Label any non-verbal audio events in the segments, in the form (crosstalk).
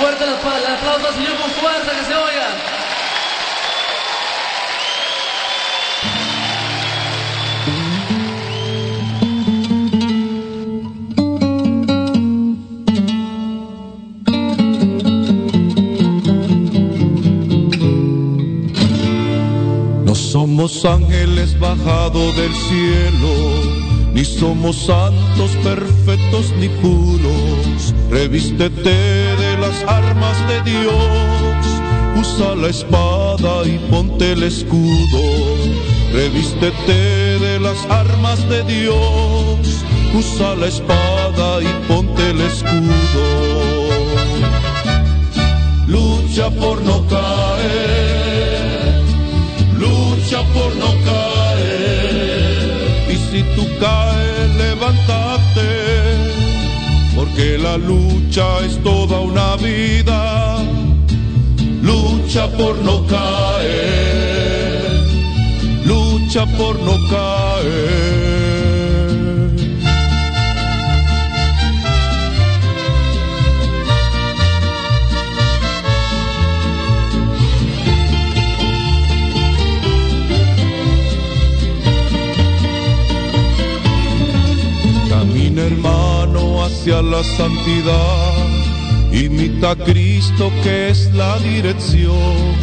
fuerte el aplauso al Señor con fuerza que se oiga. No somos ángeles bajados del cielo, ni somos santos perfectos ni puros. Revístete las armas de Dios, usa la espada y ponte el escudo. Revístete de las armas de Dios, usa la espada y ponte el escudo. Lucha por no caer, lucha por no caer. Y si tú caes, levántate, porque la lucha es toda una vida. Lucha por no caer, lucha por no caer. Hacia la santidad, imita a Cristo que es la dirección.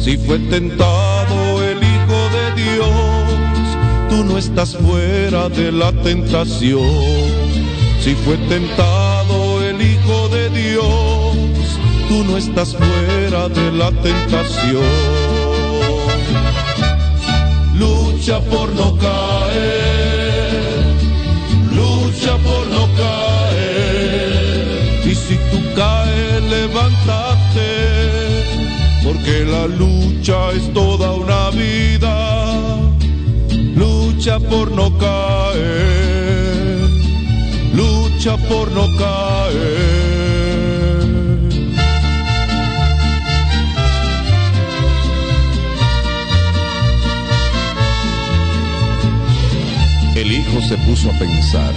Si fue tentado el Hijo de Dios, tú no estás fuera de la tentación. Si fue tentado el Hijo de Dios, tú no estás fuera de la tentación. Lucha por no caer, si tú caes, levántate, porque la lucha es toda una vida. Lucha por no caer, lucha por no caer. El hijo se puso a pensar,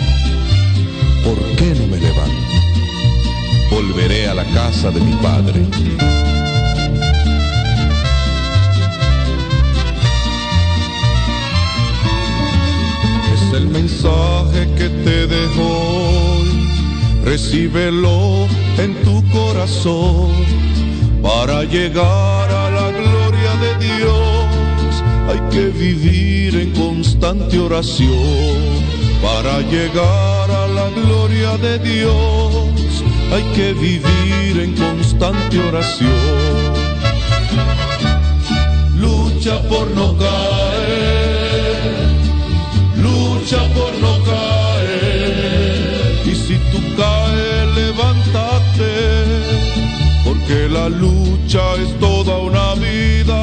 ¿por qué no me levanto? Volveré a la casa de mi padre. Es el mensaje que te dejo hoy, recíbelo en tu corazón para llegar a la gloria de Dios hay que vivir en constante oración para llegar a la gloria de Dios. Hay que vivir en constante oración. Lucha por no caer, lucha por no caer. Y si tú caes, levántate, porque la lucha es toda una vida.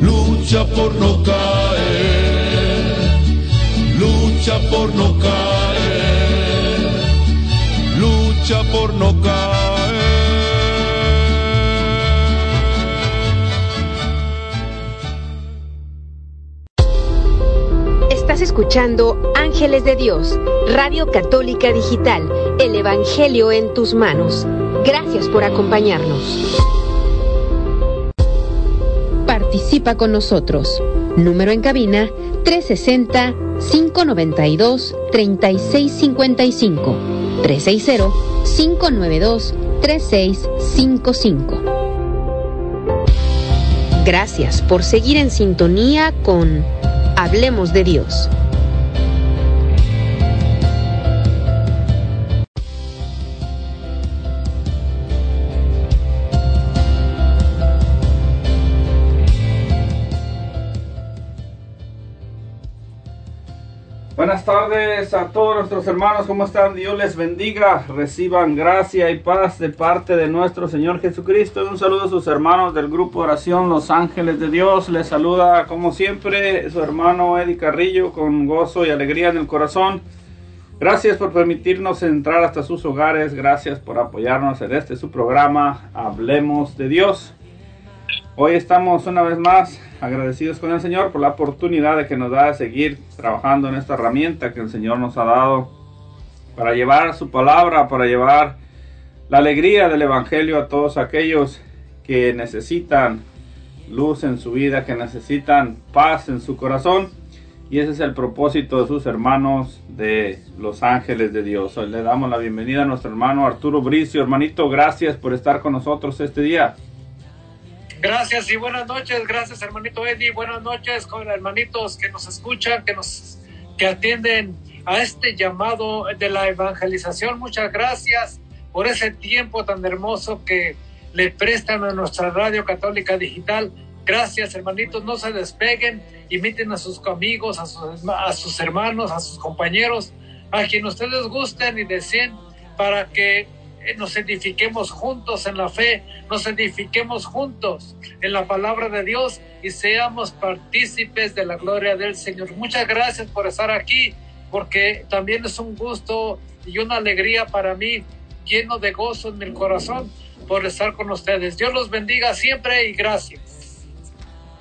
Lucha por no caer, lucha por no caer, por no caer. Estás escuchando Ángeles de Dios, Radio Católica Digital, el Evangelio en tus manos. Gracias por acompañarnos. Participa con nosotros. Número en cabina 360-592-3655. 360-592-3655. Gracias por seguir en sintonía con Hablemos de Dios. Tardes a todos nuestros hermanos, ¿cómo están? Dios les bendiga, reciban gracia y paz de parte de nuestro Señor Jesucristo. Un saludo a sus hermanos del grupo Oración Los Ángeles de Dios. Les saluda como siempre su hermano Eddie Carrillo con gozo y alegría en el corazón. Gracias por permitirnos entrar hasta sus hogares, gracias por apoyarnos en este su programa Hablemos de Dios. Hoy estamos una vez más agradecidos con el Señor por la oportunidad de que nos da de seguir trabajando en esta herramienta que el Señor nos ha dado para llevar su palabra, para llevar la alegría del Evangelio a todos aquellos que necesitan luz en su vida, que necesitan paz en su corazón. Y ese es el propósito de sus hermanos de los ángeles de Dios. Hoy le damos la bienvenida a nuestro hermano Arturo Bricio. Hermanito, gracias por estar con nosotros este día. Gracias y buenas noches. Gracias, hermanito Eddie. Buenas noches con hermanitos que nos escuchan, que nos que atienden a este llamado de la evangelización. Muchas gracias por ese tiempo tan hermoso que le prestan a nuestra radio católica digital. Gracias, hermanitos. No se despeguen. Inviten a sus amigos, a sus, a sus hermanos, a sus compañeros, a quien ustedes gusten y deseen para que nos edifiquemos juntos en la fe, nos edifiquemos juntos en la palabra de Dios y seamos partícipes de la gloria del Señor. Muchas gracias por estar aquí, porque también es un gusto y una alegría para mí, lleno de gozo en mi corazón por estar con ustedes. Dios los bendiga siempre y gracias.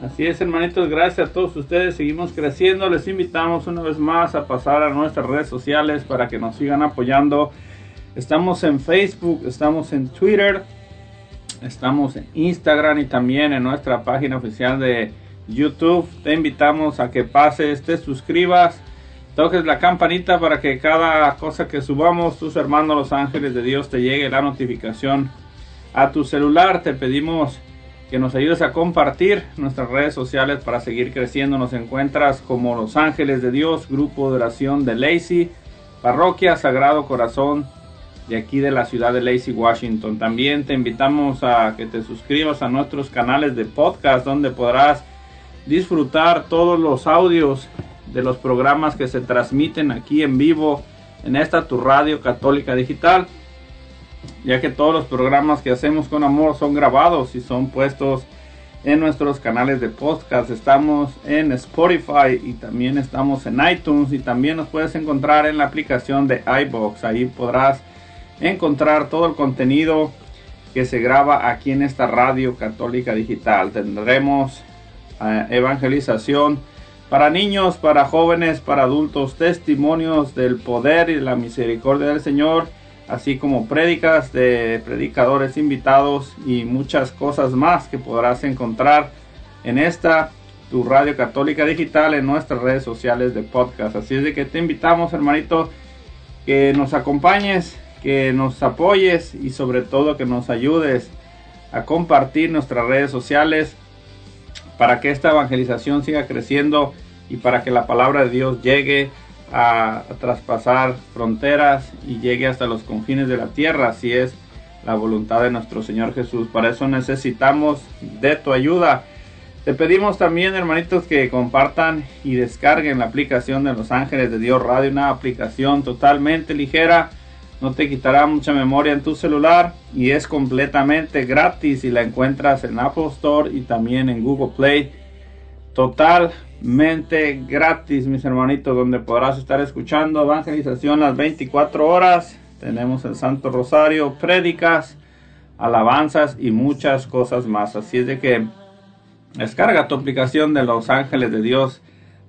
Así es, hermanitos, gracias a todos ustedes. Seguimos creciendo. Les invitamos una vez más a pasar a nuestras redes sociales para que nos sigan apoyando Estamos en Facebook, estamos en Twitter, estamos en Instagram y también en nuestra página oficial de YouTube. Te invitamos a que pases, te suscribas, toques la campanita para que cada cosa que subamos, tus hermanos los ángeles de Dios, te llegue la notificación a tu celular. Te pedimos que nos ayudes a compartir nuestras redes sociales para seguir creciendo. Nos encuentras como Los Ángeles de Dios, Grupo de Oración de Lacey, Parroquia Sagrado Corazón de aquí de la ciudad de Lacey, Washington. También te invitamos a que te suscribas a nuestros canales de podcast donde podrás disfrutar todos los audios de los programas que se transmiten aquí en vivo en esta tu radio católica digital ya que todos los programas que hacemos con amor son grabados y son puestos en nuestros canales de podcast. Estamos en Spotify y también estamos en iTunes y también nos puedes encontrar en la aplicación de iBox. Ahí podrás encontrar todo el contenido que se graba aquí en esta radio católica digital. Tendremos eh, evangelización para niños, para jóvenes, para adultos, testimonios del poder y la misericordia del Señor, así como prédicas de predicadores invitados y muchas cosas más que podrás encontrar en esta tu radio católica digital en nuestras redes sociales de podcast. Así es de que te invitamos, hermanito, que nos acompañes que nos apoyes y sobre todo que nos ayudes a compartir nuestras redes sociales para que esta evangelización siga creciendo y para que la palabra de Dios llegue a, traspasar fronteras y llegue hasta los confines de la tierra, así es la voluntad de nuestro Señor Jesús. Para eso necesitamos de tu ayuda. Te pedimos también, hermanitos, que compartan y descarguen la aplicación de Los Ángeles de Dios Radio, una aplicación totalmente ligera no te quitará mucha memoria en tu celular y es completamente gratis y la encuentras en Apple Store y también en Google Play. Totalmente gratis, mis hermanitos, donde podrás estar escuchando evangelización las 24 horas. Tenemos el Santo Rosario, prédicas, alabanzas y muchas cosas más. Así es de que descarga tu aplicación de Los Ángeles de Dios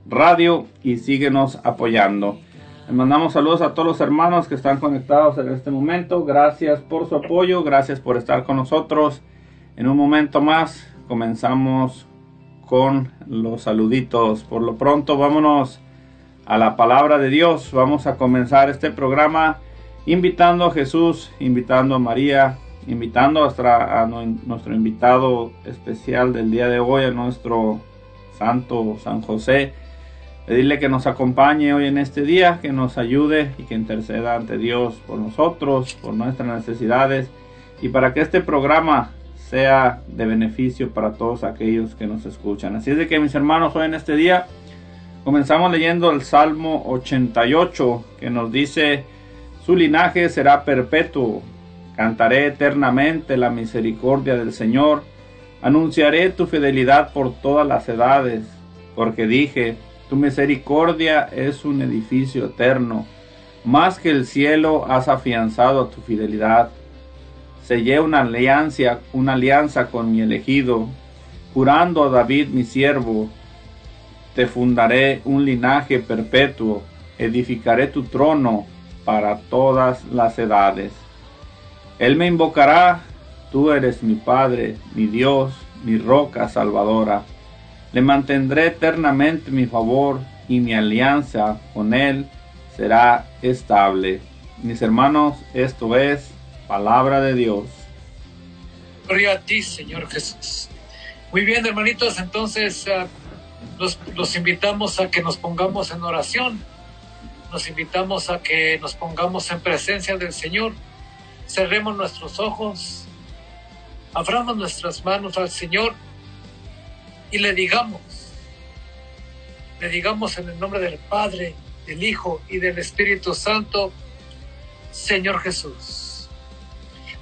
Radio y síguenos apoyando. Mandamos saludos a todos los hermanos que están conectados en este momento. Gracias por su apoyo, gracias por estar con nosotros. En un momento más comenzamos con los saluditos. Por lo pronto vámonos a la palabra de Dios. Vamos a comenzar este programa invitando a Jesús, invitando a María, invitando a, a nuestro invitado especial del día de hoy, a nuestro Santo San José Pedirle que nos acompañe hoy en este día, que nos ayude y que interceda ante Dios por nosotros, por nuestras necesidades y para que este programa sea de beneficio para todos aquellos que nos escuchan. Así es de que mis hermanos, hoy en este día comenzamos leyendo el Salmo 88 que nos dice, su linaje será perpetuo, cantaré eternamente la misericordia del Señor, anunciaré tu fidelidad por todas las edades, porque dije, tu misericordia es un edificio eterno. Más que el cielo has afianzado tu fidelidad. Sellé una alianza, una alianza con mi elegido, jurando a David mi siervo. Te fundaré un linaje perpetuo, edificaré tu trono para todas las edades. Él me invocará, tú eres mi Padre, mi Dios, mi roca salvadora. Le mantendré eternamente mi favor y mi alianza con Él será estable. Mis hermanos, esto es palabra de Dios. Gloria a ti, Señor Jesús. Muy bien, hermanitos, entonces los, los invitamos a que nos pongamos en oración. Nos invitamos a que nos pongamos en presencia del Señor. Cerremos nuestros ojos, abramos nuestras manos al Señor y le digamos, le digamos en el nombre del Padre, del Hijo y del Espíritu Santo, Señor Jesús,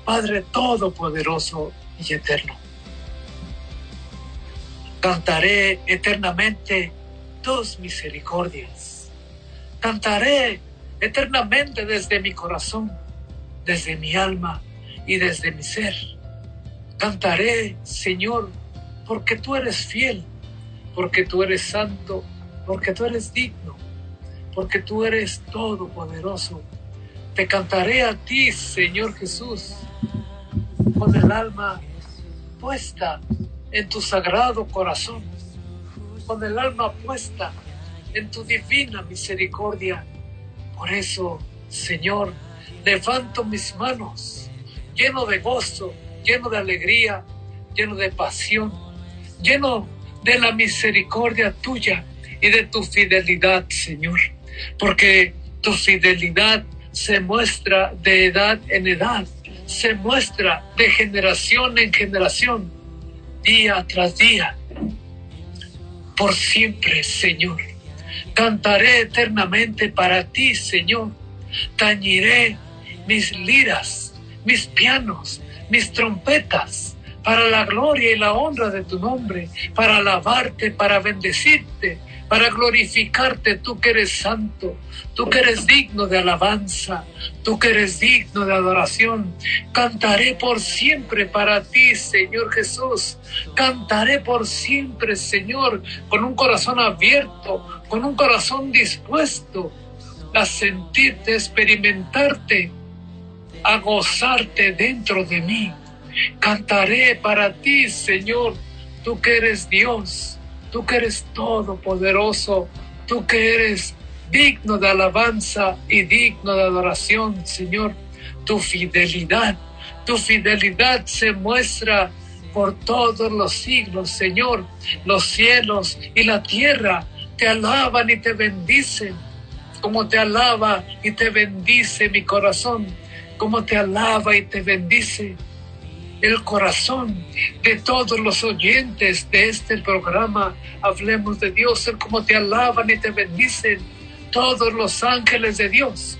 Padre Todopoderoso y Eterno. Cantaré eternamente tus misericordias. Cantaré eternamente desde mi corazón, desde mi alma y desde mi ser. Cantaré, Señor, porque tú eres fiel, porque tú eres santo, porque tú eres digno, porque tú eres todopoderoso. Te cantaré a ti, Señor Jesús, con el alma puesta en tu sagrado corazón, con el alma puesta en tu divina misericordia. Por eso, Señor, levanto mis manos, lleno de gozo, lleno de alegría, lleno de pasión, lleno de la misericordia tuya y de tu fidelidad, Señor, porque tu fidelidad se muestra de edad en edad, se muestra de generación en generación, día tras día, por siempre, Señor. Cantaré eternamente para ti, Señor. Tañiré mis liras, mis pianos, mis trompetas, para la gloria y la honra de tu nombre, para alabarte, para bendecirte, para glorificarte, tú que eres santo, tú que eres digno de alabanza, tú que eres digno de adoración. Cantaré por siempre para ti, Señor Jesús. Cantaré por siempre, Señor, con un corazón abierto, con un corazón dispuesto a sentirte, experimentarte, a gozarte dentro de mí. Cantaré para ti, Señor, tú que eres Dios, tú que eres todopoderoso, tú que eres digno de alabanza y digno de adoración, Señor. Tu fidelidad, tu fidelidad se muestra por todos los siglos, Señor. Los cielos y la tierra te alaban y te bendicen, como te alaba y te bendice mi corazón, como te alaba y te bendice el corazón de todos los oyentes de este programa. Hablemos de Dios, el como te alaban y te bendicen todos los ángeles de Dios.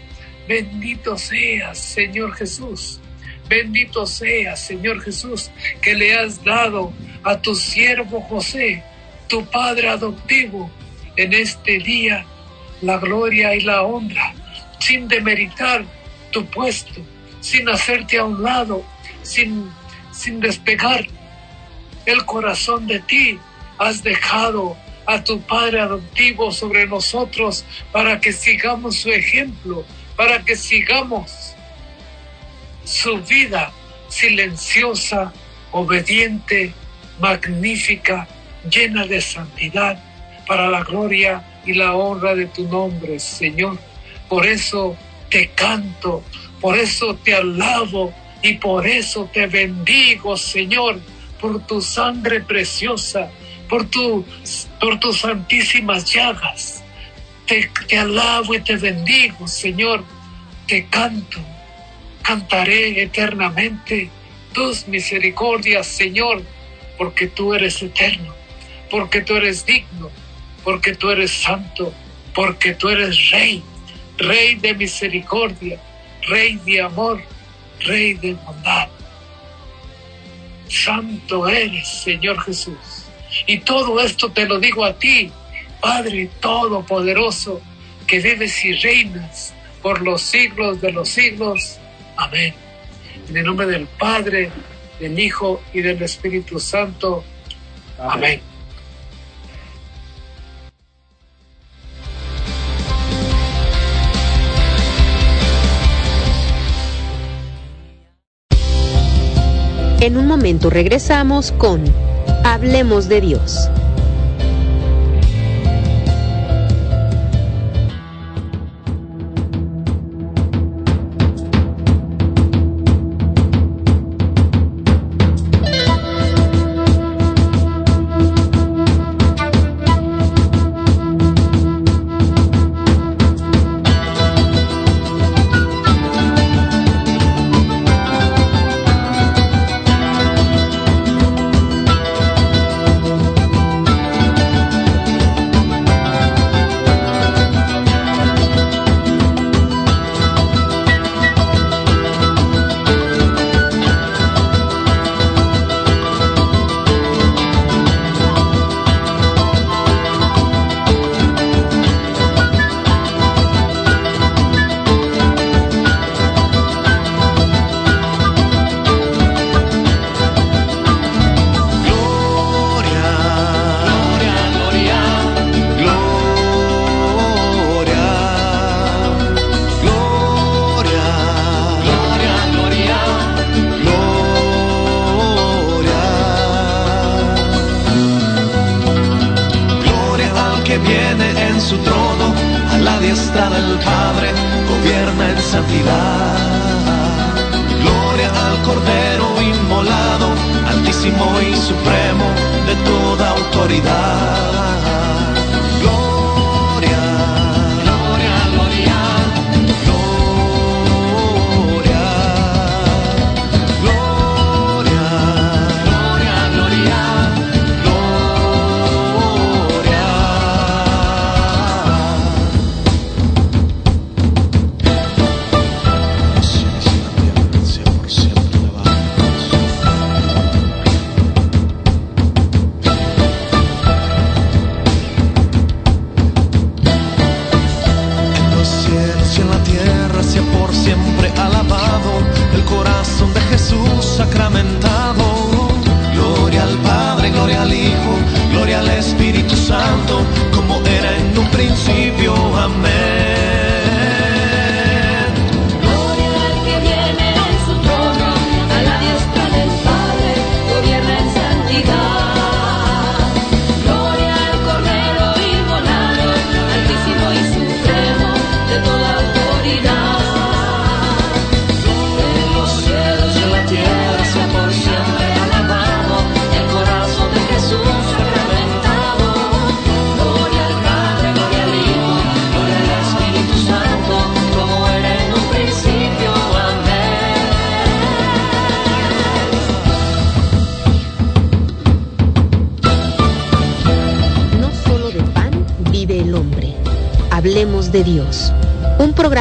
Bendito seas, Señor Jesús. Bendito seas, Señor Jesús, que le has dado a tu siervo José, tu Padre adoptivo, en este día la gloria y la honra, sin demeritar tu puesto, sin hacerte a un lado, sin sin despegar el corazón de ti. Has dejado a tu Padre adoptivo sobre nosotros para que sigamos su ejemplo, para que sigamos su vida silenciosa, obediente, magnífica, llena de santidad, para la gloria y la honra de tu nombre, Señor. Por eso te canto, por eso te alabo, y por eso te bendigo, Señor, por tu sangre preciosa, por, tu, por tus santísimas llagas. Te, te alabo y te bendigo, Señor. Te canto, cantaré eternamente tus misericordias, Señor, porque tú eres eterno, porque tú eres digno, porque tú eres santo, porque tú eres rey, rey de misericordia, rey de amor Rey de bondad. Santo eres, Señor Jesús. Y todo esto te lo digo a ti, Padre Todopoderoso, que vives y reinas por los siglos de los siglos. Amén. En el nombre del Padre, del Hijo y del Espíritu Santo. Amén. En un momento regresamos con Hablemos de Dios.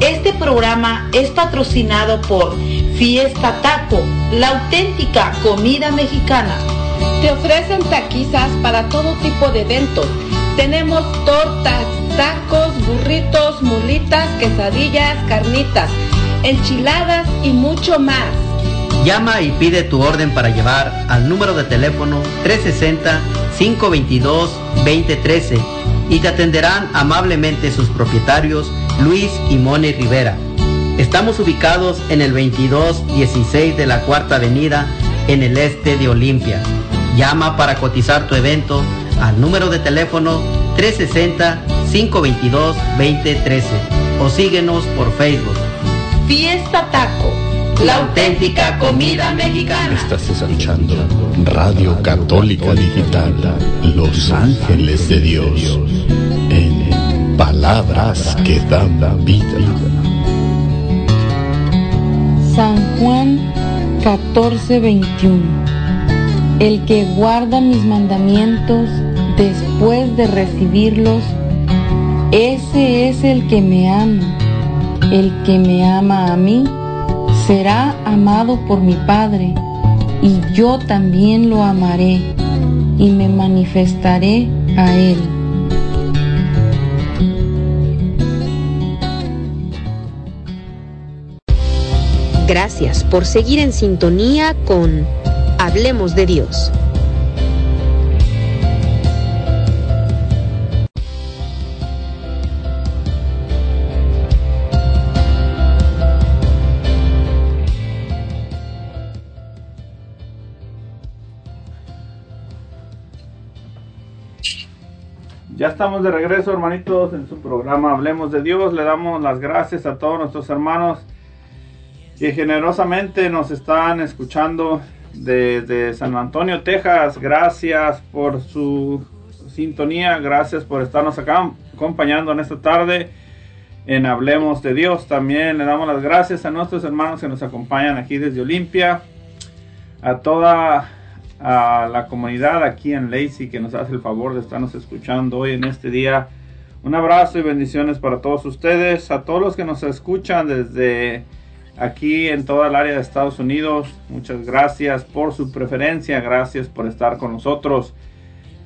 Este programa es patrocinado por Fiesta Taco, la auténtica comida mexicana. Te ofrecen taquizas para todo tipo de eventos. Tenemos tortas, tacos, burritos, mulitas, quesadillas, carnitas, enchiladas y mucho más. Llama y pide tu orden para llevar al número de teléfono 360 522 2013 y te atenderán amablemente sus propietarios Luis y Moni Rivera. Estamos ubicados en el 2216 de la Cuarta Avenida en el este de Olimpia. Llama para cotizar tu evento al número de teléfono 360-522-2013 o síguenos por Facebook. Fiesta Taco, la auténtica comida mexicana. Estás escuchando Radio Católica Digital, Los Ángeles de Dios, palabras que dan vida. San Juan 14:21 El que guarda mis mandamientos después de recibirlos, ese es el que me ama. El que me ama a mí, será amado por mi Padre y yo también lo amaré y me manifestaré a él. Gracias por seguir en sintonía con Hablemos de Dios. Ya estamos de regreso, hermanitos, en su programa Hablemos de Dios. Le damos las gracias a todos nuestros hermanos que generosamente nos están escuchando desde San Antonio, Texas. Gracias por su sintonía, gracias por estarnos acá acompañando en esta tarde en Hablemos de Dios. También le damos las gracias a nuestros hermanos que nos acompañan aquí desde Olimpia, a toda a la comunidad aquí en Lacey que nos hace el favor de estarnos escuchando hoy en este día. Un abrazo y bendiciones para todos ustedes, a todos los que nos escuchan desde aquí en toda el área de Estados Unidos. Muchas gracias por su preferencia, gracias por estar con nosotros.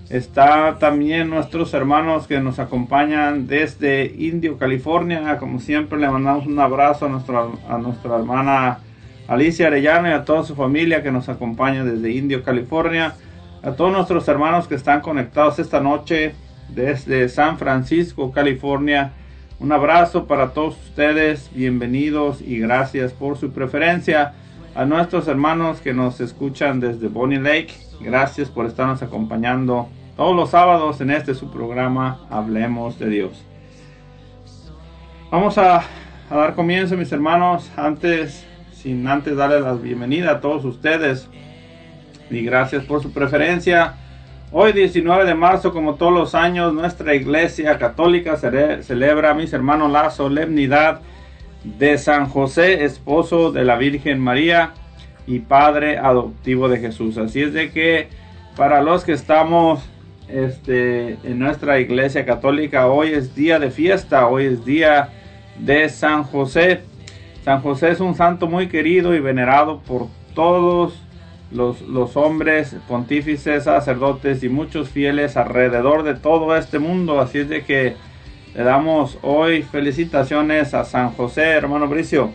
Está también nuestros hermanos que nos acompañan desde Indio, California. Como siempre, le mandamos un abrazo a nuestra, a nuestra hermana Alicia Arellano y a toda su familia que nos acompaña desde Indio, California. A todos nuestros hermanos que están conectados esta noche desde San Francisco, California. Un abrazo para todos ustedes, bienvenidos y gracias por su preferencia. A nuestros hermanos que nos escuchan desde Bonnie Lake, gracias por estarnos acompañando todos los sábados en este su programa Hablemos de Dios. Vamos a, a dar comienzo, mis hermanos. Antes sin antes darle la bienvenida a todos ustedes y gracias por su preferencia. Hoy 19 de marzo, como todos los años, nuestra iglesia católica celebra, mis hermanos, la solemnidad de San José, esposo de la Virgen María y padre adoptivo de Jesús. Así es de que para los que estamos este, en nuestra iglesia católica, hoy es día de fiesta, hoy es día de San José. San José es un santo muy querido y venerado por todos los, hombres, pontífices, sacerdotes y muchos fieles alrededor de todo este mundo. Así es de que le damos hoy felicitaciones a San José, hermano Bricio.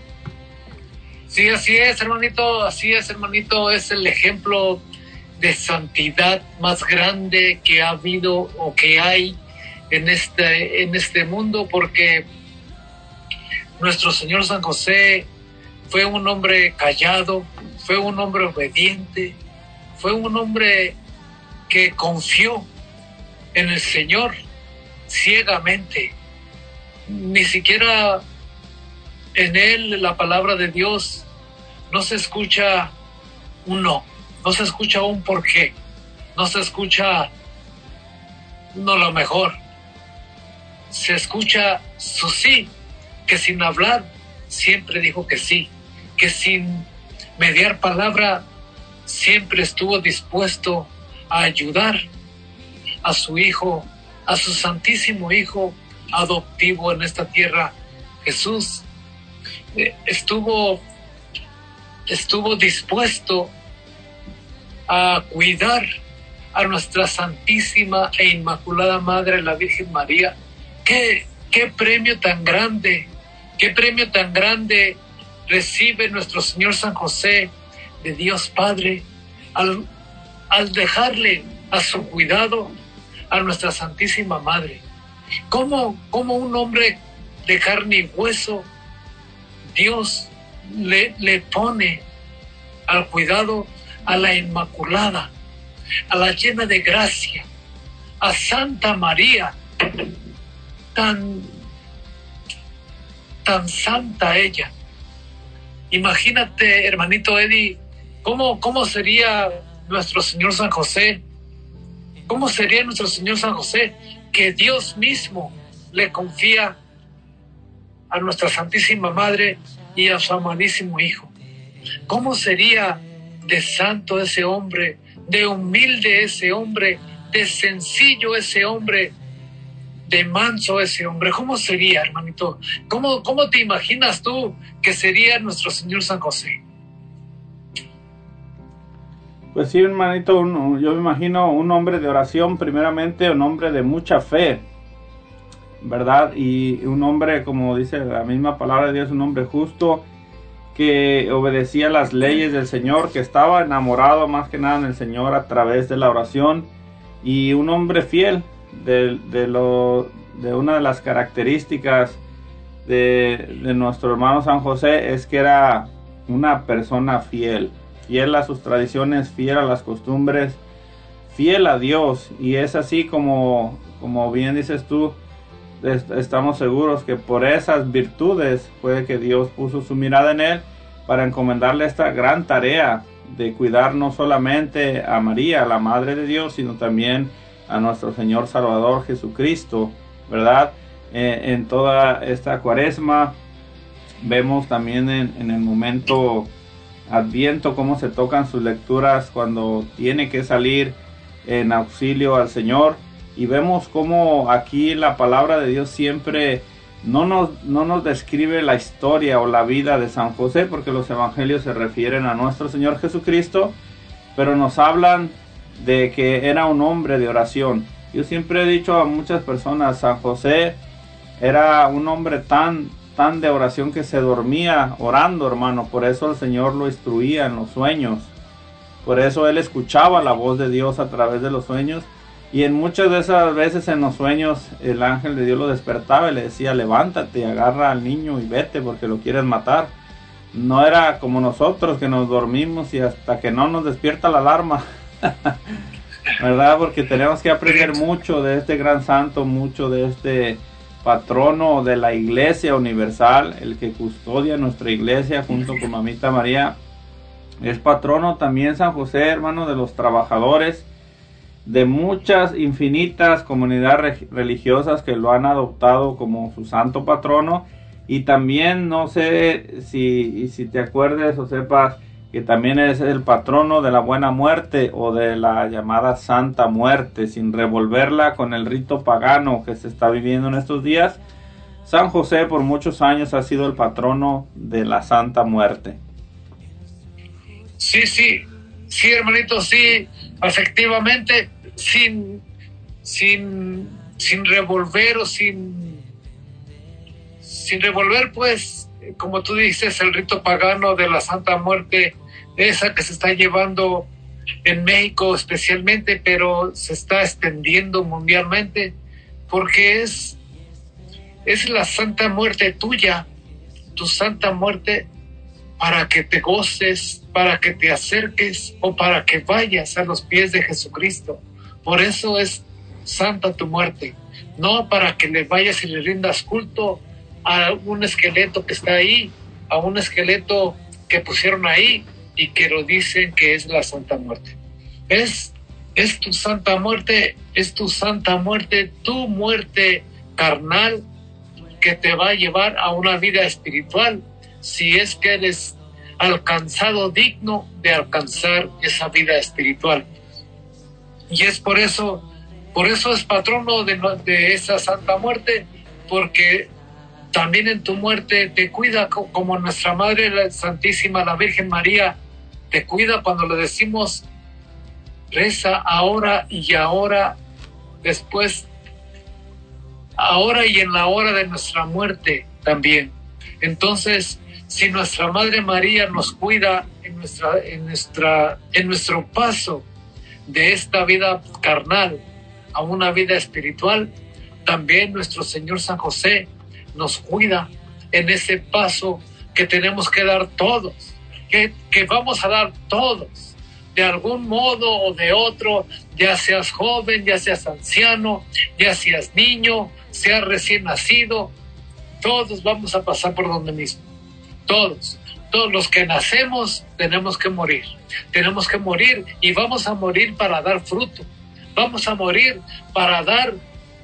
Sí, así es, hermanito, así es, hermanito, es el ejemplo de santidad más grande que ha habido o que hay en este, en este mundo, porque nuestro Señor San José fue un hombre callado, fue un hombre obediente, fue un hombre que confió en el Señor ciegamente. Ni siquiera en él la palabra de Dios no se escucha un no, no se escucha un por qué, no se escucha no lo mejor, se escucha su sí que sin hablar siempre dijo que sí, que sin mediar palabra siempre estuvo dispuesto a ayudar a su hijo, a su santísimo hijo adoptivo en esta tierra, Jesús. Eh, estuvo, estuvo dispuesto a cuidar a nuestra Santísima e Inmaculada Madre, la Virgen María. ¿Qué, qué premio tan grande Qué premio tan grande recibe nuestro Señor San José de Dios Padre al, al dejarle a su cuidado a nuestra Santísima Madre. ¿Cómo, cómo un hombre de carne y hueso Dios le, le pone al cuidado a la Inmaculada, a la llena de gracia, a Santa María, tan tan santa ella. Imagínate, hermanito Eddie, ¿cómo, cómo sería nuestro Señor San José? ¿Cómo sería nuestro Señor San José que Dios mismo le confía a nuestra Santísima Madre y a su amadísimo Hijo? ¿Cómo sería de santo ese hombre, de humilde ese hombre, de sencillo ese hombre, de manso ese hombre. ¿Cómo sería, hermanito? ¿Cómo, ¿Cómo te imaginas tú que sería nuestro Señor San José? Pues sí, hermanito, yo me imagino un hombre de oración, primeramente, un hombre de mucha fe, ¿verdad? Y un hombre, como dice la misma palabra de Dios, un hombre justo que obedecía las leyes del Señor, que estaba enamorado más que nada en el Señor a través de la oración, y un hombre fiel de, de lo, de una de las características de, de nuestro hermano San José es que era una persona fiel, fiel a sus tradiciones, fiel a las costumbres, fiel a Dios. Y es así como, como bien dices tú, est- estamos seguros que por esas virtudes fue que Dios puso su mirada en él para encomendarle esta gran tarea de cuidar no solamente a María, la Madre de Dios, sino también a nuestro Señor Salvador Jesucristo, ¿verdad? Eh, en toda esta cuaresma vemos también en, el momento adviento cómo se tocan sus lecturas cuando tiene que salir en auxilio al Señor y vemos cómo aquí la palabra de Dios siempre no nos, no nos describe la historia o la vida de San José porque los evangelios se refieren a nuestro Señor Jesucristo pero nos hablan de que era un hombre de oración yo siempre he dicho a muchas personas San José era un hombre tan tan de oración que se dormía orando, hermano. Por eso el Señor lo instruía en los sueños. Por eso él escuchaba la voz de Dios a través de los sueños. Y en muchas de esas veces en los sueños el ángel de Dios lo despertaba y le decía, levántate, agarra al niño y vete porque lo quieres matar. No era como nosotros que nos dormimos y hasta que no nos despierta la alarma. (laughs) ¿Verdad? Porque tenemos que aprender mucho de este gran santo, mucho de este patrono de la iglesia universal, el que custodia nuestra iglesia junto con mamita María. Es patrono también San José, hermano, de los trabajadores, de muchas infinitas comunidades re- religiosas que lo han adoptado como su santo patrono. Y también, no sé si, si te acuerdes o sepas que también es el patrono de la buena muerte o de la llamada santa muerte, sin revolverla con el rito pagano que se está viviendo en estos días. San José por muchos años ha sido el patrono de la santa muerte. Sí, sí, sí, hermanito, sí, efectivamente, sin, sin, sin revolver o sin, sin revolver, pues, como tú dices, el rito pagano de la Santa Muerte, esa que se está llevando en México especialmente, pero se está extendiendo mundialmente, porque es, es la Santa Muerte tuya, tu Santa Muerte para que te goces, para que te acerques o para que vayas a los pies de Jesucristo. Por eso es santa tu muerte, no para que le vayas y le rindas culto a un esqueleto que está ahí, a un esqueleto que pusieron ahí y que lo dicen que es la santa muerte. Es, es tu santa muerte, es tu santa muerte, tu muerte carnal que te va a llevar a una vida espiritual si es que eres alcanzado digno de alcanzar esa vida espiritual. Y es por eso, por eso es patrono de, de esa santa muerte, porque también en tu muerte te cuida co- como nuestra Madre Santísima, la Virgen María, te cuida cuando le decimos, reza ahora y ahora, después, ahora y en la hora de nuestra muerte también. Entonces, si nuestra Madre María nos cuida en, nuestra, en, nuestra, en nuestro paso de esta vida carnal a una vida espiritual, también nuestro Señor San José nos cuida en ese paso que tenemos que dar todos, que, que vamos a dar todos, de algún modo o de otro, ya seas joven, ya seas anciano, ya seas niño, seas recién nacido, todos vamos a pasar por donde mismo. Todos, todos los que nacemos tenemos que morir, tenemos que morir y vamos a morir para dar fruto, vamos a morir para dar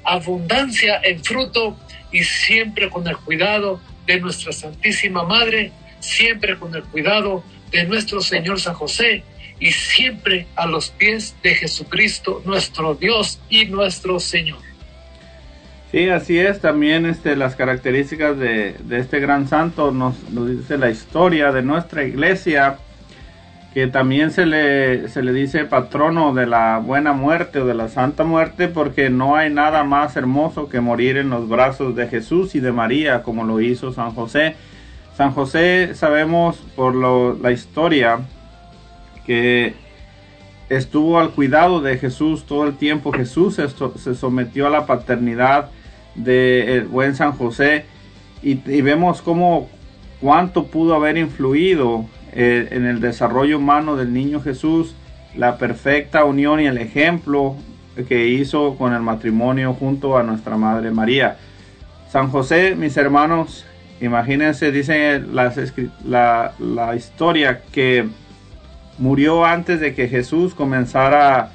abundancia en fruto y siempre con el cuidado de nuestra Santísima Madre, siempre con el cuidado de nuestro Señor San José y siempre a los pies de Jesucristo, nuestro Dios y nuestro Señor. Sí, así es. También este, las características de, este gran santo nos dice la historia de nuestra iglesia. Que también se le, se le dice patrono de la buena muerte o de la santa muerte porque no hay nada más hermoso que morir en los brazos de Jesús y de María como lo hizo San José. San José sabemos por lo, la historia que estuvo al cuidado de Jesús todo el tiempo. Jesús se, se sometió a la paternidad del buen San José y, y vemos cómo cuánto pudo haber influido eh, en el desarrollo humano del niño Jesús, la perfecta unión y el ejemplo que hizo con el matrimonio junto a nuestra Madre María. San José, mis hermanos, imagínense, dice la, la historia que murió antes de que Jesús comenzara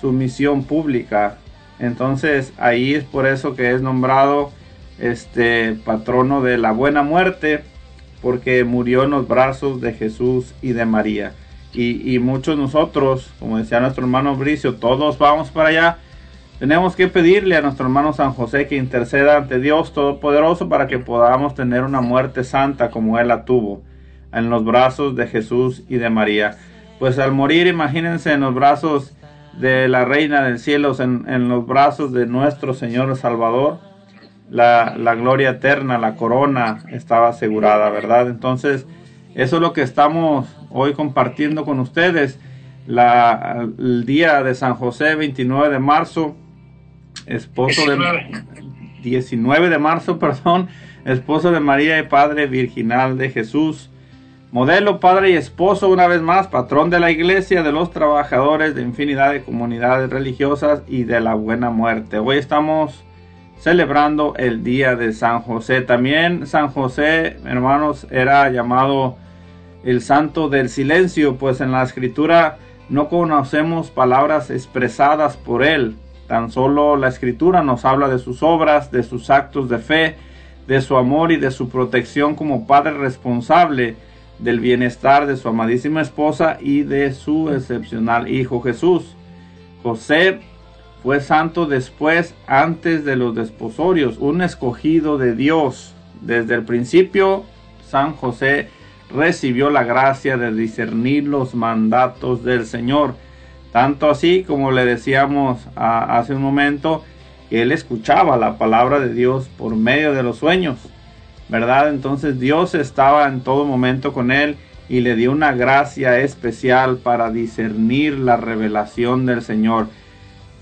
su misión pública. Entonces ahí es por eso que es nombrado este patrono de la buena muerte porque murió en los brazos de Jesús y de María. Y, muchos nosotros, como decía nuestro hermano Bricio, todos vamos para allá. Tenemos que pedirle a nuestro hermano San José que interceda ante Dios Todopoderoso para que podamos tener una muerte santa como Él la tuvo, en los brazos de Jesús y de María. Pues al morir, imagínense en los brazos de la Reina del Cielo, en, en los brazos de nuestro Señor Salvador, la, gloria eterna, la corona estaba asegurada, ¿verdad? Entonces, eso es lo que estamos hoy compartiendo con ustedes. La, el día de San José, 29 de marzo, esposo de 19 de marzo, (laughs) perdón, esposo de María y Padre Virginal de Jesús, modelo, padre y esposo una vez más, patrón de la iglesia, de los trabajadores de infinidad de comunidades religiosas y de la buena muerte. Hoy estamos celebrando el día de San José. También San José, hermanos, era llamado el santo del silencio, pues en la escritura no conocemos palabras expresadas por él. Tan solo la escritura nos habla de sus obras, de sus actos de fe, de su amor y de su protección como padre responsable del bienestar de su amadísima esposa y de su excepcional hijo Jesús. José fue santo después, antes de los desposorios, un escogido de Dios. Desde el principio, San José recibió la gracia de discernir los mandatos del Señor. Tanto así como le decíamos hace un momento, que él escuchaba la palabra de Dios por medio de los sueños. ¿Verdad? Entonces Dios estaba en todo momento con él y le dio una gracia especial para discernir la revelación del Señor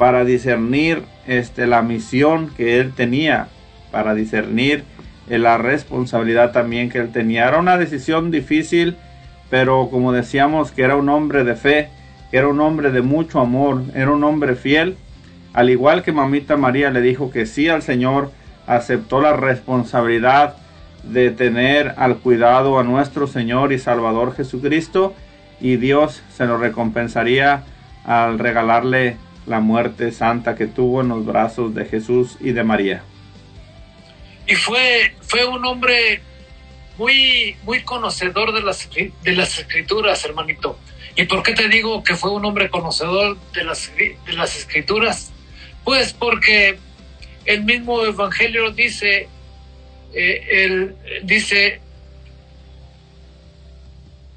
para discernir este, la misión que él tenía, para discernir eh, la responsabilidad también que él tenía. Era una decisión difícil, pero como decíamos que era un hombre de fe, era un hombre de mucho amor, era un hombre fiel. Al igual que mamita María le dijo que sí al Señor, aceptó la responsabilidad de tener al cuidado a nuestro Señor y Salvador Jesucristo y Dios se lo recompensaría al regalarle la muerte santa que tuvo en los brazos de Jesús y de María. Y fue, fue un hombre muy, muy conocedor de las, de las escrituras, hermanito. ¿Y por qué te digo que fue un hombre conocedor de las, de las escrituras? Pues porque el mismo Evangelio dice, eh, él dice,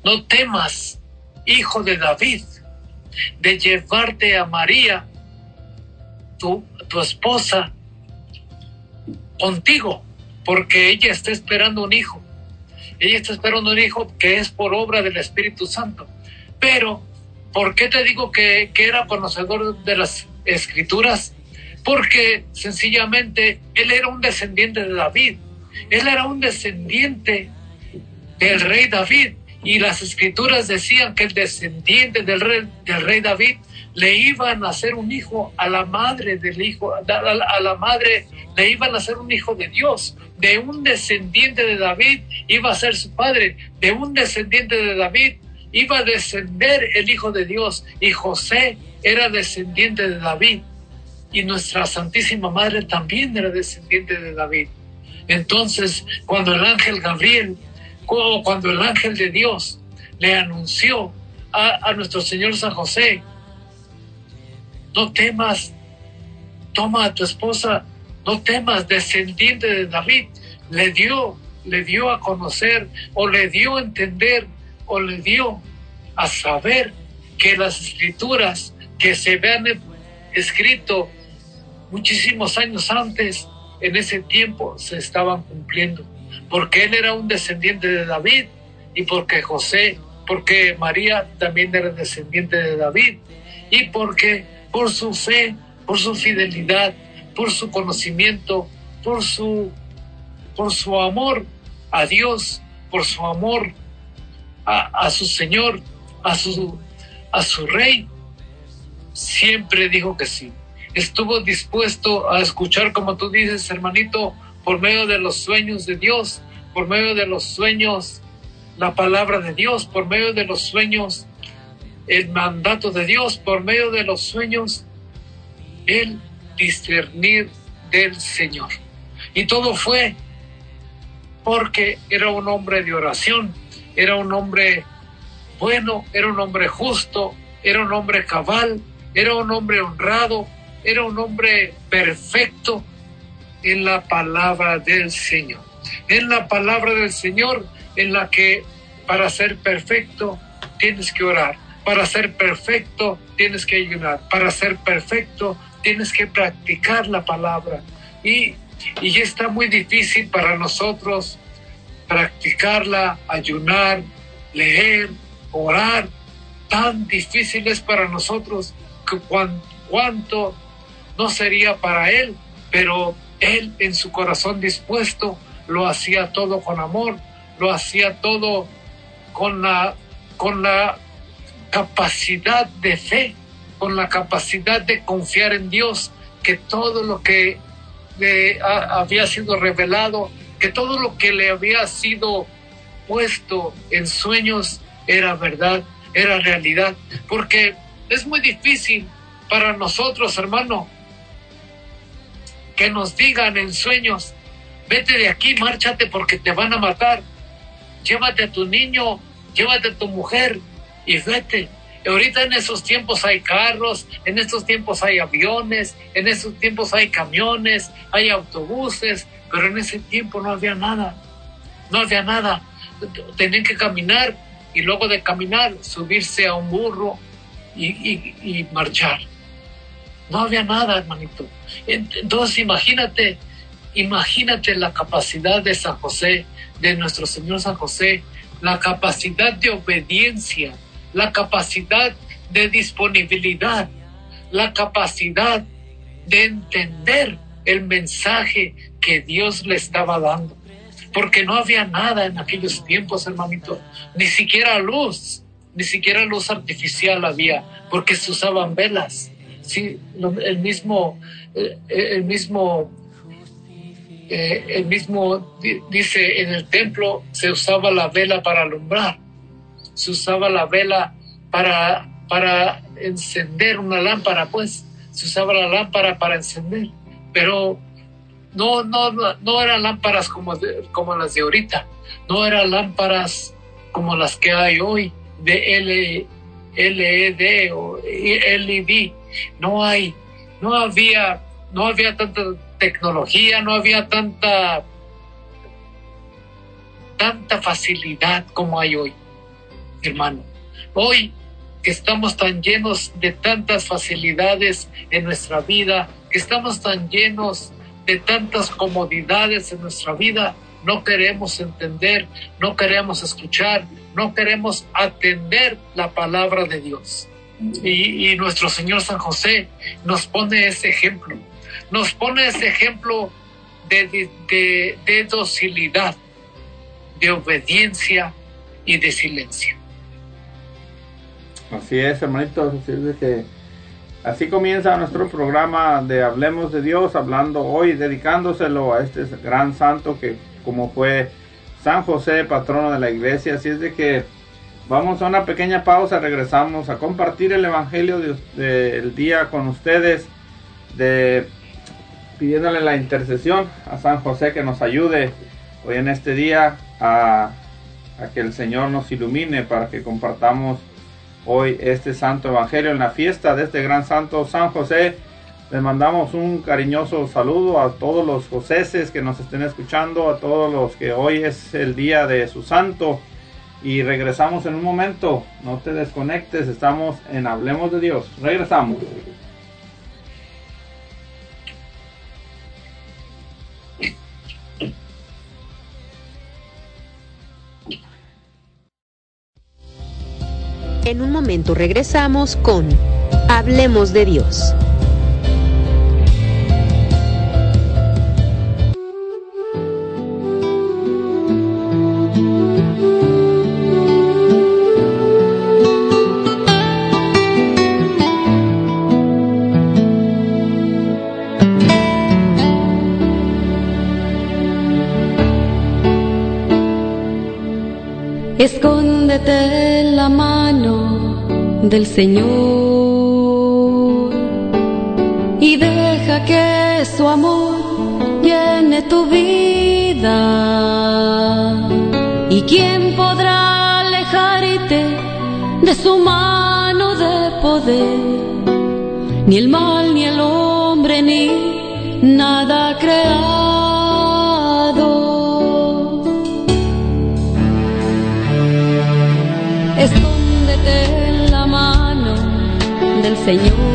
no temas, hijo de David, de llevarte a María, tu, tu esposa, contigo, porque ella está esperando un hijo. Ella está esperando un hijo que es por obra del Espíritu Santo. Pero, ¿por qué te digo que, que era conocedor de las escrituras? Porque sencillamente él era un descendiente de David. Él era un descendiente del rey David y las escrituras decían que el descendiente del rey, del rey David le iban a hacer un hijo a la madre del hijo, a la, madre le iban a hacer un hijo de Dios, de un descendiente de David iba a ser su padre, de un descendiente de David iba a descender el hijo de Dios. Y José era descendiente de David. Y nuestra Santísima Madre también era descendiente de David. Entonces, cuando el ángel Gabriel cuando el ángel de Dios le anunció a, nuestro Señor San José, no temas, toma a tu esposa, no temas, descendiente de David, le dio, le dio a conocer o le dio a entender o le dio a saber que las escrituras que se habían escrito muchísimos años antes, en ese tiempo se estaban cumpliendo, porque él era un descendiente de David y porque José, porque María también era descendiente de David y porque por su fe, por su fidelidad, por su conocimiento, por su, por su amor a Dios, por su amor a, su Señor, a su, a su Rey, siempre dijo que sí. Estuvo dispuesto a escuchar, como tú dices, hermanito, por medio de los sueños de Dios, por medio de los sueños, la palabra de Dios, por medio de los sueños, el mandato de Dios, por medio de los sueños, el discernir del Señor. Y todo fue porque era un hombre de oración, era un hombre bueno, era un hombre justo, era un hombre cabal, era un hombre honrado, era un hombre perfecto en la palabra del Señor. En la palabra del Señor en la que para ser perfecto tienes que orar, para ser perfecto tienes que ayunar, para ser perfecto tienes que practicar la palabra. Y, y está muy difícil para nosotros practicarla, ayunar, leer, orar. Tan difícil es para nosotros que cuánto no sería para Él, pero Él en su corazón dispuesto lo hacía todo con amor, lo hacía todo con la, con la capacidad de fe, con la capacidad de confiar en Dios, que todo lo que le había sido revelado, que todo lo que le había sido puesto en sueños era verdad, era realidad, porque es muy difícil para nosotros, hermano, que nos digan en sueños, vete de aquí, márchate porque te van a matar, llévate a tu niño, llévate a tu mujer y vete. ahorita en esos tiempos hay carros, en estos tiempos hay aviones, en esos tiempos hay camiones, hay autobuses, pero en ese tiempo no había nada, no había nada. Tenían que caminar y luego de caminar subirse a un burro y, y marchar. No había nada, hermanito. Entonces imagínate, imagínate la capacidad de San José, de nuestro Señor San José, la capacidad de obediencia, la capacidad de disponibilidad, la capacidad de entender el mensaje que Dios le estaba dando. Porque no había nada en aquellos tiempos, hermanito, ni siquiera luz, ni siquiera luz artificial había, porque se usaban velas sí, el mismo, eh, el mismo, eh, el mismo dice en el templo se usaba la vela para alumbrar, se usaba la vela para, para encender una lámpara, pues, se usaba la lámpara para encender, pero no, no, no eran lámparas como, como las de ahorita, no eran lámparas como las que hay hoy de L, LED o LED, no hay, no había, no había tanta tecnología, no había tanta, tanta facilidad como hay hoy, hermano. Hoy que estamos tan llenos de tantas facilidades en nuestra vida, que estamos tan llenos de tantas comodidades en nuestra vida, no queremos entender, no queremos escuchar, no queremos atender la palabra de Dios. Y, nuestro Señor San José nos pone ese ejemplo, nos pone ese ejemplo de, de, docilidad, de obediencia y de silencio. Así es, hermanito, así es que así comienza nuestro programa de Hablemos de Dios, hablando hoy, dedicándoselo a este gran santo que como fue San José, patrono de la iglesia. Así es de que Vamos a una pequeña pausa, regresamos a compartir el Evangelio del día con ustedes, de, pidiéndole la intercesión a San José que nos ayude hoy en este día a, que el Señor nos ilumine para que compartamos hoy este Santo Evangelio en la fiesta de este gran Santo San José. Les mandamos un cariñoso saludo a todos los joseses que nos estén escuchando, a todos los que hoy es el día de su santo y regresamos en un momento. No te desconectes, estamos en Hablemos de Dios. Regresamos. En un momento regresamos con Hablemos de Dios. Escóndete en la mano del Señor y deja que su amor llene tu vida. ¿Y quién podrá alejarte de su mano de poder? Ni el mal, ni el hombre, ni nada creado. Señor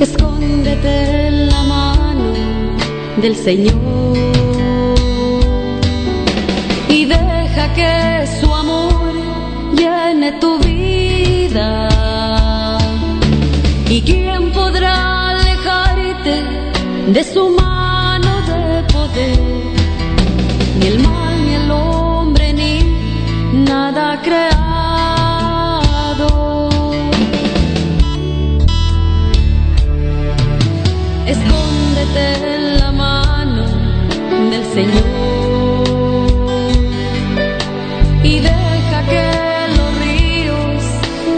Escóndete en la mano del Señor y deja que su amor llene tu vida. ¿Y quién podrá alejarte de su mano de poder? Ni el mal, ni el hombre, ni nada creado. En la mano del Señor y deja que los ríos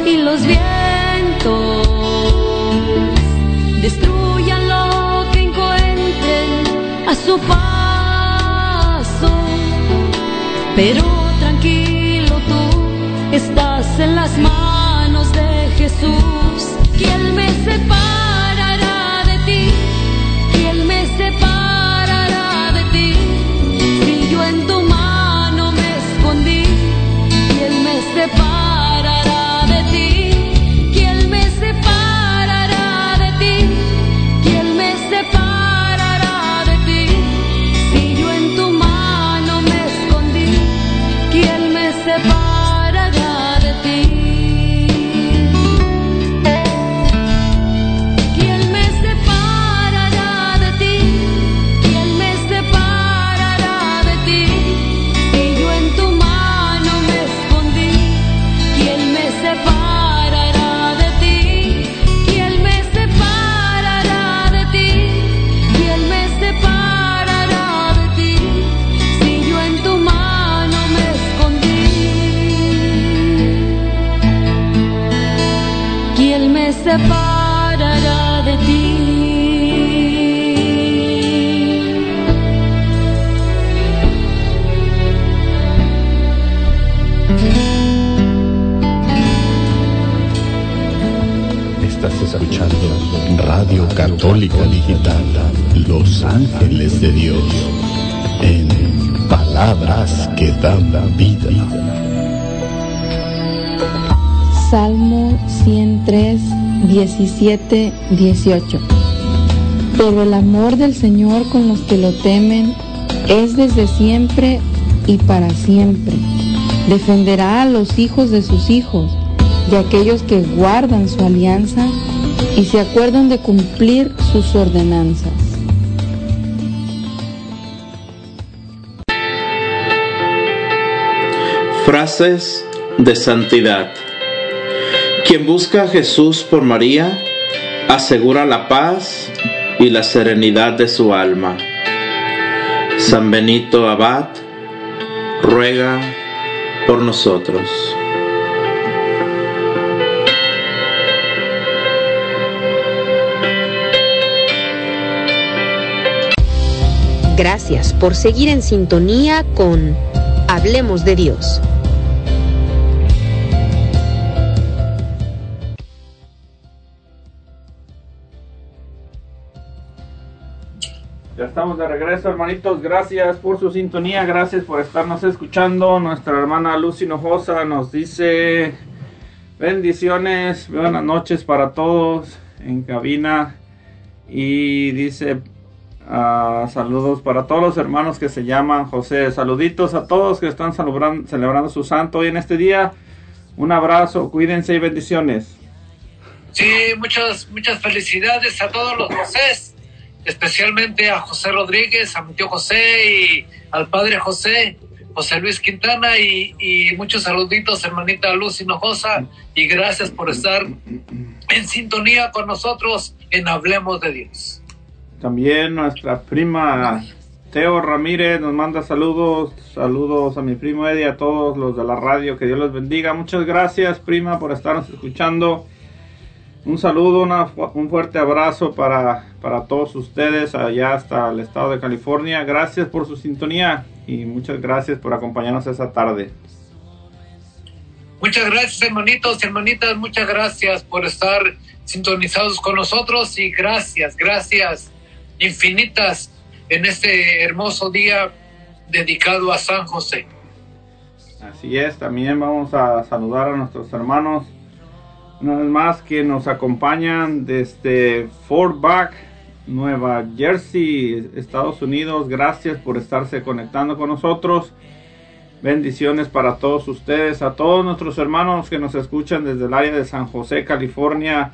y los vientos destruyan lo que encuentren a su paso. Pero tranquilo tú estás en las manos de Jesús, Radio Católica Digital, Los Ángeles de Dios, en palabras que dan vida. Salmo 103, 17, 18. Pero el amor del Señor con los que lo temen es desde siempre y para siempre. Defenderá a los hijos de sus hijos, de aquellos que guardan su alianza y se acuerdan de cumplir sus ordenanzas. Frases de santidad. Quien busca a Jesús por María, asegura la paz y la serenidad de su alma. San Benito Abad ruega por nosotros. Gracias por seguir en sintonía con Hablemos de Dios. Ya estamos de regreso, hermanitos. Gracias por su sintonía, gracias por estarnos escuchando. Nuestra hermana Lucy Nojosa nos dice bendiciones, buenas noches para todos en cabina. Y dice ah, saludos para todos los hermanos que se llaman José. Saluditos a todos que están celebrando, celebrando su santo hoy en este día. Un abrazo, cuídense y bendiciones. Sí, muchas, muchas felicidades a todos los Josés, especialmente a José Rodríguez, a mi tío José y al padre José, José Luis Quintana y, y muchos saluditos, hermanita Luz Hinojosa, y gracias por estar en sintonía con nosotros en Hablemos de Dios. También nuestra prima Teo Ramírez nos manda saludos, saludos a mi primo Eddie, a todos los de la radio, que Dios los bendiga. Muchas gracias prima por estarnos escuchando. Un saludo, una un fuerte abrazo para, para todos ustedes allá hasta el estado de California. Gracias por su sintonía y muchas gracias por acompañarnos esa tarde. Muchas gracias, hermanitos hermanitas. Muchas gracias por estar sintonizados con nosotros y gracias, gracias infinitas en este hermoso día dedicado a San José. Así es, también vamos a saludar a nuestros hermanos, una vez más, que nos acompañan desde Fort Back, Nueva Jersey, Estados Unidos. Gracias por estarse conectando con nosotros. Bendiciones para todos ustedes, a todos nuestros hermanos que nos escuchan desde el área de San José, California.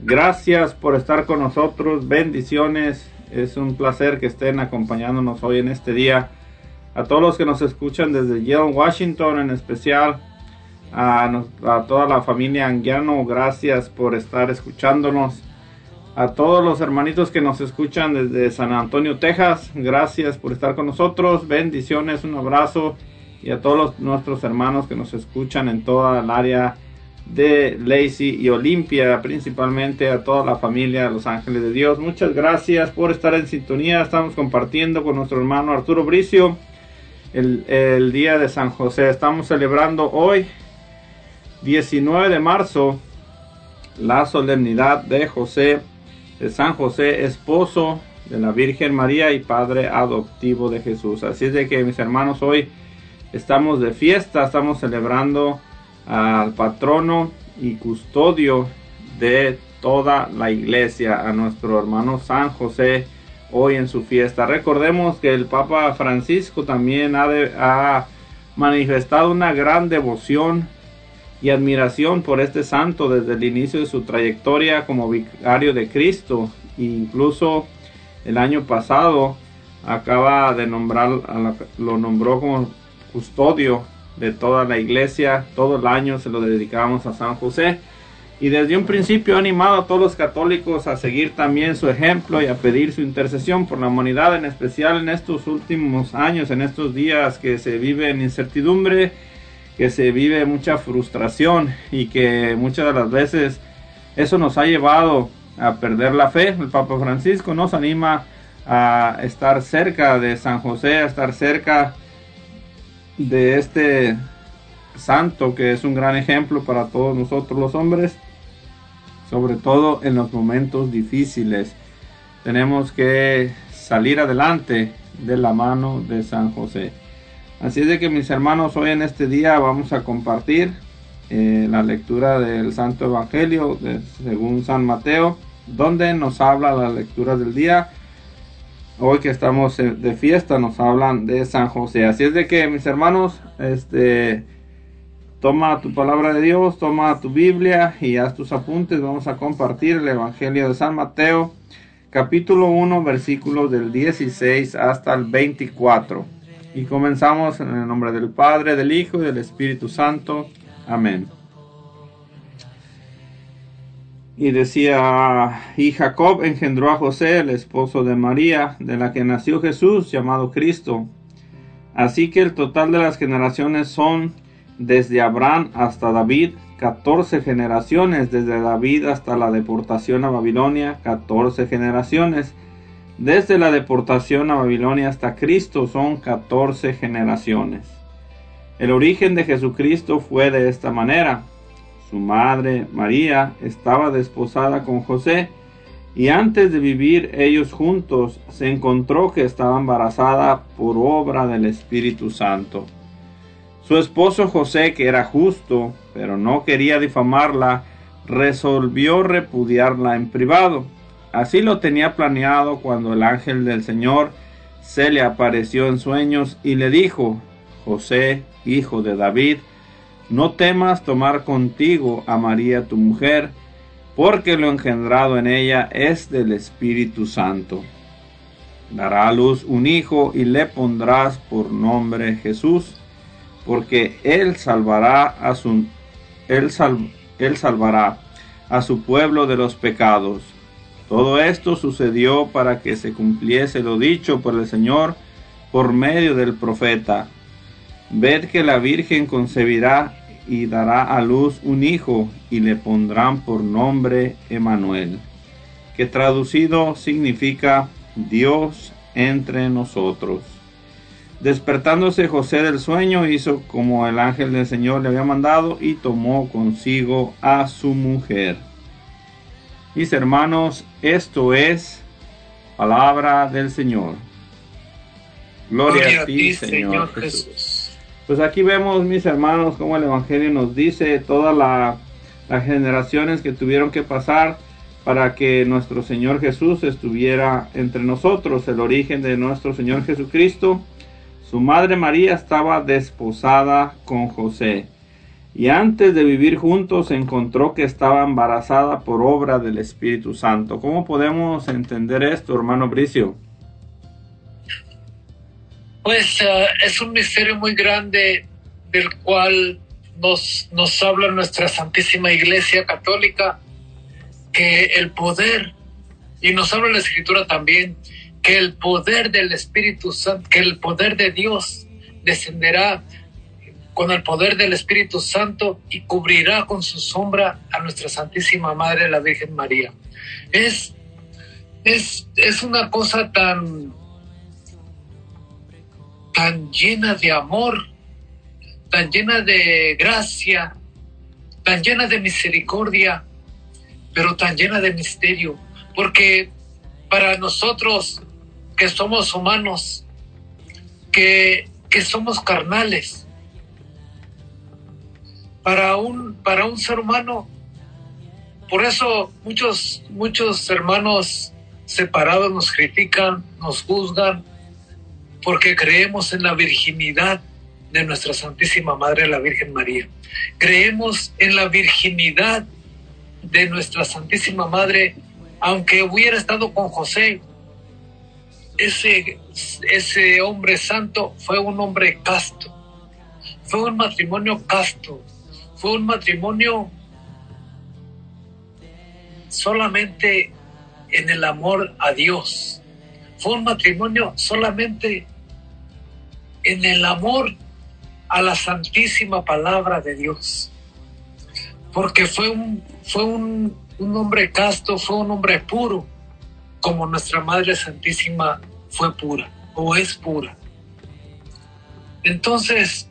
Gracias por estar con nosotros. Bendiciones. Es un placer que estén acompañándonos hoy en este día a todos los que nos escuchan desde Yale, Washington en especial, a, toda la familia Anguiano, gracias por estar escuchándonos. A todos los hermanitos que nos escuchan desde San Antonio, Texas, gracias por estar con nosotros. Bendiciones, un abrazo. Y a todos nuestros hermanos que nos escuchan en toda el área de Lacey y Olimpia, principalmente a toda la familia de Los Ángeles de Dios. Muchas gracias por estar en sintonía. Estamos compartiendo con nuestro hermano Arturo Bricio el, el día de San José. Estamos celebrando hoy, 19 de marzo, la solemnidad de José, de San José, esposo de la Virgen María y padre adoptivo de Jesús. Así es de que mis hermanos, hoy estamos de fiesta, estamos celebrando al patrono y custodio de toda la iglesia, a nuestro hermano San José, hoy en su fiesta. Recordemos que el Papa Francisco también ha, manifestado una gran devoción y admiración por este santo desde el inicio de su trayectoria como vicario de Cristo. Incluso el año pasado acaba de nombrar, lo nombró como custodio de toda la iglesia. Todo el año se lo dedicamos a San José. Y desde un principio ha animado a todos los católicos a seguir también su ejemplo y a pedir su intercesión por la humanidad, en especial en estos últimos años, en estos días que se vive en incertidumbre, que se vive mucha frustración y que muchas de las veces eso nos ha llevado a perder la fe. El Papa Francisco nos anima a estar cerca de San José, a estar cerca de este santo que es un gran ejemplo para todos nosotros los hombres sobre todo en los momentos difíciles. Tenemos que salir adelante de la mano de San José. Así es de que mis hermanos, hoy en este día vamos a compartir eh, la lectura del Santo Evangelio según San Mateo, donde nos habla la lectura del día. Hoy que estamos de fiesta nos hablan de San José. Así es de que mis hermanos, este, toma tu palabra de Dios, toma tu Biblia y haz tus apuntes. Vamos a compartir el Evangelio de San Mateo, capítulo 1, versículos del 16 hasta el 24. Y comenzamos en el nombre del Padre, del Hijo y del Espíritu Santo. Amén. Y decía, y Jacob engendró a José, el esposo de María, de la que nació Jesús, llamado Cristo. Así que el total de las generaciones son desde Abraham hasta David, 14 generaciones, desde David hasta la deportación a Babilonia, 14 generaciones desde la deportación a Babilonia hasta Cristo son 14 generaciones. El origen de Jesucristo fue de esta manera. Su madre, María, estaba desposada con José y antes de vivir ellos juntos se encontró que estaba embarazada por obra del Espíritu Santo. Su esposo José, que era justo, pero no quería difamarla, resolvió repudiarla en privado. Así lo tenía planeado cuando el ángel del Señor se le apareció en sueños y le dijo, José, hijo de David, no temas tomar contigo a María tu mujer, porque lo engendrado en ella es del Espíritu Santo. Dará a luz un hijo y le pondrás por nombre Jesús, porque él salvará a su él, él salvará a su pueblo de los pecados. Todo esto sucedió para que se cumpliese lo dicho por el Señor por medio del profeta. Ved que la Virgen concebirá y dará a luz un hijo y le pondrán por nombre Emanuel, que traducido significa Dios entre nosotros. Despertándose José del sueño hizo como el ángel del Señor le había mandado y tomó consigo a su mujer. Mis hermanos, esto es palabra del Señor. Gloria, a ti, Señor, Jesús. Pues aquí vemos, mis hermanos, como el Evangelio nos dice todas las generaciones que tuvieron que pasar para que nuestro Señor Jesús estuviera entre nosotros, el origen de nuestro Señor Jesucristo. Su madre María estaba desposada con José y antes de vivir juntos encontró que estaba embarazada por obra del Espíritu Santo. ¿Cómo podemos entender esto, hermano Bricio? Pues uh, es un misterio muy grande del cual nos, nos habla nuestra Santísima Iglesia Católica, que el poder, y nos habla la Escritura también, que el poder del Espíritu Santo, que el poder de Dios descenderá con el poder del Espíritu Santo y cubrirá con su sombra a nuestra Santísima Madre, la Virgen María. Es, es, es una cosa tan, tan llena de amor, tan llena de gracia, tan llena de misericordia, pero tan llena de misterio, porque para nosotros que somos humanos, que, que somos carnales, para un, para un ser humano. Por eso muchos, muchos hermanos separados nos critican, nos juzgan, porque creemos en la virginidad de nuestra Santísima Madre, la Virgen María. Creemos en la virginidad de nuestra Santísima Madre, aunque hubiera estado con José. Ese, ese hombre santo fue un hombre casto, fue un matrimonio casto, fue un matrimonio solamente en el amor a Dios. Fue un matrimonio solamente en el amor a la santísima palabra de Dios. Porque fue un, fue un, un hombre casto, fue un hombre puro, como nuestra Madre Santísima fue pura o es pura. Entonces,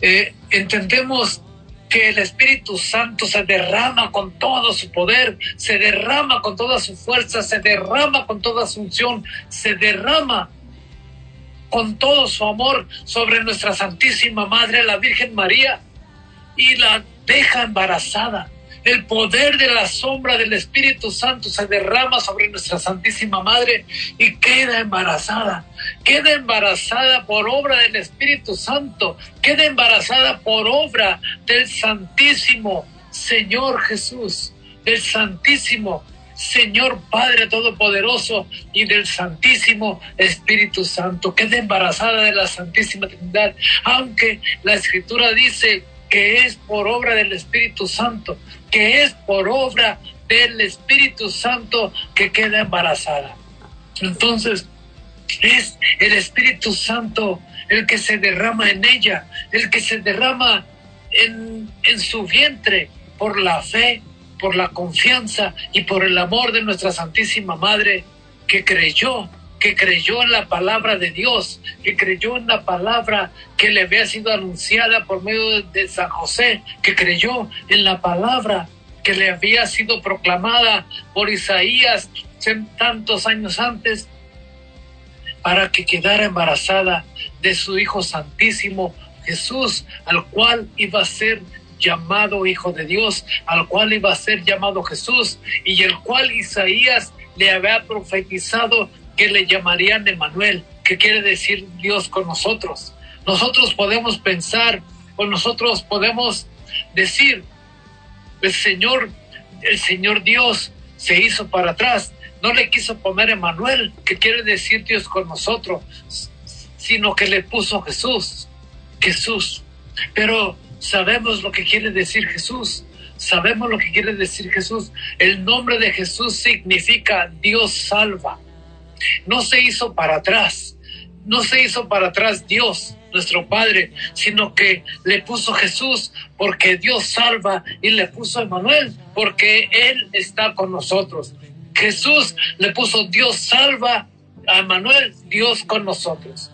eh, entendemos que el Espíritu Santo se derrama con todo su poder, se derrama con toda su fuerza, se derrama con toda su unción, se derrama con todo su amor sobre nuestra Santísima Madre, la Virgen María, y la deja embarazada. El poder de la sombra del Espíritu Santo se derrama sobre nuestra Santísima Madre y queda embarazada. Queda embarazada por obra del Espíritu Santo. Queda embarazada por obra del Santísimo Señor Jesús, del Santísimo Señor Padre Todopoderoso y del Santísimo Espíritu Santo. Queda embarazada de la Santísima Trinidad, aunque la Escritura dice que es por obra del Espíritu Santo, que es por obra del Espíritu Santo que queda embarazada. Entonces, es el Espíritu Santo el que se derrama en ella, el que se derrama en, en su vientre por la fe, por la confianza y por el amor de nuestra Santísima Madre que creyó que creyó en la palabra de Dios, que creyó en la palabra que le había sido anunciada por medio de San José, que creyó en la palabra que le había sido proclamada por Isaías tantos años antes, para que quedara embarazada de su Hijo Santísimo Jesús, al cual iba a ser llamado Hijo de Dios, al cual iba a ser llamado Jesús, y el cual Isaías le había profetizado que le llamarían Emanuel, que quiere decir Dios con nosotros. Nosotros podemos pensar o nosotros podemos decir, el Señor, el Señor Dios se hizo para atrás, no le quiso poner Emanuel, que quiere decir Dios con nosotros, sino que le puso Jesús, Jesús. Pero sabemos lo que quiere decir Jesús. Sabemos lo que quiere decir Jesús. El nombre de Jesús significa Dios salva no se hizo para atrás, no se hizo para atrás Dios, nuestro Padre, sino que le puso Jesús porque Dios salva y le puso Emanuel porque Él está con nosotros. Jesús le puso Dios salva a Emanuel, Dios con nosotros.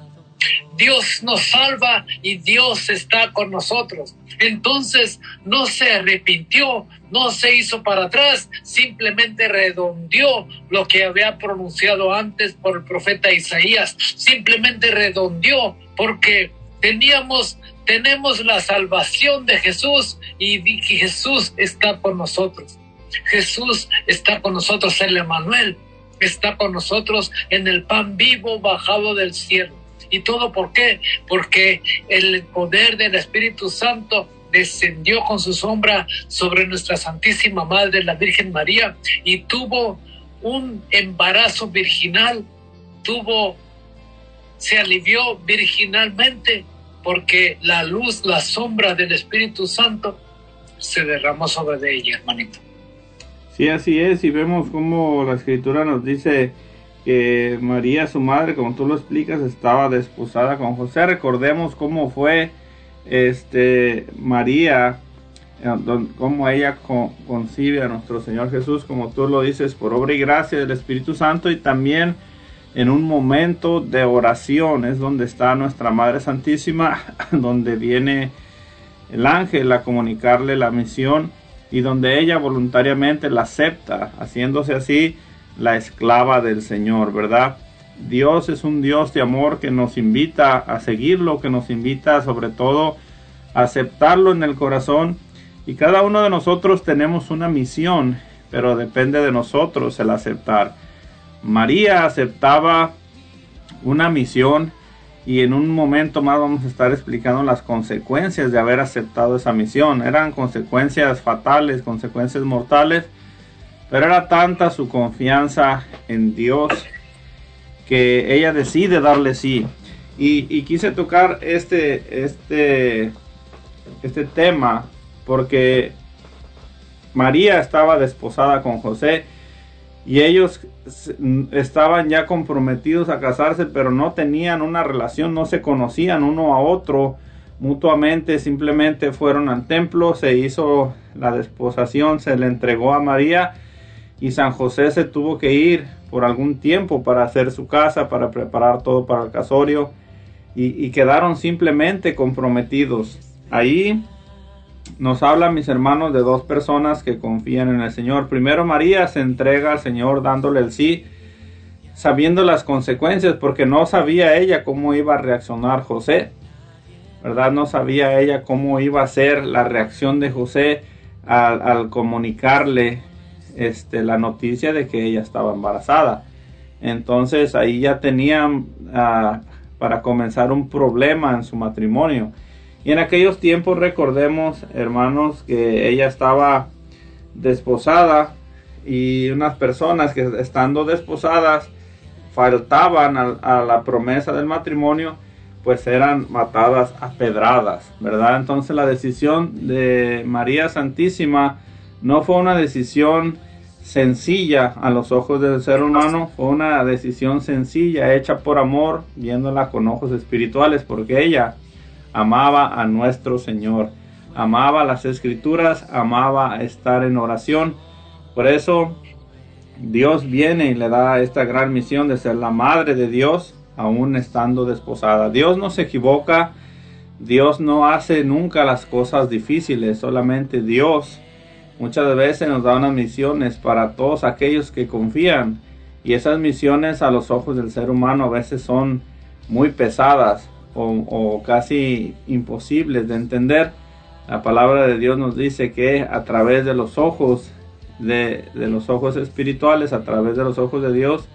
Dios nos salva y Dios está con nosotros. Entonces no se arrepintió, no se hizo para atrás, simplemente redondeó lo que había pronunciado antes por el profeta Isaías, simplemente redondeó porque teníamos tenemos la salvación de Jesús y Jesús está con nosotros. Jesús está con nosotros, el Emanuel está con nosotros en el pan vivo bajado del cielo. ¿Y todo por qué? Porque el poder del Espíritu Santo descendió con su sombra sobre nuestra Santísima Madre, la Virgen María, y tuvo un embarazo virginal, tuvo, se alivió virginalmente porque la luz, la sombra del Espíritu Santo se derramó sobre ella, hermanito. Sí, así es, y vemos cómo la escritura nos dice que María, su madre, como tú lo explicas, estaba desposada con José. Recordemos cómo fue este María, eh, cómo ella concibe a nuestro Señor Jesús, como tú lo dices, por obra y gracia del Espíritu Santo y también en un momento de oración es donde está nuestra Madre Santísima, (laughs) donde viene el ángel a comunicarle la misión y donde ella voluntariamente la acepta, haciéndose así la esclava del Señor, ¿verdad? Dios es un Dios de amor que nos invita a seguirlo, que nos invita sobre todo a aceptarlo en el corazón. Y cada uno de nosotros tenemos una misión, pero depende de nosotros el aceptar. María aceptaba una misión y en un momento más vamos a estar explicando las consecuencias de haber aceptado esa misión. Eran consecuencias fatales, consecuencias mortales, pero era tanta su confianza en Dios que ella decide darle sí. Y, quise tocar este, este, este tema porque María estaba desposada con José y ellos estaban ya comprometidos a casarse, pero no tenían una relación, no se conocían uno a otro mutuamente, simplemente fueron al templo, se hizo la desposación, se le entregó a María y San José se tuvo que ir por algún tiempo para hacer su casa, para preparar todo para el casorio y, quedaron simplemente comprometidos. Ahí nos habla, mis hermanos, de dos personas que confían en el Señor. Primero, María se entrega al Señor dándole el sí, sabiendo las consecuencias, porque no sabía ella cómo iba a reaccionar José. ¿Verdad? No sabía ella cómo iba a ser la reacción de José al, comunicarle este, la noticia de que ella estaba embarazada. Entonces ahí ya tenían ah, para comenzar un problema en su matrimonio. Y en aquellos tiempos recordemos, hermanos, que ella estaba desposada y unas personas que estando desposadas faltaban a, la promesa del matrimonio, pues eran matadas a pedradas, ¿verdad? Entonces la decisión de María Santísima no fue una decisión sencilla a los ojos del ser humano, fue una decisión sencilla, hecha por amor, viéndola con ojos espirituales, porque ella amaba a nuestro Señor, amaba las escrituras, amaba estar en oración. Por eso Dios viene y le da esta gran misión de ser la madre de Dios, aún estando desposada. Dios no se equivoca, Dios no hace nunca las cosas difíciles, solamente Dios muchas veces nos da unas misiones para todos aquellos que confían y esas misiones a los ojos del ser humano a veces son muy pesadas, o, casi imposibles de entender. La palabra de Dios nos dice que a través de los ojos, de, de los ojos espirituales, a través de los ojos de Dios,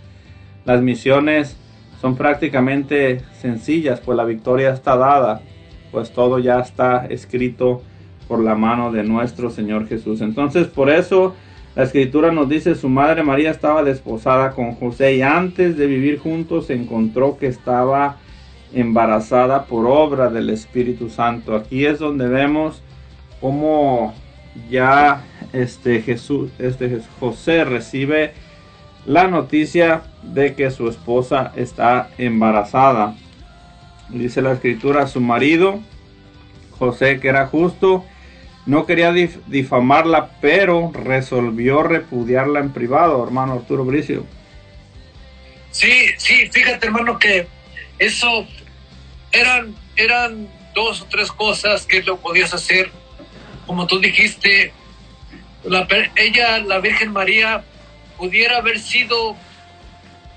las misiones son prácticamente sencillas, pues la victoria está dada, pues todo ya está escrito por la mano de nuestro Señor Jesús. Entonces, por eso la escritura nos dice, su madre María estaba desposada con José y antes de vivir juntos se encontró que estaba embarazada por obra del Espíritu Santo. Aquí es donde vemos cómo ya este Jesús, este José recibe la noticia de que su esposa está embarazada. Dice la escritura, su marido, José, que era justo, no quería difamarla, pero resolvió repudiarla en privado, hermano Arturo Bricio. Sí, sí, fíjate hermano que eso eran, eran dos o tres cosas que lo podías hacer. Como tú dijiste, la, ella, la Virgen María, pudiera haber sido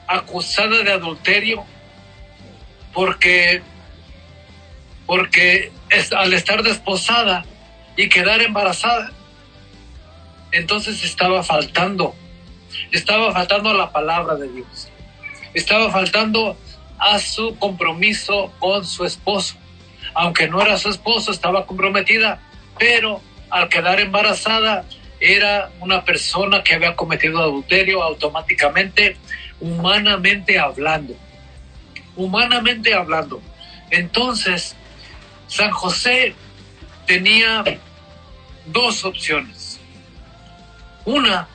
acusada de adulterio porque, porque al estar desposada y quedar embarazada, entonces estaba faltando, estaba faltando la palabra de Dios, estaba faltando a su compromiso con su esposo. Aunque no era su esposo, estaba comprometida, pero al quedar embarazada era una persona que había cometido adulterio automáticamente, humanamente hablando. Humanamente hablando. Entonces, San José tenía dos opciones. Una,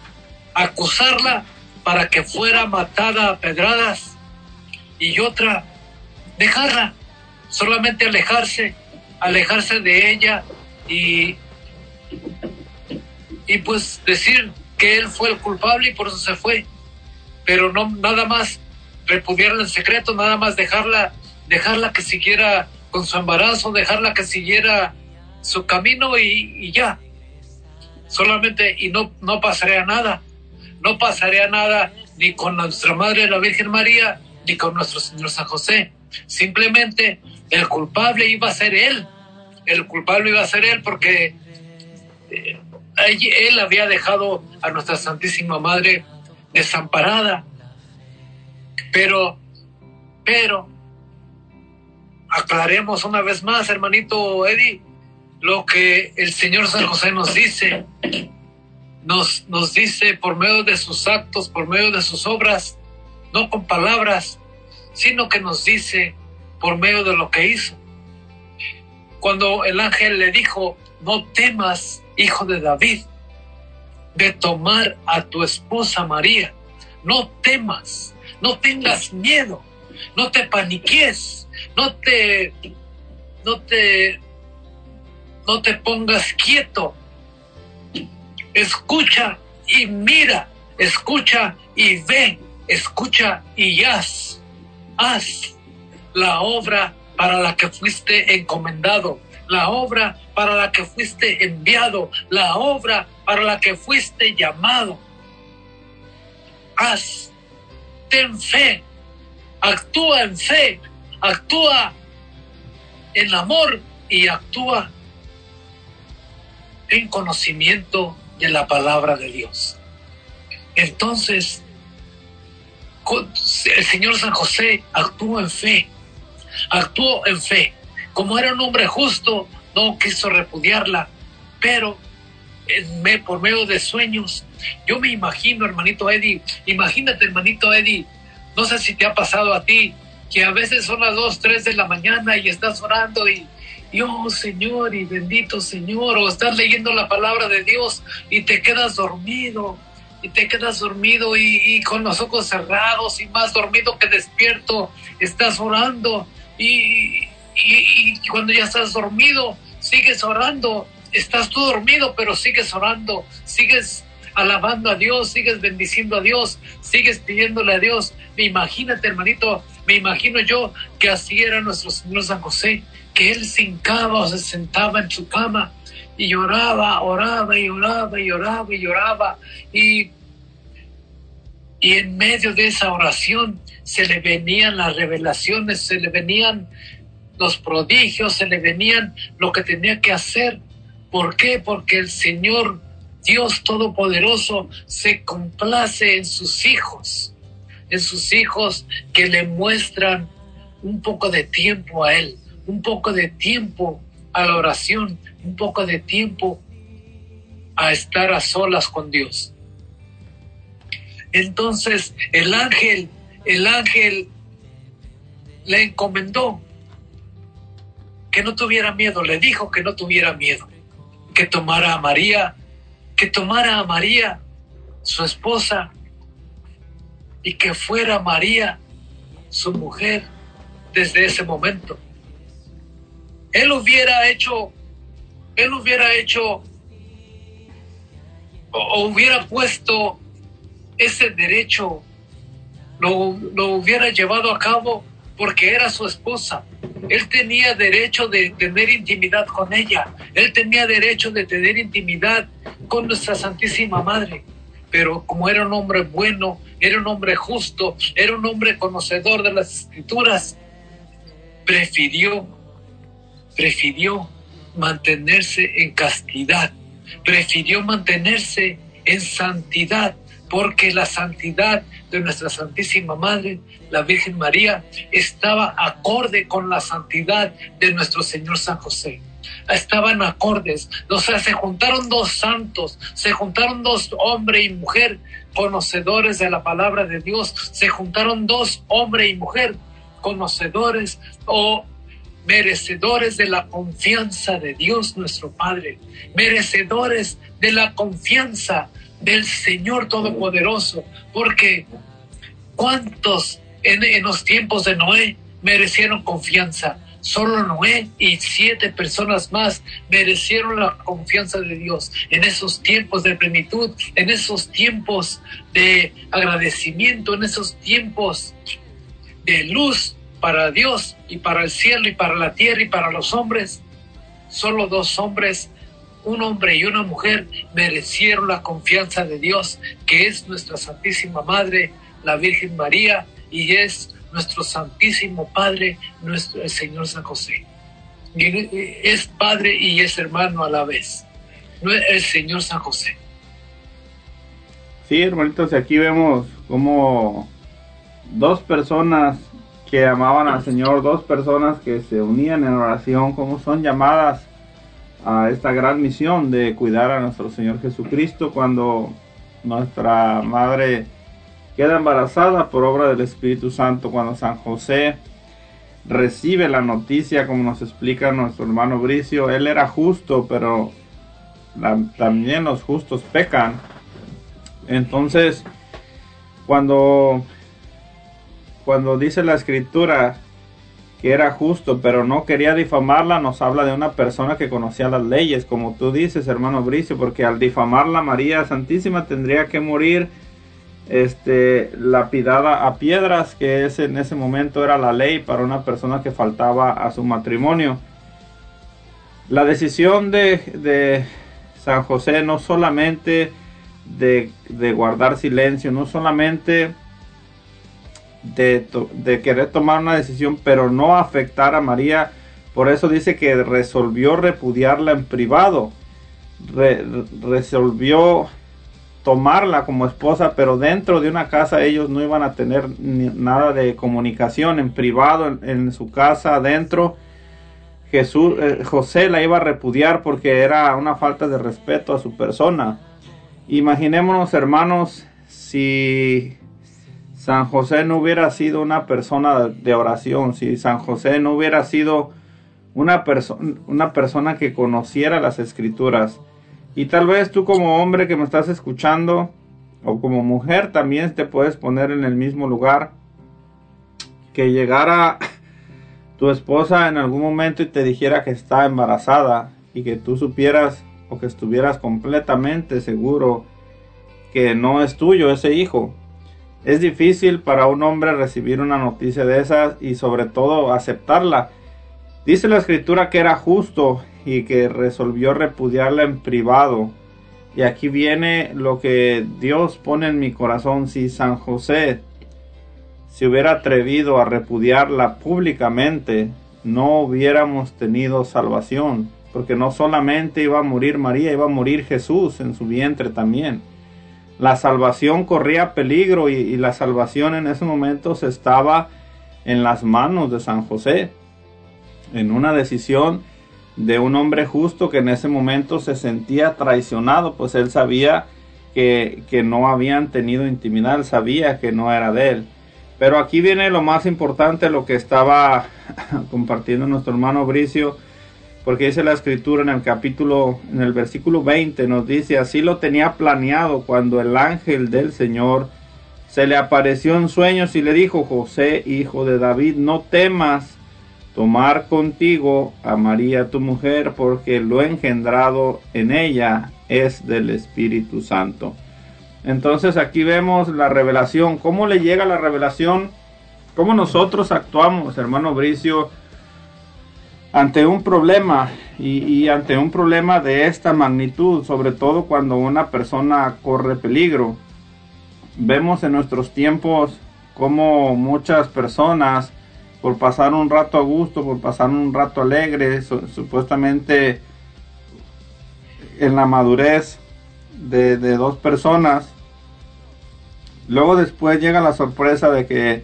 acusarla para que fuera matada a pedradas y otra, dejarla, solamente alejarse, alejarse de ella y, y pues decir que él fue el culpable y por eso se fue, pero no nada más repudiarla en secreto, nada más dejarla, dejarla que siguiera con su embarazo, dejarla que siguiera su camino y, ya, solamente y no, no pasaría nada, no pasaría nada ni con nuestra Madre la Virgen María, ni con nuestro Señor San José. Simplemente el culpable iba a ser él. El culpable iba a ser él porque eh, él había dejado a nuestra Santísima Madre desamparada. Pero, pero, aclaremos una vez más, hermanito Eddie, lo que el Señor San José nos dice. Nos, nos dice por medio de sus actos, por medio de sus obras, no con palabras, sino que nos dice por medio de lo que hizo. Cuando el ángel le dijo, no temas, hijo de David, de tomar a tu esposa María, no temas, no tengas miedo, no te paniques, no te, no te, no te pongas quieto, escucha y mira, escucha y ve escucha y haz, haz la obra para la que fuiste encomendado, la obra para la que fuiste enviado, la obra para la que fuiste llamado. Haz, ten fe, actúa en fe, actúa en amor y actúa en conocimiento de la palabra de Dios. Entonces, el Señor San José actuó en fe, actuó en fe. Como era un hombre justo, no quiso repudiarla, pero por medio de sueños, yo me imagino, hermanito Eddie, imagínate, hermanito Eddie, no sé si te ha pasado a ti, que a veces son las 2, 3 de la mañana y estás orando y, Dios, Señor, y bendito Señor, o estás leyendo la palabra de Dios y te quedas dormido, y te quedas dormido y, con los ojos cerrados y más dormido que despierto, estás orando y, y, cuando ya estás dormido, sigues orando, estás tú dormido, pero sigues orando, sigues alabando a Dios, sigues bendiciendo a Dios, sigues pidiéndole a Dios. Imagínate, hermanito, me imagino yo que así era nuestro Señor San José, que él se hincaba o se sentaba en su cama y lloraba, oraba y oraba y oraba y oraba y, y en medio de esa oración se le venían las revelaciones, se le venían los prodigios, se le venían lo que tenía que hacer. ¿Por qué? Porque el Señor Dios Todopoderoso se complace en sus hijos, en sus hijos que le muestran un poco de tiempo a Él, un poco de tiempo a la oración, un poco de tiempo a estar a solas con Dios. Entonces el ángel, el ángel le encomendó que no tuviera miedo, le dijo que no tuviera miedo, que tomara a María, que tomara a María, su esposa, y que fuera María, su mujer, desde ese momento. Él hubiera hecho él hubiera hecho o, hubiera puesto ese derecho, lo, lo hubiera llevado a cabo porque era su esposa. Él tenía derecho de tener intimidad con ella. Él tenía derecho de tener intimidad con nuestra Santísima Madre. Pero como era un hombre bueno, era un hombre justo, era un hombre conocedor de las escrituras, prefirió, prefirió mantenerse en castidad, prefirió mantenerse en santidad, porque la santidad de nuestra Santísima Madre, la Virgen María, estaba acorde con la santidad de nuestro Señor San José. Estaban acordes, o sea, se juntaron dos santos, se juntaron dos hombre y mujer conocedores de la palabra de Dios, se juntaron dos hombre y mujer conocedores o merecedores de la confianza de Dios nuestro Padre, merecedores de la confianza del Señor Todopoderoso, porque ¿cuántos en, los tiempos de Noé merecieron confianza? Solo Noé y siete personas más merecieron la confianza de Dios en esos tiempos de plenitud, en esos tiempos de agradecimiento, en esos tiempos de luz para Dios y para el cielo y para la tierra y para los hombres. Solo dos hombres, un hombre y una mujer, merecieron la confianza de Dios, que es nuestra Santísima Madre, la Virgen María, y es nuestro Santísimo Padre, nuestro Señor San José. Es Padre y es hermano a la vez. El Señor San José. Sí, hermanitos, aquí vemos como dos personas que amaban al Señor, dos personas que se unían en oración, como son llamadas a esta gran misión de cuidar a nuestro Señor Jesucristo cuando nuestra madre queda embarazada por obra del Espíritu Santo, cuando San José recibe la noticia, como nos explica nuestro hermano Bricio, él era justo, pero también los justos pecan. Entonces, cuando cuando dice la escritura que era justo, pero no quería difamarla, nos habla de una persona que conocía las leyes, como tú dices, hermano Bricio, porque al difamarla María Santísima tendría que morir este lapidada a piedras, que ese, en ese momento era la ley para una persona que faltaba a su matrimonio. La decisión de, San José no solamente de guardar silencio, no solamente de, querer tomar una decisión, pero no afectar a María. Por eso dice que resolvió repudiarla en privado. Re, resolvió tomarla como esposa, pero dentro de una casa ellos no iban a tener nada de comunicación en privado, en, en su casa adentro. Jesús, eh, José la iba a repudiar porque era una falta de respeto a su persona. Imaginémonos, hermanos, si San José no hubiera sido una persona de oración, si San José no hubiera sido una, una persona que conociera las escrituras. Y tal vez tú como hombre que me estás escuchando, o como mujer también te puedes poner en el mismo lugar, que llegara tu esposa en algún momento y te dijera que está embarazada y que tú supieras o que estuvieras completamente seguro que no es tuyo ese hijo. Es difícil para un hombre recibir una noticia de esas y sobre todo aceptarla. Dice la escritura que era justo y que resolvió repudiarla en privado. Y aquí viene lo que Dios pone en mi corazón. Si San José se hubiera atrevido a repudiarla públicamente, no hubiéramos tenido salvación. Porque no solamente iba a morir María, iba a morir Jesús en su vientre también. La salvación corría peligro y, la salvación en ese momento estaba en las manos de San José. En una decisión de un hombre justo que en ese momento se sentía traicionado, pues él sabía que, que, no habían tenido intimidad, sabía que no era de él. Pero aquí viene lo más importante, lo que estaba (laughs) compartiendo nuestro hermano Bricio, porque dice la escritura en el capítulo, en el versículo 20, nos dice, así lo tenía planeado cuando el ángel del Señor se le apareció en sueños y le dijo, José, hijo de David, no temas tomar contigo a María tu mujer, porque lo engendrado en ella es del Espíritu Santo. Entonces aquí vemos la revelación, cómo le llega la revelación, cómo nosotros actuamos, hermano Bricio, ante un problema y, ante un problema de esta magnitud, sobre todo cuando una persona corre peligro. Vemos en nuestros tiempos como muchas personas por pasar un rato a gusto, por pasar un rato alegre, su, supuestamente en la madurez de, dos personas. Luego después llega la sorpresa de que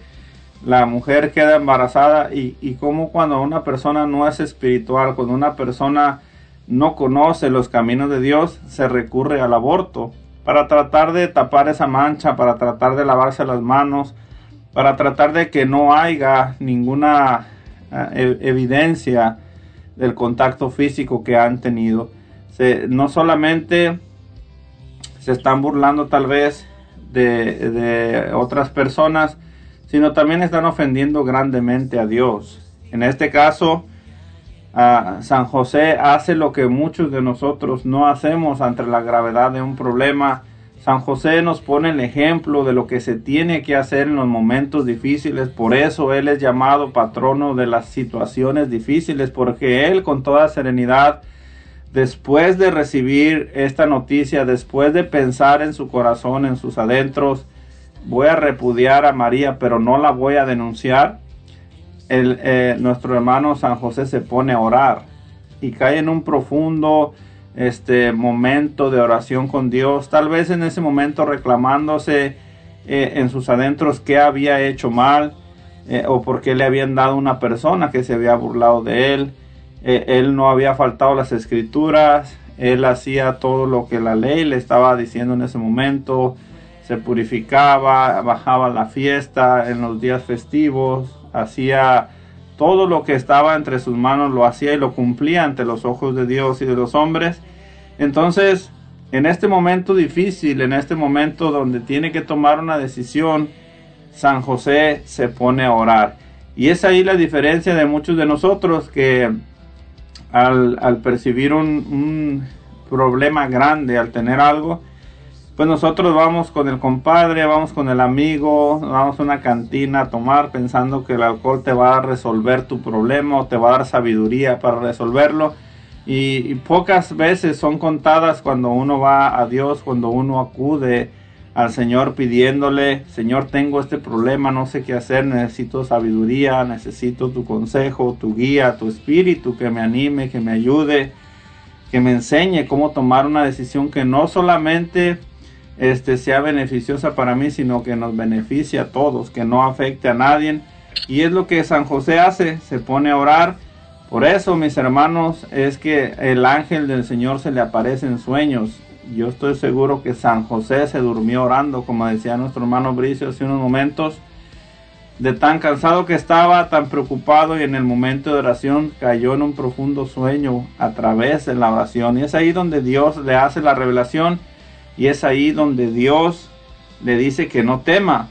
la mujer queda embarazada y, y como cuando una persona no es espiritual, cuando una persona no conoce los caminos de Dios, se recurre al aborto para tratar de tapar esa mancha, para tratar de lavarse las manos, para tratar de que no haya ninguna uh, evidencia del contacto físico que han tenido. No solamente se están burlando tal vez de, de, otras personas, sino también están ofendiendo grandemente a Dios. En este caso, San José hace lo que muchos de nosotros no hacemos ante la gravedad de un problema San José nos pone el ejemplo de lo que se tiene que hacer en los momentos difíciles. Por eso Él es llamado patrono de las situaciones difíciles, porque Él con toda serenidad, después de recibir esta noticia, después de pensar en su corazón, en sus adentros, voy a repudiar a María, pero no la voy a denunciar. Eh, nuestro hermano San José se pone a orar y cae en un profundo este momento de oración con Dios, tal vez en ese momento reclamándose eh, en sus adentros qué había hecho mal eh, o por qué le habían dado una persona que se había burlado de él. Él no había faltado las escrituras, él hacía todo lo que la ley le estaba diciendo en ese momento, se purificaba, bajaba la fiesta en los días festivos, hacía todo lo que estaba entre sus manos lo hacía y lo cumplía ante los ojos de Dios y de los hombres. Entonces, en este momento difícil, en este momento donde tiene que tomar una decisión, San José se pone a orar. Y es ahí la diferencia de muchos de nosotros que al, percibir un problema grande, al tener algo, pues nosotros vamos con el compadre, vamos con el amigo, vamos a una cantina a tomar pensando que el alcohol te va a resolver tu problema o te va a dar sabiduría para resolverlo. Y, y pocas veces son contadas cuando uno va a Dios, cuando uno acude al Señor pidiéndole, Señor, tengo este problema, no sé qué hacer, necesito sabiduría, necesito tu consejo, tu guía, tu espíritu que me anime, que me ayude, que me enseñe cómo tomar una decisión que no solamente este, sea beneficiosa para mí, sino que nos beneficie a todos, que no afecte a nadie. Y es lo que San José hace, se pone a orar. Por eso, mis hermanos, es que el ángel del Señor se le aparece en sueños. Yo estoy seguro que San José se durmió orando, como decía nuestro hermano Bricio hace unos momentos, de tan cansado que estaba, tan preocupado y en el momento de oración cayó en un profundo sueño a través de la oración. Y es ahí donde Dios le hace la revelación y es ahí donde Dios le dice que no tema,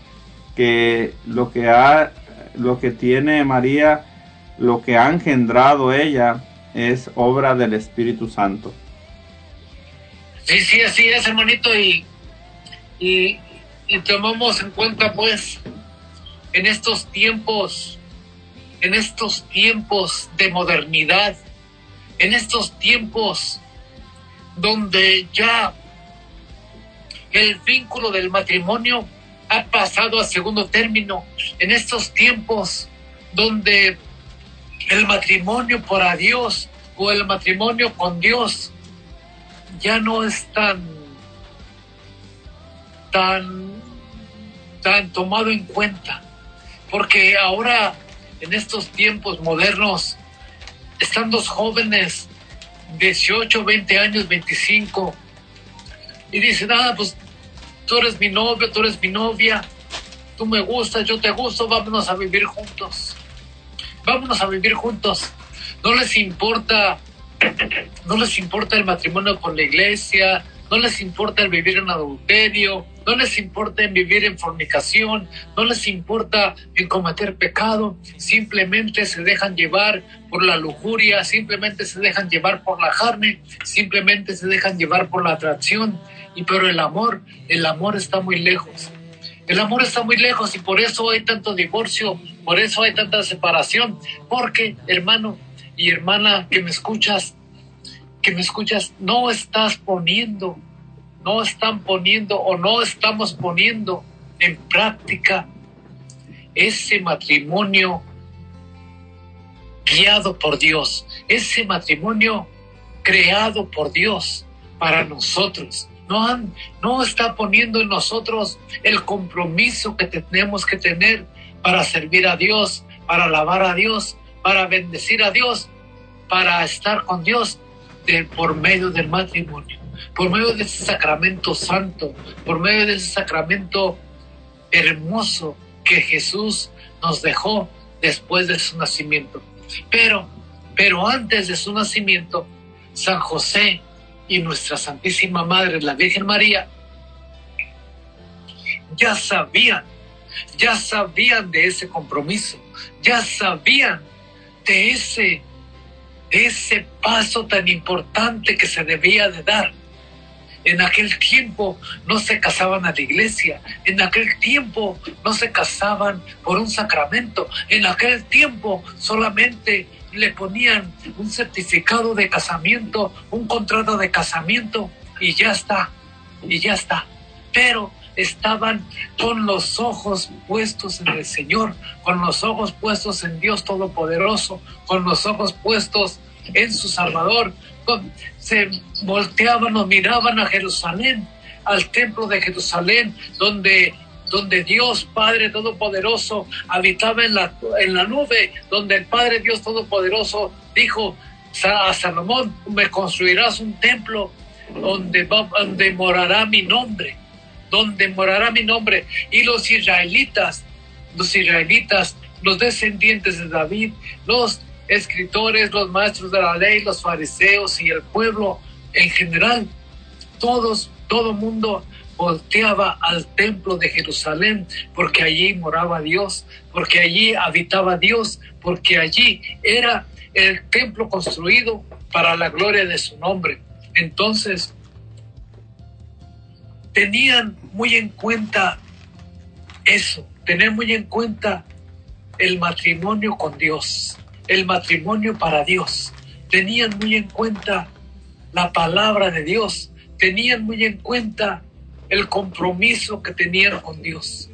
que lo que ha, lo que tiene María, lo que ha engendrado ella es obra del Espíritu Santo. Sí, sí, así es, hermanito, y, y, y tomamos en cuenta, pues, en estos tiempos, en estos tiempos de modernidad, en estos tiempos donde ya el vínculo del matrimonio ha pasado a segundo término, en estos tiempos donde el matrimonio por a Dios o el matrimonio con Dios ya no es tan tan tan tomado en cuenta. Porque ahora en estos tiempos modernos están dos jóvenes 18, 20 años, 25 y dicen, ah, pues tú eres mi novio, tú eres mi novia, tú me gustas, yo te gusto, vámonos a vivir juntos. Vámonos a vivir juntos. No les importa, no les importa el matrimonio con la iglesia, no les importa el vivir en adulterio, no les importa en vivir en fornicación, no les importa en cometer pecado, simplemente se dejan llevar por la lujuria, simplemente se dejan llevar por la carne, simplemente se dejan llevar por la atracción, y pero el amor, el amor está muy lejos. El amor está muy lejos y por eso hay tanto divorcio, por eso hay tanta separación, porque hermano y hermana que me escuchas, que me escuchas, no estás poniendo, no están poniendo o no estamos poniendo en práctica ese matrimonio guiado por Dios, ese matrimonio creado por Dios para nosotros. No, han, no está poniendo en nosotros el compromiso que tenemos que tener para servir a Dios, para alabar a Dios, para bendecir a Dios, para estar con Dios por medio del matrimonio, por medio de ese sacramento santo, por medio de ese sacramento hermoso que Jesús nos dejó después de su nacimiento. Pero, pero antes de su nacimiento, San José y nuestra Santísima Madre, la Virgen María, ya sabían, ya sabían de ese compromiso, ya sabían de ese, ese paso tan importante que se debía de dar. En aquel tiempo no se casaban a la iglesia, en aquel tiempo no se casaban por un sacramento, en aquel tiempo solamente le ponían un certificado de casamiento, un contrato de casamiento y ya está, y ya está. Pero estaban con los ojos puestos en el Señor, con los ojos puestos en Dios Todopoderoso, con los ojos puestos en su Salvador. Se volteaban o miraban a Jerusalén, al templo de Jerusalén, donde donde Dios Padre Todopoderoso habitaba en la, en la nube, donde el Padre Dios Todopoderoso dijo a Salomón, me construirás un templo donde, donde morará mi nombre, donde morará mi nombre. Y los israelitas, los israelitas, los descendientes de David, los escritores, los maestros de la ley, los fariseos y el pueblo en general, todos, todo mundo volteaba al templo de Jerusalén porque allí moraba Dios, porque allí habitaba Dios, porque allí era el templo construido para la gloria de su nombre. Entonces, tenían muy en cuenta eso, tener muy en cuenta el matrimonio con Dios, el matrimonio para Dios, tenían muy en cuenta la palabra de Dios, tenían muy en cuenta el compromiso que tenían con Dios.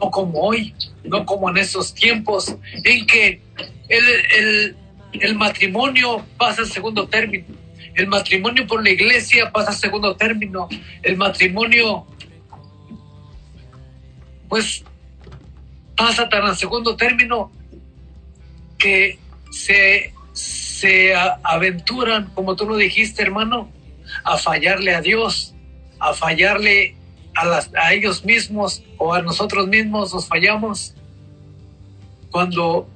No como hoy, no como en esos tiempos en que el, el, el matrimonio pasa al segundo término. El matrimonio por la iglesia pasa al segundo término. El matrimonio, pues, pasa tan al segundo término que se, se aventuran, como tú lo dijiste, hermano, a fallarle a Dios, a fallarle a, las, a ellos mismos o a nosotros mismos, nos fallamos cuando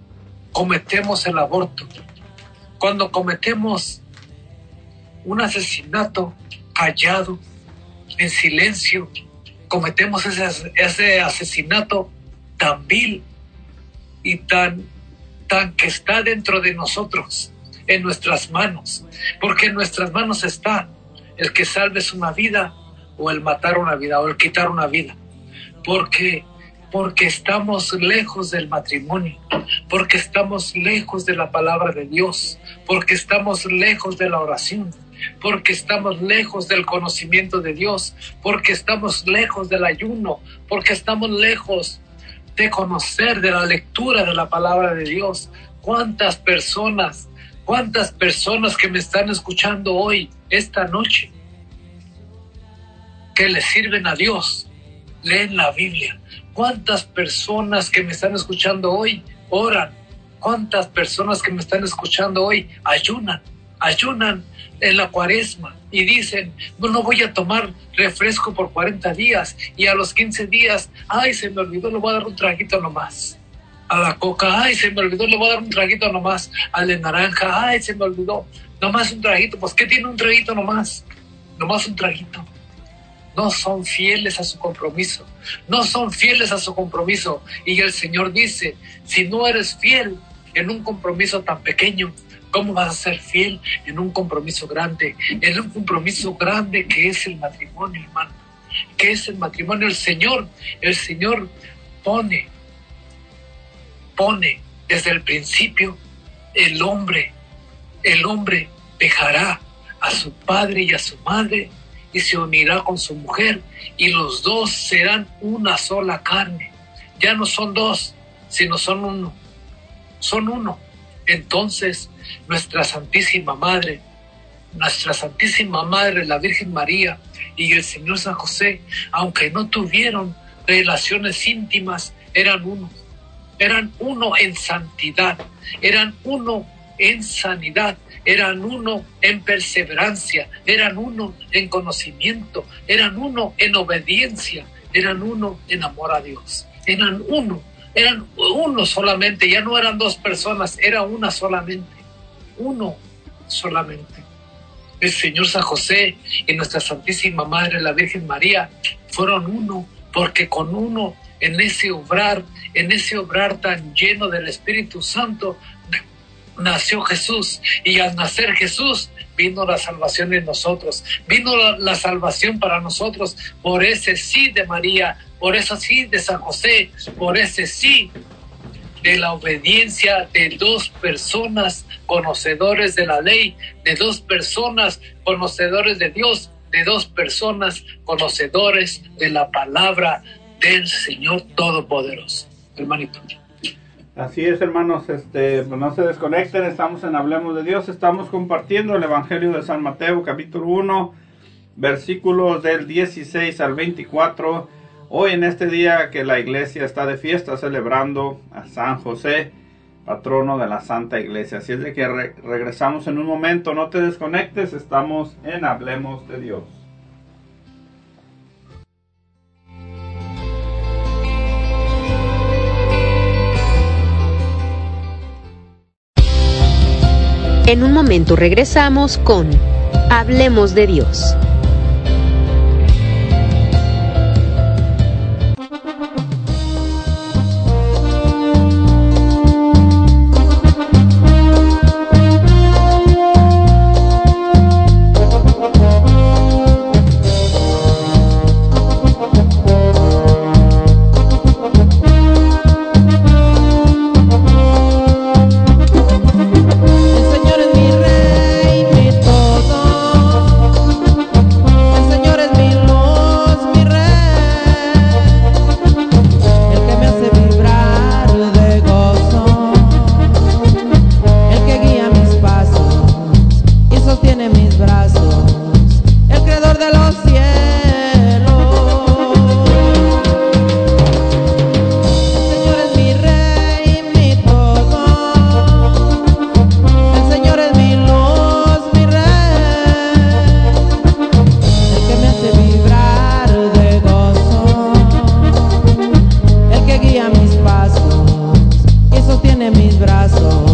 cometemos el aborto, cuando cometemos un asesinato callado, en silencio, cometemos ese, ese asesinato tan vil y tan, que está dentro de nosotros, en nuestras manos, porque en nuestras manos está el que salves una vida o el matar una vida o el quitar una vida, porque porque estamos lejos del matrimonio, porque estamos lejos de la palabra de Dios, porque estamos lejos de la oración, porque estamos lejos del conocimiento de Dios, porque estamos lejos del ayuno, porque estamos lejos de conocer de la lectura de la palabra de Dios. ¿Cuántas personas, cuántas personas que me están escuchando hoy, esta noche, que le sirven a Dios, leen la Biblia? ¿Cuántas personas que me están escuchando hoy oran? ¿Cuántas personas que me están escuchando hoy ayunan? Ayunan en la cuaresma y dicen, no, no voy a tomar refresco por 40 días y a los 15 días, ay, se me olvidó, le voy a dar un traguito nomás. A la coca, ay, se me olvidó, le voy a dar un traguito nomás. Al de naranja, ay, se me olvidó, nomás un traguito. Pues, ¿qué tiene un traguito nomás? Nomás un traguito no son fieles a su compromiso, no son fieles a su compromiso. Y el Señor dice, si no eres fiel en un compromiso tan pequeño, ¿cómo vas a ser fiel en un compromiso grande? En un compromiso grande que es el matrimonio, hermano. Que es el matrimonio? El Señor, el Señor pone, pone desde el principio el hombre, el hombre dejará a su padre y a su madre y se unirá con su mujer y los dos serán una sola carne. Ya no son dos, sino son uno. Son uno. Entonces, nuestra Santísima Madre, nuestra Santísima Madre, la Virgen María y el Señor San José, aunque no tuvieron relaciones íntimas, eran uno. Eran uno en santidad, eran uno en sanidad, eran uno en perseverancia, eran uno en conocimiento, eran uno en obediencia, eran uno en amor a Dios, eran uno, eran uno solamente, ya no eran dos personas, era una solamente, uno solamente. El Señor San José y nuestra Santísima Madre, la Virgen María, fueron uno, porque con uno en ese obrar, en ese obrar tan lleno del Espíritu Santo, nació Jesús y al nacer Jesús vino la salvación en nosotros, vino la, salvación para nosotros por ese sí de María, por ese sí de San José, por ese sí de la obediencia de dos personas conocedores de la ley, de dos personas conocedores de Dios, de dos personas conocedores de la palabra del Señor Todopoderoso. Hermanito. Así es, hermanos, este, pues no se desconecten, estamos en Hablemos de Dios, estamos compartiendo el Evangelio de San Mateo, capítulo 1, versículos del 16 al 24. Hoy en este día que la iglesia está de fiesta celebrando a San José, patrono de la Santa Iglesia. Así es de que regresamos en un momento, no te desconectes, estamos en Hablemos de Dios. En un momento regresamos con Hablemos de Dios. corazón.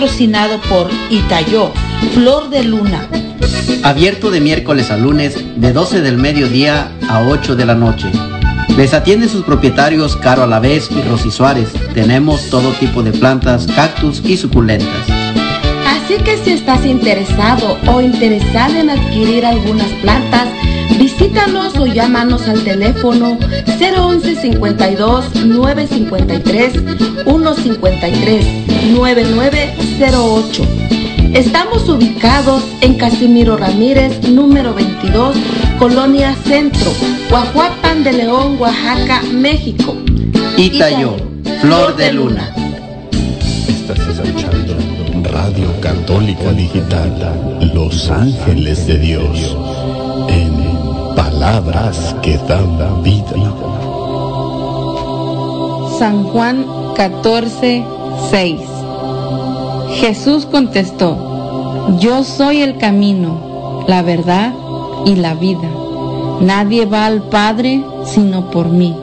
Patrocinado por Itayó, Flor de Luna. Abierto de miércoles a lunes de 12 del mediodía a 8 de la noche. Les atienden sus propietarios Caro Alavés y Rosy Suárez. Tenemos todo tipo de plantas, cactus y suculentas. Así que si estás interesado o interesada en adquirir algunas plantas, visítanos o llámanos al teléfono 011 52 953 153 9908. Estamos ubicados en Casimiro Ramírez, número 22, Colonia Centro, Guajuapan de León, Oaxaca, México. Itayo, Flor de Luna. Estás escuchando Radio Católica Digital, Los Ángeles de Dios, palabras que dan vida. San Juan 14, 6. Jesús contestó, Yo soy el camino, la verdad y la vida. Nadie va al Padre sino por mí.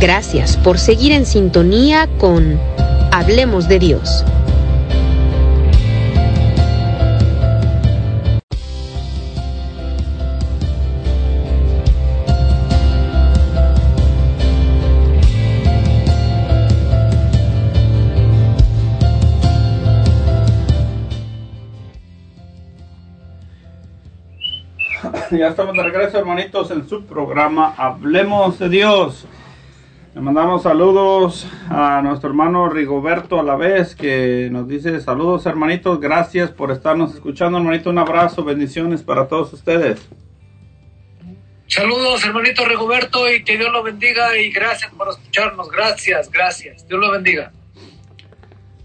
Gracias por seguir en sintonía con Hablemos de Dios. Ya estamos de regreso, hermanitos, en su programa Hablemos de Dios. Le mandamos saludos a nuestro hermano Rigoberto a la vez, que nos dice saludos, hermanitos. Gracias por estarnos escuchando, hermanito. Un abrazo, bendiciones para todos ustedes. Saludos, hermanito Rigoberto, y que Dios lo bendiga y gracias por escucharnos. Gracias, gracias. Dios lo bendiga.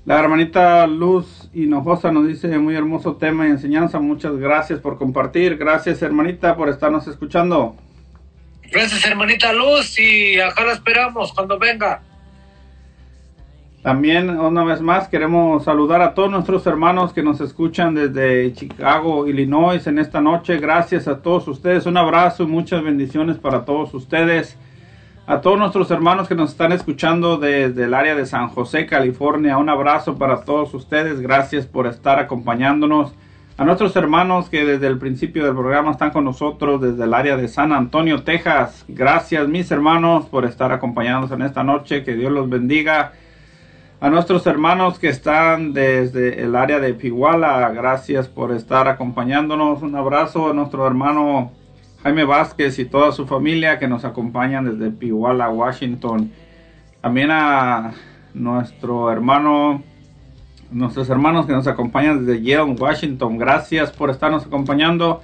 La hermanita Luz Hinojosa nos dice muy hermoso tema y enseñanza. Muchas gracias por compartir. Gracias, hermanita, por estarnos escuchando. Gracias, hermanita Luz, y acá la esperamos cuando venga. También, una vez más, queremos saludar a todos nuestros hermanos que nos escuchan desde Chicago, Illinois, en esta noche. Gracias a todos ustedes. Un abrazo y muchas bendiciones para todos ustedes. A todos nuestros hermanos que nos están escuchando desde el área de San José, California, un abrazo para todos ustedes. Gracias por estar acompañándonos. A nuestros hermanos que desde el principio del programa están con nosotros desde el área de San Antonio, Texas. Gracias mis hermanos por estar acompañándonos en esta noche. Que Dios los bendiga. A nuestros hermanos que están desde el área de Piguala, gracias por estar acompañándonos. Un abrazo a nuestro hermano Jaime Vázquez y toda su familia que nos acompañan desde Piguala, Washington. También a nuestro hermano, nuestros hermanos que nos acompañan desde Yale, Washington. Gracias por estarnos acompañando.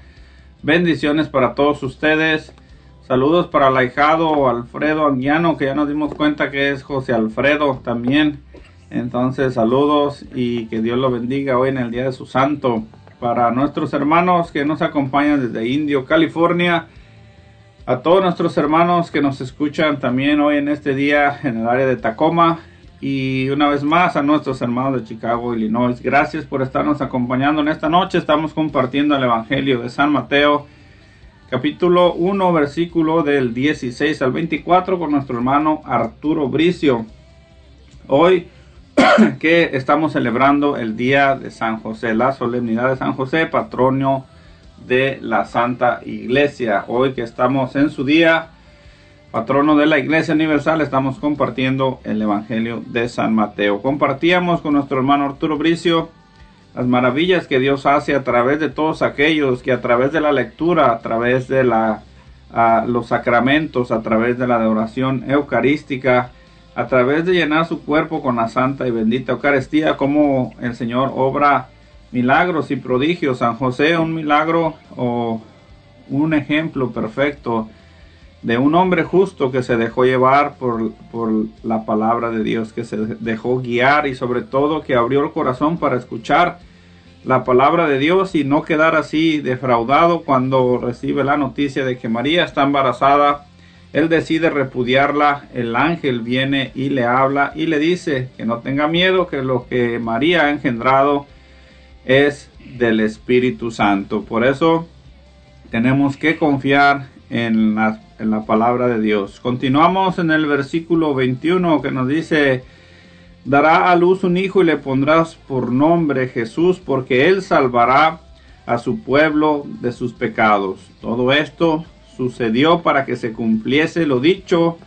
Bendiciones para todos ustedes. Saludos para el ahijado Alfredo Anguiano, que ya nos dimos cuenta que es José Alfredo también. Entonces, saludos y que Dios lo bendiga hoy en el día de su santo para nuestros hermanos que nos acompañan desde Indio, California, a todos nuestros hermanos que nos escuchan también hoy en este día en el área de Tacoma y una vez más a nuestros hermanos de Chicago, Illinois. Gracias por estarnos acompañando en esta noche. Estamos compartiendo el Evangelio de San Mateo, capítulo 1, versículo del 16 al 24 con nuestro hermano Arturo Bricio. Hoy (clears throat) que estamos celebrando el día de San José, la solemnidad de San José, patrono de la Santa Iglesia. Hoy que estamos en su día, patrono de la Iglesia Universal, estamos compartiendo el Evangelio de San Mateo. Compartíamos con nuestro hermano Arturo Bricio las maravillas que Dios hace a través de todos aquellos que a través de la lectura, a través de la, los sacramentos, a través de la adoración eucarística, a través de llenar su cuerpo con la santa y bendita Eucaristía, como el Señor obra milagros y prodigios. San José, un milagro o un ejemplo perfecto de un hombre justo que se dejó llevar por, por, la palabra de Dios, que se dejó guiar y sobre todo que abrió el corazón para escuchar la palabra de Dios y no quedar así defraudado cuando recibe la noticia de que María está embarazada él decide repudiarla, el ángel viene y le habla y le dice que no tenga miedo, que lo que María ha engendrado es del Espíritu Santo. Por eso tenemos que confiar en la, en la palabra de Dios. Continuamos en el versículo 21 que nos dice, dará a luz un hijo y le pondrás por nombre Jesús, porque él salvará a su pueblo de sus pecados. Todo esto sucedió para que se cumpliese lo dicho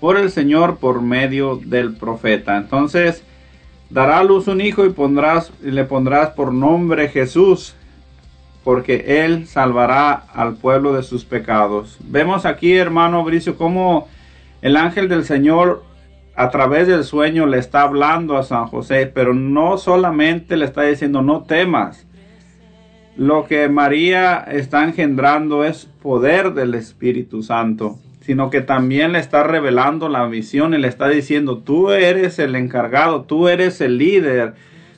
por el Señor por medio del profeta. Entonces, dará a luz un hijo y pondrás y le pondrás por nombre Jesús, porque él salvará al pueblo de sus pecados. Vemos aquí, hermano Bricio, cómo el ángel del Señor a través del sueño le está hablando a San José, pero no solamente le está diciendo no temas. Lo que María está engendrando es poder del Espíritu Santo sino que también le está revelando la visión y le está diciendo, tú eres el encargado, tú eres el líder,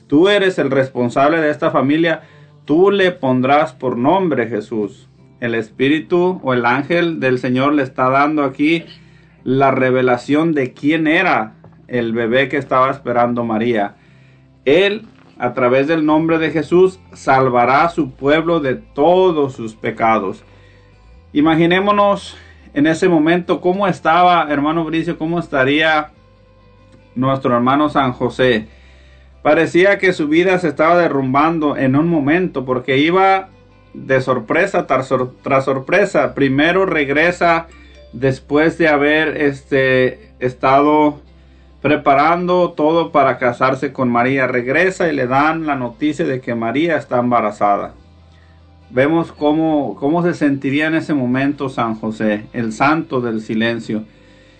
tú eres el responsable de esta familia, tú le pondrás por nombre Jesús. El Espíritu o el ángel del Señor le está dando aquí la revelación de quién era el bebé que estaba esperando María. Él, a través del nombre de Jesús, salvará a su pueblo de todos sus pecados. Imaginémonos en ese momento, ¿cómo estaba, hermano Bricio? ¿Cómo estaría nuestro hermano San José? Parecía que su vida se estaba derrumbando en un momento porque iba de sorpresa tras, sorpresa. Primero regresa después de haber este, estado preparando todo para casarse con María. Regresa y le dan la noticia de que María está embarazada. Vemos cómo, cómo se sentiría en ese momento San José, el santo del silencio.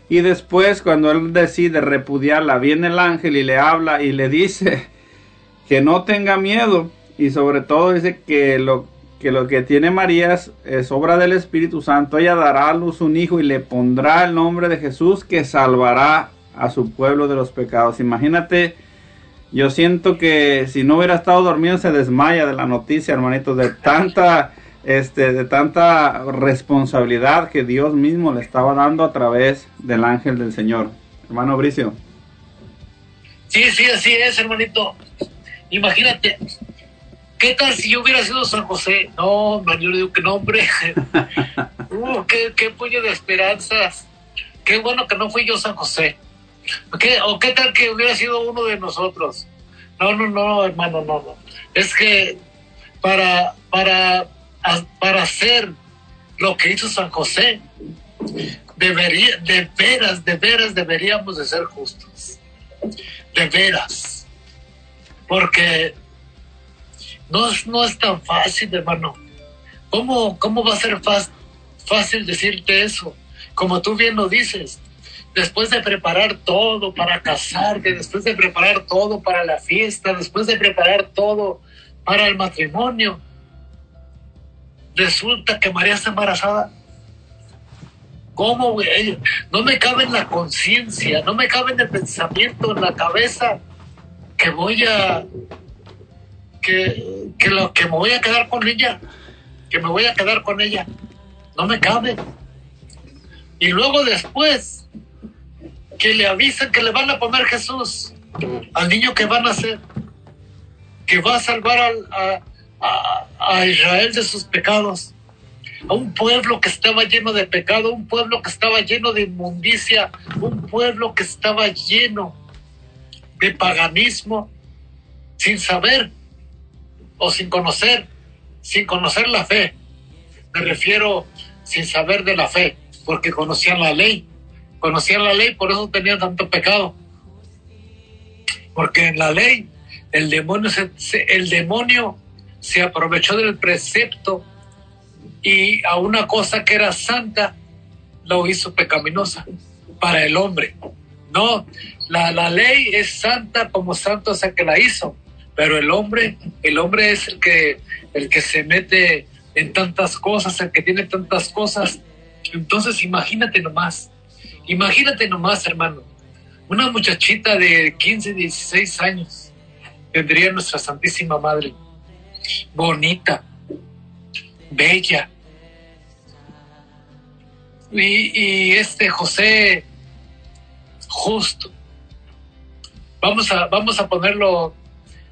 Y después cuando él decide repudiarla, viene el ángel y le habla y le dice que no tenga miedo. Y sobre todo dice que lo que, tiene María es, es obra del Espíritu Santo. Ella dará a luz un hijo y le pondrá el nombre de Jesús que salvará a su pueblo de los pecados. Imagínate yo siento que si no hubiera estado dormido se desmaya de la noticia, hermanito, de tanta, este, de tanta responsabilidad que Dios mismo le estaba dando a través del ángel del Señor. Hermano Bricio. Sí, sí, así es, hermanito. Imagínate, ¿qué tal si yo hubiera sido San José? No, man, yo le digo que no, hombre. (laughs) uh, qué, qué puño de esperanzas. Qué bueno que no fui yo San José. ¿O qué tal que hubiera sido uno de nosotros? No, no, no, hermano, no, no. Es que para, para, para hacer lo que hizo San José, debería, de veras, de veras deberíamos de ser justos. De veras. Porque no, no es tan fácil, hermano. ¿Cómo, cómo va a ser fácil decirte eso? Como tú bien lo dices, después de preparar todo para casarte, después de preparar todo para la fiesta, después de preparar todo para el matrimonio, resulta que María está embarazada. ¿Cómo, No me cabe en la conciencia, no me cabe en el pensamiento, en la cabeza, que voy a. Que, que, lo, que me voy a quedar con ella, que me voy a quedar con ella. No me cabe. Y luego después, que le avisan que le van a poner Jesús al niño que van a nacer, que va a salvar a, a, Israel de sus pecados, a un pueblo que estaba lleno de pecado, un pueblo que estaba lleno de inmundicia, un pueblo que estaba lleno de paganismo, sin saber o sin conocer, sin conocer la fe. Me refiero sin saber de la fe, porque conocían la ley, conocían la ley, por eso tenían tanto pecado. Porque en la ley el demonio el demonio se aprovechó del precepto y a una cosa que era santa lo hizo pecaminosa para el hombre. No, la, la ley es santa como santo el que la hizo, pero el hombre, el hombre es el que, el que se mete en tantas cosas, el que tiene tantas cosas. Entonces imagínate nomás, Imagínate nomás, hermano, una muchachita de 15, 16 años tendría nuestra Santísima Madre, bonita, bella. Y, este José, justo. Vamos a, vamos a ponerlo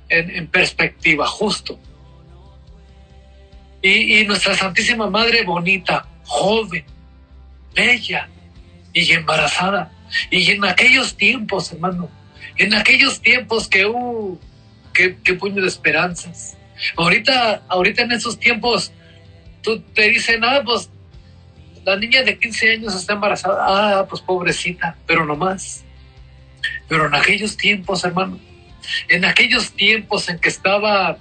en, en perspectiva, justo. Y, y nuestra Santísima Madre bonita, joven, bella y embarazada. Y en aquellos tiempos, hermano, en aquellos tiempos que uh, qué puño de esperanzas. Ahorita, ahorita en esos tiempos, tú te dicen, ah, pues la niña de 15 años está embarazada, ah, pues pobrecita, pero no más. Pero en aquellos tiempos, hermano, en aquellos tiempos en que estaba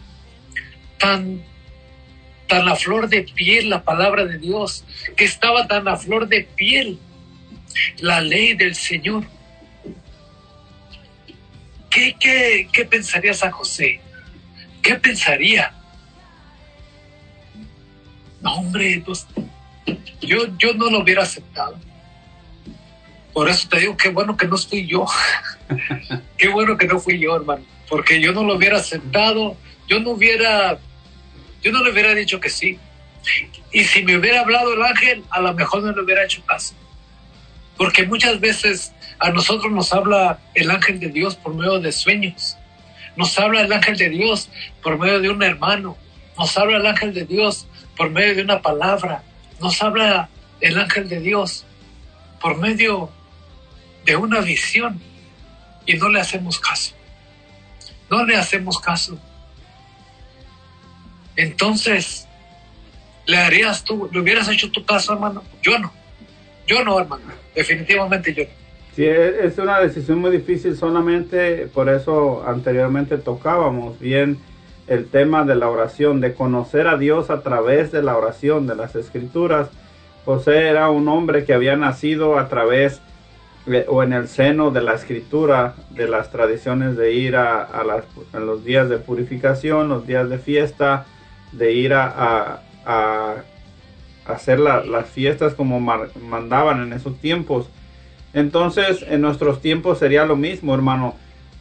tan tan a flor de piel la palabra de Dios, que estaba tan a flor de piel la ley del Señor. ¿Qué, qué, qué pensaría San José? ¿Qué pensaría? No, hombre, pues, yo, yo no lo hubiera aceptado. Por eso te digo, qué bueno que no estoy yo. (laughs) qué bueno que no fui yo, hermano. Porque yo no lo hubiera aceptado, yo no hubiera yo no le hubiera dicho que sí. Y si me hubiera hablado el ángel, a lo mejor no le hubiera hecho caso. Porque muchas veces a nosotros nos habla el ángel de Dios por medio de sueños. Nos habla el ángel de Dios por medio de un hermano. Nos habla el ángel de Dios por medio de una palabra. Nos habla el ángel de Dios por medio de una visión. Y no le hacemos caso. No le hacemos caso. Entonces, ¿le harías tú, le hubieras hecho tu caso, hermano? Yo no. Yo no, hermano. Definitivamente yo no. Sí, es una decisión muy difícil, solamente por eso anteriormente tocábamos bien el tema de la oración, de conocer a Dios a través de la oración, de las escrituras. José era un hombre que había nacido a través o en el seno de la escritura, de las tradiciones de ir a, las, los días de purificación, los días de fiesta, de ir a, hacer las fiestas como mandaban en esos tiempos. Entonces, en nuestros tiempos sería lo mismo, hermano.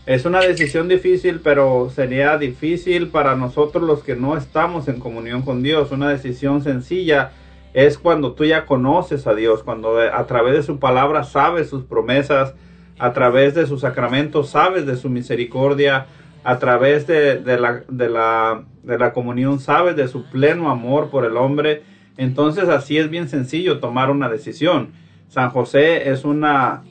Es una decisión difícil, pero sería difícil para nosotros los que no estamos en comunión con Dios. Una decisión sencilla es cuando tú ya conoces a Dios, cuando a través de su palabra sabes sus promesas, a través de sus sacramentos sabes de su misericordia, a través de, de la comunión sabes de su pleno amor por el hombre. Entonces así es bien sencillo tomar una decisión. San José es una,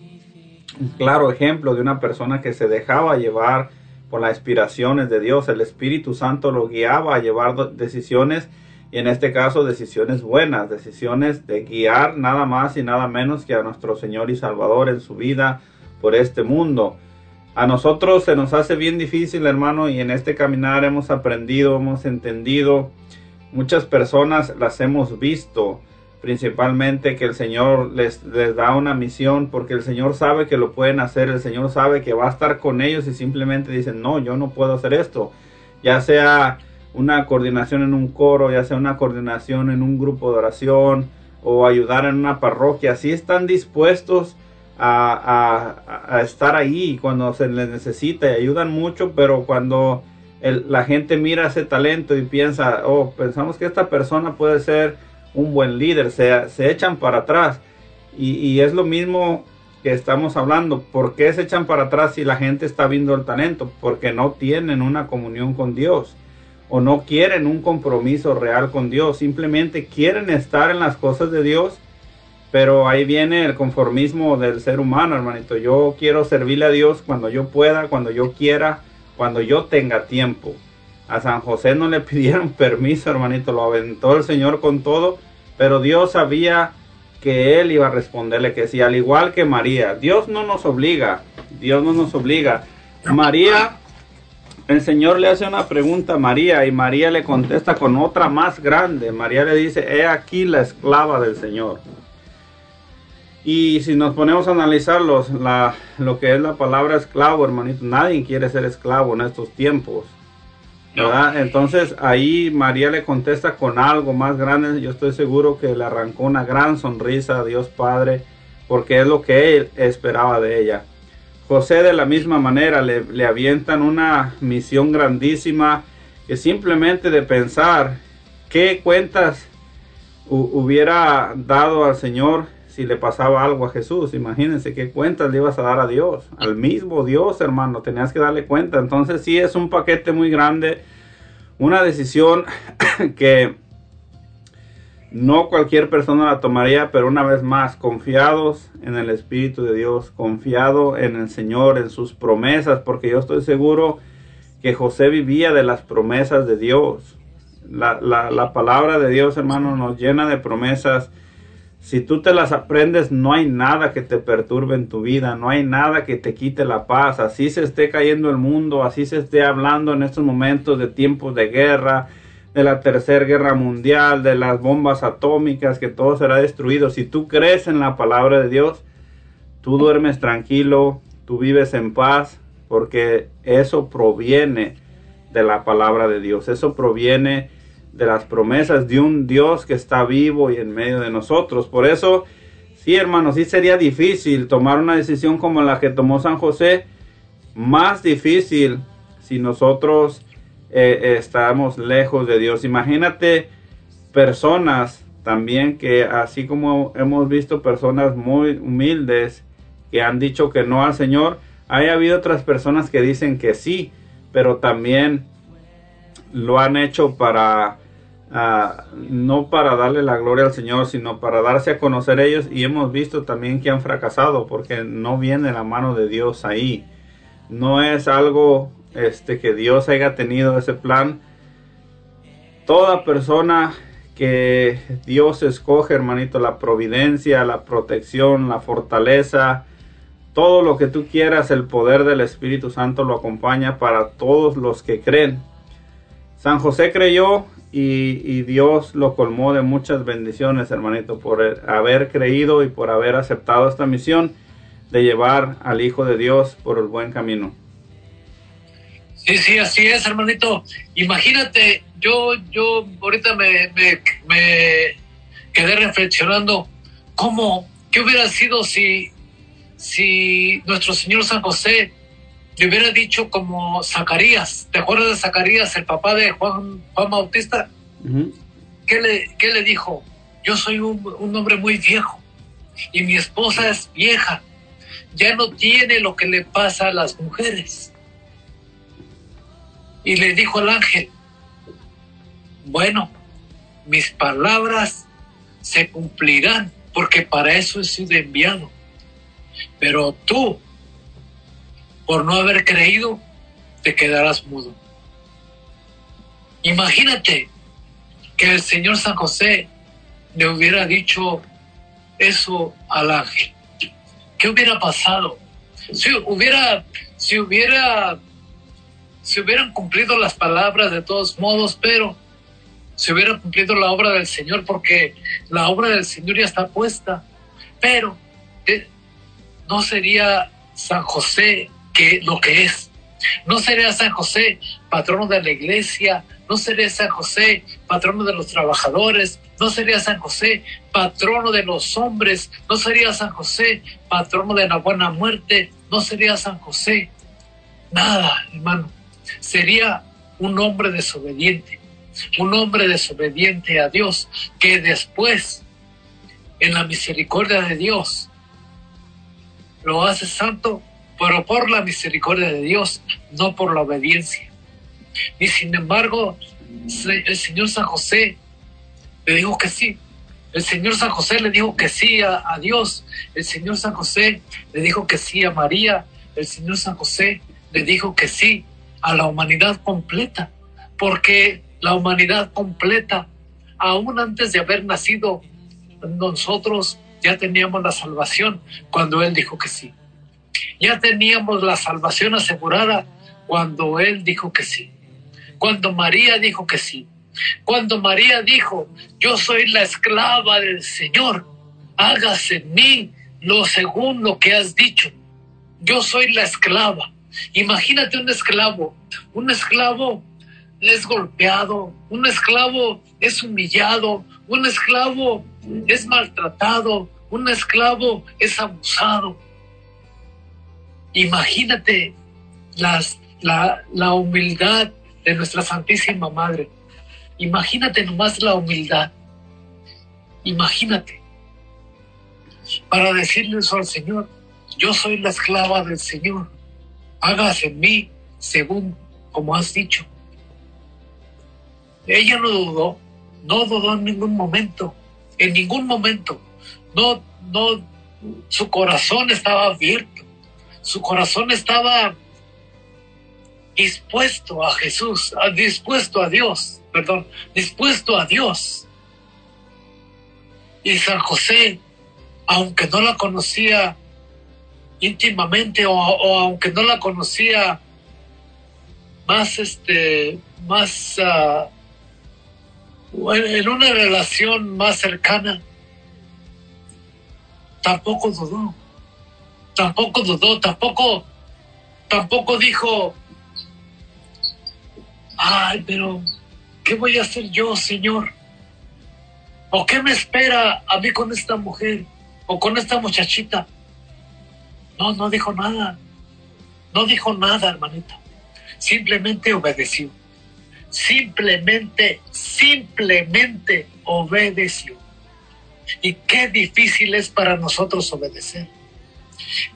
un claro ejemplo de una persona que se dejaba llevar por las inspiraciones de Dios. El Espíritu Santo lo guiaba a llevar decisiones y en este caso decisiones buenas, decisiones de guiar nada más y nada menos que a nuestro Señor y Salvador en su vida por este mundo. A nosotros se nos hace bien difícil, hermano, y en este caminar hemos aprendido, hemos entendido. Muchas personas las hemos visto, principalmente que el Señor les, les da una misión porque el Señor sabe que lo pueden hacer, el Señor sabe que va a estar con ellos y simplemente dicen, no, yo no puedo hacer esto. Ya sea una coordinación en un coro, ya sea una coordinación en un grupo de oración o ayudar en una parroquia, si están dispuestos a, estar ahí cuando se les necesita y ayudan mucho, pero cuando la gente mira ese talento y piensa, oh, pensamos que esta persona puede ser un buen líder, se, se echan para atrás. Y, y, es lo mismo que estamos hablando, ¿por qué se echan para atrás si la gente está viendo el talento? Porque no tienen una comunión con Dios o no quieren un compromiso real con Dios, simplemente quieren estar en las cosas de Dios pero ahí viene el conformismo del ser humano, hermanito. Yo quiero servirle a Dios cuando yo pueda, cuando yo quiera, cuando yo tenga tiempo. A San José no le (laughs) pidieron permiso, hermanito. Lo aventó el Señor con todo. Pero Dios sabía que él iba a responderle que sí, al igual que María. Dios no nos obliga. Dios no nos obliga. María, el Señor le hace una pregunta a María y María le contesta con otra más grande. María le dice, he aquí la esclava del Señor. Y si nos ponemos a analizar la, lo que es la palabra esclavo, hermanito, nadie quiere ser esclavo en estos tiempos. Entonces ahí María le contesta con algo más grande. Yo estoy seguro que le arrancó una gran sonrisa a Dios Padre, porque es lo que él esperaba de ella. José de la misma manera le, le avientan una misión grandísima que simplemente de pensar qué cuentas hubiera dado al Señor si le pasaba algo a Jesús. Imagínense qué cuentas le ibas a dar a Dios, al mismo Dios, hermano, tenías que darle cuenta. Entonces sí es un paquete muy grande, una decisión (coughs) que no cualquier persona la tomaría, pero una vez más, confiados en el Espíritu de Dios, confiado en el Señor, en sus promesas, porque yo estoy seguro que José vivía de las promesas de Dios. La, la, la palabra de Dios, hermano, nos llena de promesas. Si tú te las aprendes, no hay nada que te perturbe en tu vida, no hay nada que te quite la paz. Así se esté cayendo el mundo, así se esté hablando en estos momentos de tiempos de guerra, de la tercera guerra mundial, de las bombas atómicas, que todo será destruido. Si tú crees en la palabra de Dios, tú duermes tranquilo, tú vives en paz, porque eso proviene de la palabra de Dios, eso proviene de las promesas de un Dios que está vivo y en medio de nosotros. Por eso, sí hermanos, sí sería difícil tomar una decisión como la que tomó San José, más difícil si nosotros eh, estamos lejos de Dios. Imagínate personas también que así como hemos visto personas muy humildes que han dicho que no al Señor, hay habido otras personas que dicen que sí, pero también lo han hecho para no para darle la gloria al Señor, sino para darse a conocer ellos y hemos visto también que han fracasado porque no viene la mano de Dios ahí. No es algo este, que Dios haya tenido ese plan. Toda persona que Dios escoge, hermanito, la providencia, la protección, la fortaleza, todo lo que tú quieras, el poder del Espíritu Santo lo acompaña para todos los que creen. San José creyó y, Dios lo colmó de muchas bendiciones, hermanito, por haber creído y por haber aceptado esta misión de llevar al Hijo de Dios por el buen camino. Sí, sí, así es, hermanito. Imagínate, yo, yo ahorita me, me, me quedé reflexionando cómo, qué hubiera sido si, si nuestro Señor San José le hubiera dicho como Zacarías, ¿te acuerdas de Zacarías, el papá de Juan, Juan Bautista? ¿Qué, le, ¿Qué le dijo? Yo soy un, un hombre muy viejo y mi esposa es vieja, ya no tiene lo que le pasa a las mujeres y le dijo al ángel, bueno, mis palabras se cumplirán porque para eso he sido enviado. Pero tú, por no haber creído, te quedarás mudo. Imagínate que el Señor San José le hubiera dicho eso al ángel. ¿Qué hubiera pasado? Si hubiera, si hubiera se hubieran cumplido las palabras de todos modos, pero se hubiera cumplido la obra del Señor porque la obra del Señor ya está puesta. Pero eh, no sería San José que lo que es. No sería San José patrono de la iglesia, no sería San José patrono de los trabajadores, no sería San José patrono de los hombres, no sería San José patrono de la buena muerte, no sería San José nada, hermano sería un hombre desobediente, un hombre desobediente a Dios, que después, en la misericordia de Dios, lo hace santo, pero por la misericordia de Dios, no por la obediencia. Y sin embargo, el Señor San José le dijo que sí. El Señor San José le dijo que sí a, Dios. El Señor San José le dijo que sí a María. El Señor San José le dijo que sí a la humanidad completa, porque la humanidad completa, aún antes de haber nacido, nosotros ya teníamos la salvación cuando Él dijo que sí. Ya teníamos la salvación asegurada cuando Él dijo que sí. Cuando María dijo que sí. Cuando María dijo, yo soy la esclava del Señor, hágase en mí lo según lo que has dicho. Yo soy la esclava. Imagínate un esclavo. Un esclavo es golpeado, un esclavo es humillado, un esclavo es maltratado, un esclavo es abusado. Imagínate la, la humildad de nuestra Santísima Madre. Imagínate nomás la humildad. Imagínate. para decirle eso al Señor. Yo soy la esclava del Señor. Hágase en mí según como has dicho. Ella no dudó, no dudó en ningún momento, en ningún momento. No, no, su corazón estaba abierto, su corazón estaba dispuesto a Jesús, dispuesto a Dios, perdón, dispuesto a Dios. Y San José, aunque no la conocía íntimamente o, aunque no la conocía más, este, más, ah, en una relación más cercana, tampoco dudó, tampoco dudó, tampoco, tampoco dijo, ay, pero, ¿qué voy a hacer yo, Señor? ¿O qué me espera a mí con esta mujer? ¿O con esta muchachita? No, no dijo nada. No dijo nada, hermanito. Simplemente obedeció. Simplemente, simplemente obedeció. Y qué difícil es para nosotros obedecer.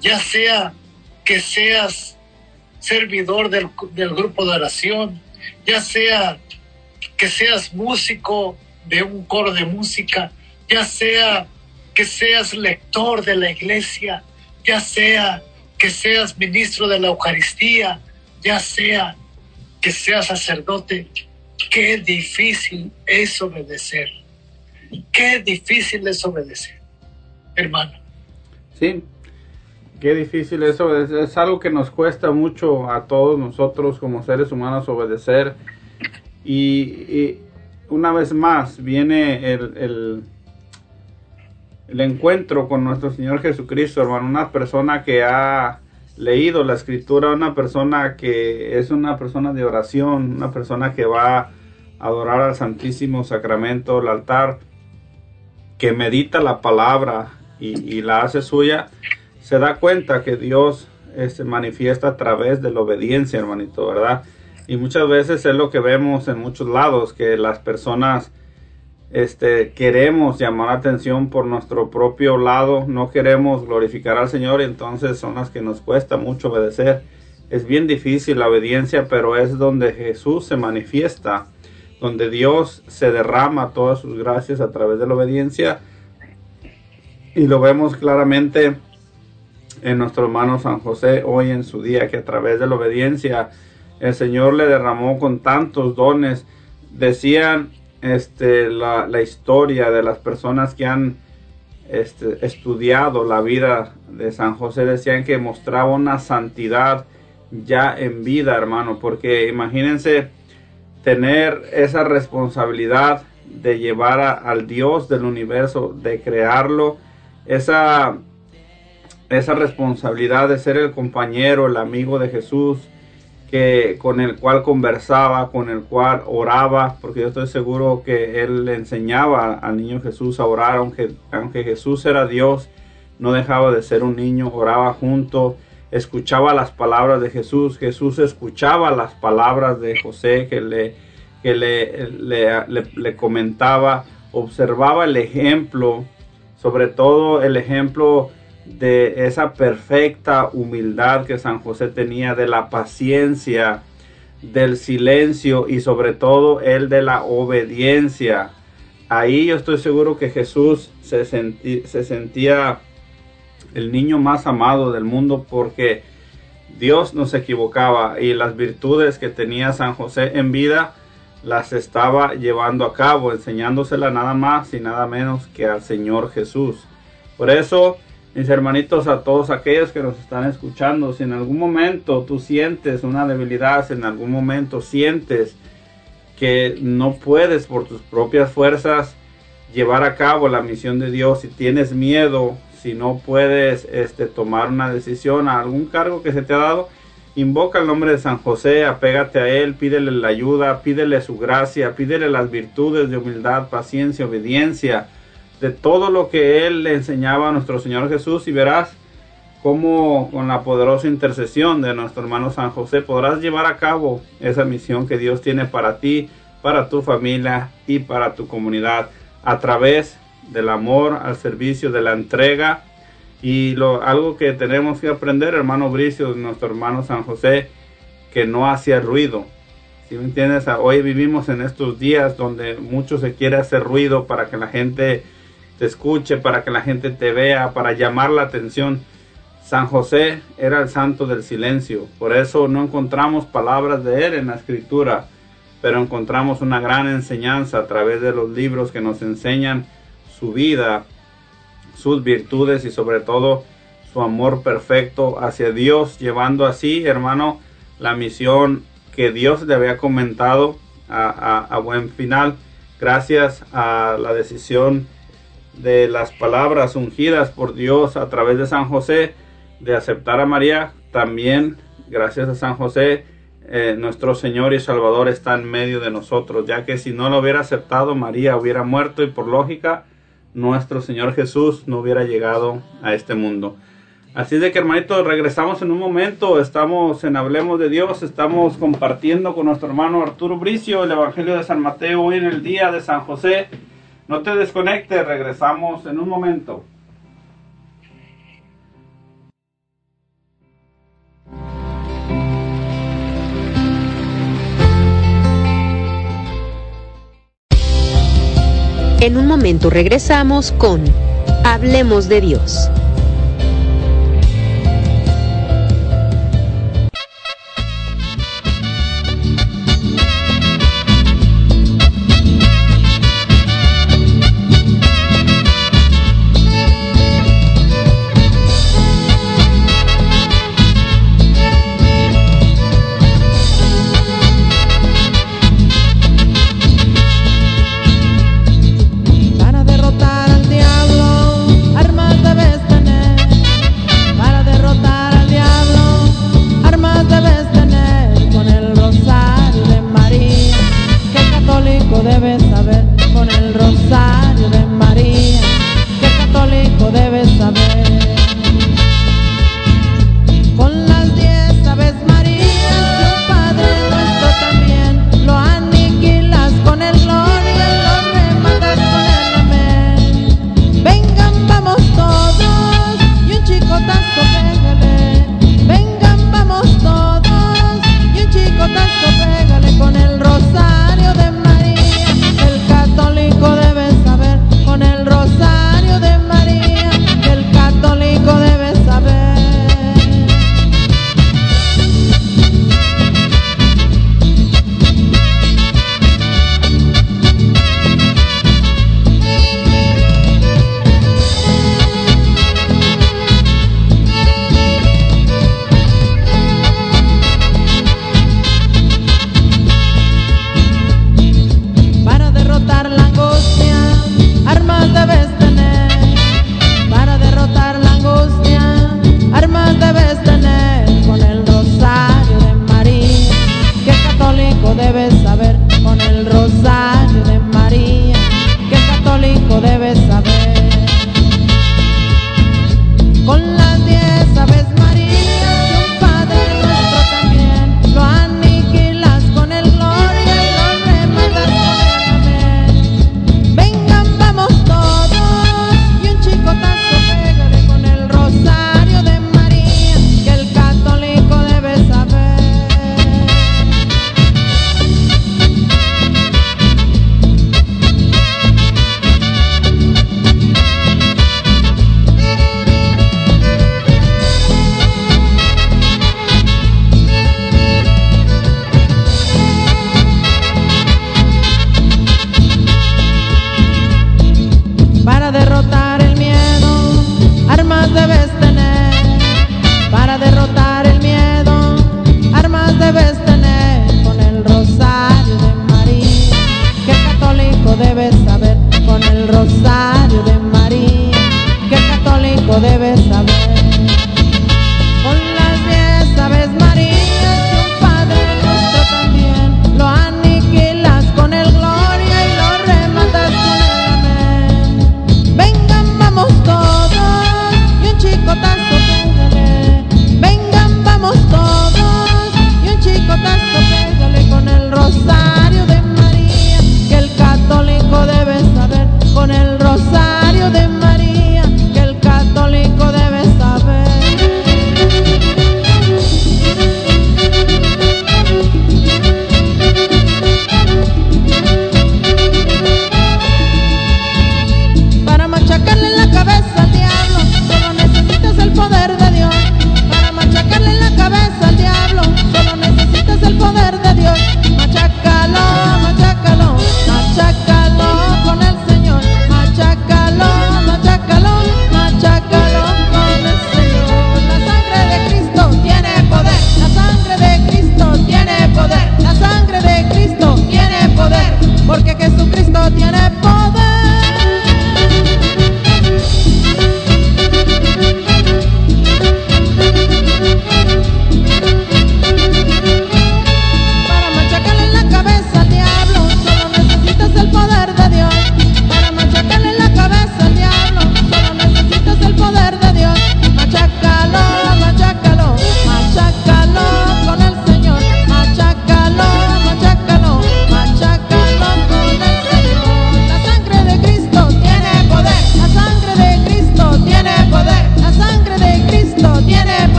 Ya sea que seas servidor del, del grupo de oración, ya sea que seas músico de un coro de música, ya sea que seas lector de la iglesia, ya sea que seas ministro de la Eucaristía, ya sea que seas sacerdote, qué difícil es obedecer. Qué difícil es obedecer, hermano. Sí, qué difícil es obedecer. Es algo que nos cuesta mucho a todos nosotros como seres humanos obedecer. Y, una vez más viene el, el, encuentro con nuestro Señor Jesucristo, hermano. Una persona que ha leído la escritura, una persona que es una persona de oración, una persona que va a adorar al Santísimo Sacramento, el altar, que medita la palabra y, la hace suya, se da cuenta que Dios se este, manifiesta a través de la obediencia, hermanito, ¿verdad? Y muchas veces es lo que vemos en muchos lados, que las personas este, queremos llamar atención por nuestro propio lado, no queremos glorificar al Señor y entonces son las que nos cuesta mucho obedecer. Es bien difícil la obediencia, pero es donde Jesús se manifiesta, donde Dios se derrama todas sus gracias a través de la obediencia. Y lo vemos claramente en nuestro hermano San José hoy en su día, que a través de la obediencia el Señor le derramó con tantos dones. Decían este, la, historia de las personas que han este, estudiado la vida de San José, decían que mostraba una santidad ya en vida, hermano, porque imagínense tener esa responsabilidad de llevar al Dios del universo, de crearlo, esa, esa responsabilidad de ser el compañero, el amigo de Jesús, con el cual conversaba, con el cual oraba, porque yo estoy seguro que él le enseñaba al niño Jesús a orar, aunque, aunque Jesús era Dios, no dejaba de ser un niño, oraba junto, escuchaba las palabras de Jesús, Jesús escuchaba las palabras de José que le, que le, le comentaba, observaba el ejemplo, sobre todo el ejemplo de esa perfecta humildad que San José tenía, de la paciencia, del silencio y sobre todo el de la obediencia. Ahí yo estoy seguro que Jesús se, se sentía el niño más amado del mundo porque Dios no se equivocaba y las virtudes que tenía San José en vida las estaba llevando a cabo, enseñándosela nada más y nada menos que al Señor Jesús. Por eso mis hermanitos, a todos aquellos que nos están escuchando, si en algún momento tú sientes una debilidad, si en algún momento sientes que no puedes por tus propias fuerzas llevar a cabo la misión de Dios, si tienes miedo, si no puedes este, tomar una decisión a algún cargo que se te ha dado, invoca el nombre de San José, apégate a él, pídele la ayuda, pídele su gracia, pídele las virtudes de humildad, paciencia, obediencia de todo lo que él le enseñaba a nuestro Señor Jesús y verás cómo con la poderosa intercesión de nuestro hermano San José podrás llevar a cabo esa misión que Dios tiene para ti, para tu familia y para tu comunidad a través del amor al servicio de la entrega Y lo, algo que tenemos que aprender, hermano Bricio, nuestro hermano San José, que no hacía ruido. Si me entiendes? Hoy vivimos en estos días donde mucho se quiere hacer ruido para que la gente te escuche, para que la gente te vea, para llamar la atención. San José era el santo del silencio, por eso no encontramos palabras de él en la escritura, pero encontramos una gran enseñanza a través de los libros que nos enseñan su vida, sus virtudes y sobre todo su amor perfecto hacia Dios, llevando así, hermano, la misión que Dios le había comentado a, buen final, gracias a la decisión de las palabras ungidas por Dios a través de San José de aceptar a María, también gracias a San José, eh, nuestro Señor y Salvador está en medio de nosotros, ya que si no lo hubiera aceptado, María hubiera muerto y por lógica, nuestro Señor Jesús no hubiera llegado a este mundo. Así de que hermanito, regresamos en un momento, estamos en Hablemos de Dios, estamos compartiendo con nuestro hermano Arturo Bricio el Evangelio de San Mateo hoy en el día de San José. No te desconectes, regresamos en un momento. En un momento regresamos con Hablemos de Dios.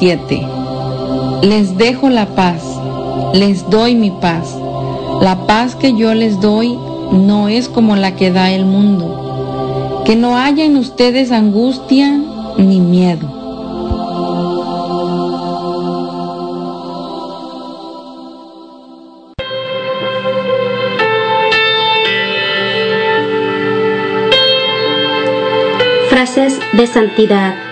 27. Les dejo la paz, les doy mi paz. La paz que yo les doy no es como la que da el mundo. Que no haya en ustedes angustia ni miedo. Frases de santidad.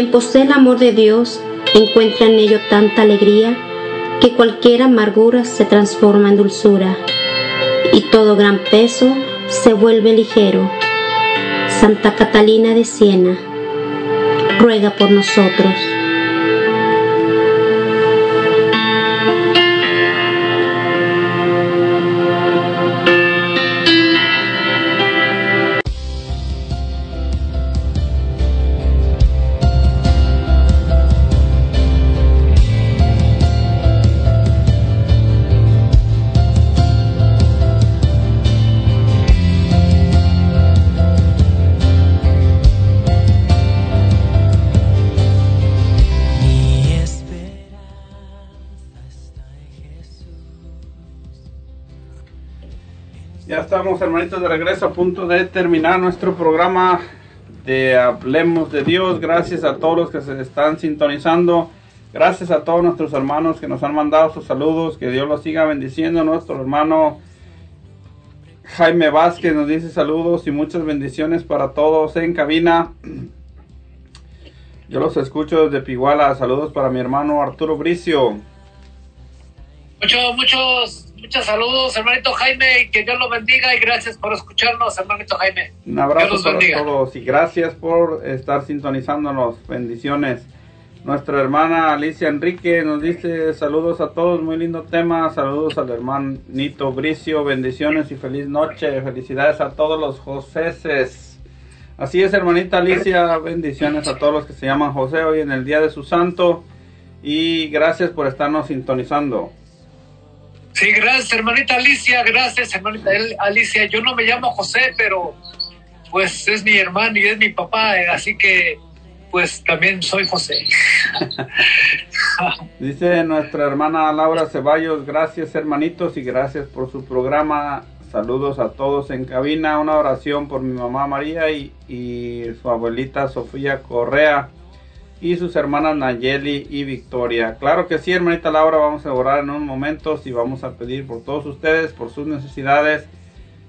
Quien posee el amor de Dios encuentra en ello tanta alegría que cualquier amargura se transforma en dulzura y todo gran peso se vuelve ligero. Santa Catalina de Siena, ruega por nosotros. Estamos, de regreso a punto de terminar nuestro programa de Hablemos de Dios. Gracias a todos los que se están sintonizando. Gracias a todos nuestros hermanos que nos han mandado sus saludos. Que Dios los siga bendiciendo. Nuestro hermano Jaime Vázquez nos dice saludos y muchas bendiciones para todos en cabina. Yo los escucho desde Piguala. Saludos para mi hermano Arturo Bricio. Muchos, muchos, muchos saludos, hermanito Jaime, y que Dios lo bendiga y gracias por escucharnos, hermanito Jaime. Un abrazo Dios los para bendiga. todos y gracias por estar sintonizándonos. Bendiciones. Nuestra hermana Alicia Enrique nos dice saludos a todos, muy lindo tema. Saludos al hermanito Bricio, bendiciones y feliz noche. Felicidades a todos los Joseses. Así es, hermanita Alicia, bendiciones a todos los que se llaman José hoy en el día de su santo. Y gracias por estarnos sintonizando. Sí, gracias, hermanita Alicia, gracias, hermanita Alicia. Yo no me llamo José, pero pues es mi hermano y es mi papá, eh, así que pues también soy José. (laughs) Dice nuestra hermana Laura Ceballos, gracias hermanitos y gracias por su programa. Saludos a todos en cabina. Una oración por mi mamá María y, y su abuelita Sofía Correa y sus hermanas Nayeli y Victoria. Claro que sí, hermanita Laura, vamos a orar en unos momentos y vamos a pedir por todos ustedes, por sus necesidades.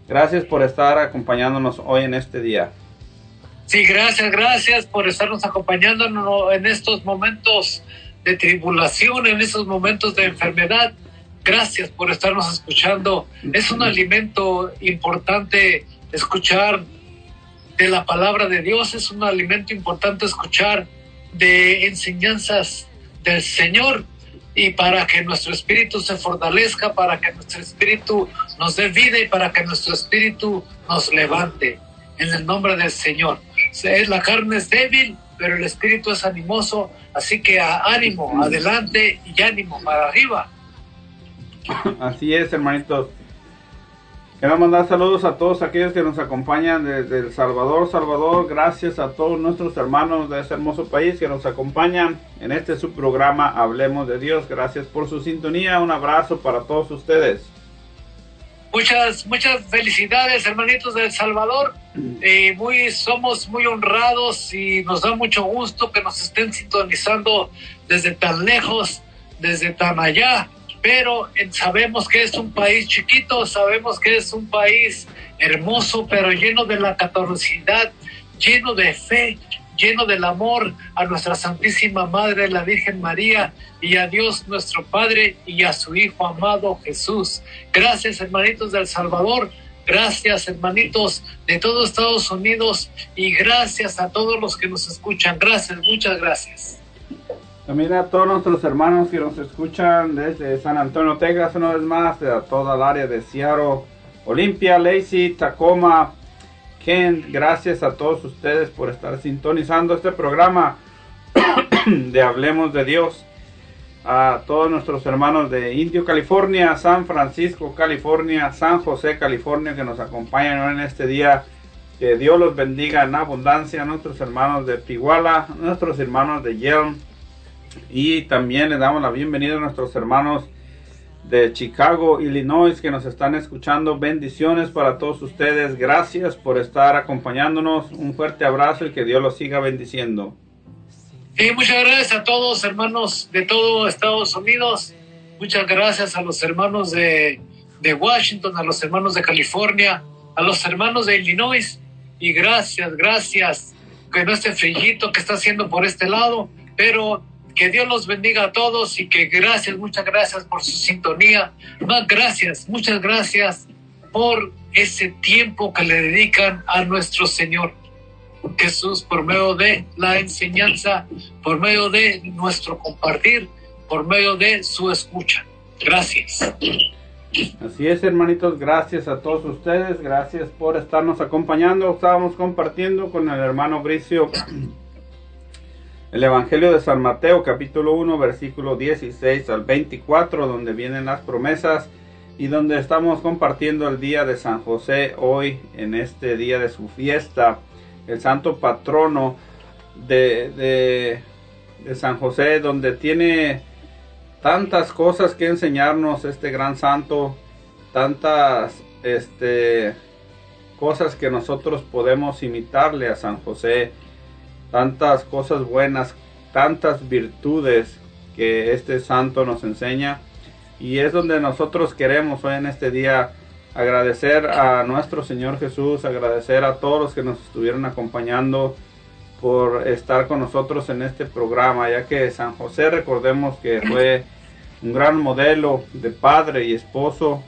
Gracias por estar acompañándonos hoy en este día. Sí, gracias, gracias por estarnos acompañando en estos momentos de tribulación, en estos momentos de enfermedad. Gracias por estarnos escuchando. Es un alimento importante escuchar de la palabra de Dios, es un alimento importante escuchar de enseñanzas del Señor y para que nuestro espíritu se fortalezca, para que nuestro espíritu nos dé vida y para que nuestro espíritu nos levante. En el nombre del Señor. La carne es débil, pero el espíritu es animoso, así que ánimo, adelante y ánimo para arriba. Así es, hermanitos. Quiero mandar saludos a todos aquellos que nos acompañan desde El Salvador, Salvador. Gracias a todos nuestros hermanos de este hermoso país que nos acompañan en este subprograma Hablemos de Dios. Gracias por su sintonía. Un abrazo para todos ustedes. Muchas, muchas felicidades, hermanitos de El Salvador. (clears throat) Eh, muy, somos muy honrados y nos da mucho gusto que nos estén sintonizando desde tan lejos, desde tan allá pero eh, sabemos que es un país chiquito, sabemos que es un país hermoso, pero lleno de la catolicidad, lleno de fe, lleno del amor a nuestra Santísima Madre, la Virgen María, y a Dios nuestro Padre y a su Hijo amado Jesús. Gracias, hermanitos del Salvador. Gracias, hermanitos de todo Estados Unidos y gracias a todos los que nos escuchan. Gracias, muchas gracias. También a todos nuestros hermanos que nos escuchan desde San Antonio, Texas, una vez más, de toda el área de Seattle, Olimpia, Lacey, Tacoma, Kent. Gracias a todos ustedes por estar sintonizando este programa (coughs) de Hablemos de Dios. A todos nuestros hermanos de Indio, California, San Francisco, California, San José, California, que nos acompañan en este día. Que Dios los bendiga en abundancia. A nuestros hermanos de Piguala, nuestros hermanos de Yelm y también le damos la bienvenida a nuestros hermanos de Chicago, Illinois, que nos están escuchando. Bendiciones para todos ustedes. Gracias por estar acompañándonos. Un fuerte abrazo y que Dios los siga bendiciendo. Y muchas gracias a todos, hermanos de todo Estados Unidos. Muchas gracias a los hermanos de, de Washington, a los hermanos de California, a los hermanos de Illinois. Y gracias, gracias. Que no esté frillito que está haciendo por este lado, pero que Dios los bendiga a todos y que gracias, muchas gracias por su sintonía. Más gracias, muchas gracias por ese tiempo que le dedican a nuestro Señor Jesús por medio de la enseñanza, por medio de nuestro compartir, por medio de su escucha. Gracias. Así es, hermanitos, gracias a todos ustedes, gracias por estarnos acompañando. Estábamos compartiendo con el hermano Bricio el Evangelio de San Mateo capítulo 1 versículo 16 al 24 donde vienen las promesas y donde estamos compartiendo el día de San José hoy en este día de su fiesta, el santo patrono de, de, de San José donde tiene tantas cosas que enseñarnos este gran santo, tantas este, cosas que nosotros podemos imitarle a San José tantas cosas buenas, tantas virtudes que este santo nos enseña. Y es donde nosotros queremos hoy en este día agradecer a nuestro Señor Jesús, agradecer a todos los que nos estuvieron acompañando por estar con nosotros en este programa, ya que San José recordemos que fue un gran modelo de padre y esposo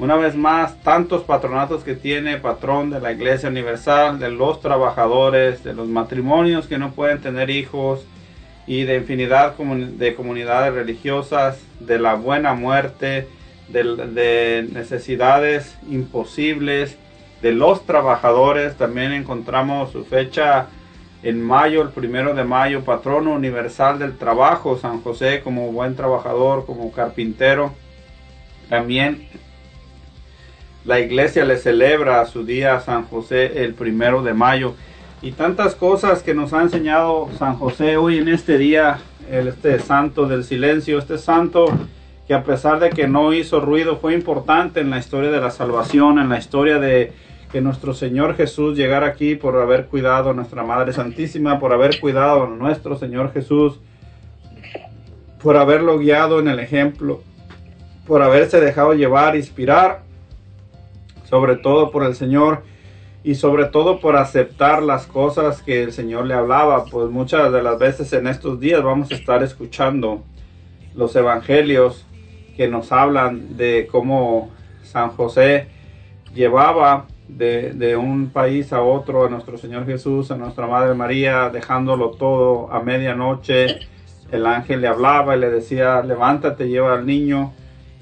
una vez más, tantos patronatos que tiene, patrón de la Iglesia Universal, de los trabajadores, de los matrimonios que no pueden tener hijos y de infinidad de comunidades religiosas, de la buena muerte, de, necesidades imposibles, de los trabajadores. También encontramos su fecha en mayo, el primero de mayo, patrono universal del trabajo, San José como buen trabajador, como carpintero. También la iglesia le celebra su día a San José el primero de mayo. Y tantas cosas que nos ha enseñado San José hoy en este día, este santo del silencio, este santo que a pesar de que no hizo ruido, fue importante en la historia de la salvación, en la historia de que nuestro Señor Jesús llegara aquí por haber cuidado a nuestra Madre Santísima, por haber cuidado a nuestro Señor Jesús, por haberlo guiado en el ejemplo, por haberse dejado llevar, inspirar sobre todo por el Señor y sobre todo por aceptar las cosas que el Señor le hablaba, pues muchas de las veces en estos días vamos a estar escuchando los evangelios que nos hablan de cómo San José llevaba de, de, un país a otro a nuestro Señor Jesús, a nuestra Madre María, dejándolo todo a medianoche. El ángel le hablaba y le decía, levántate, lleva al niño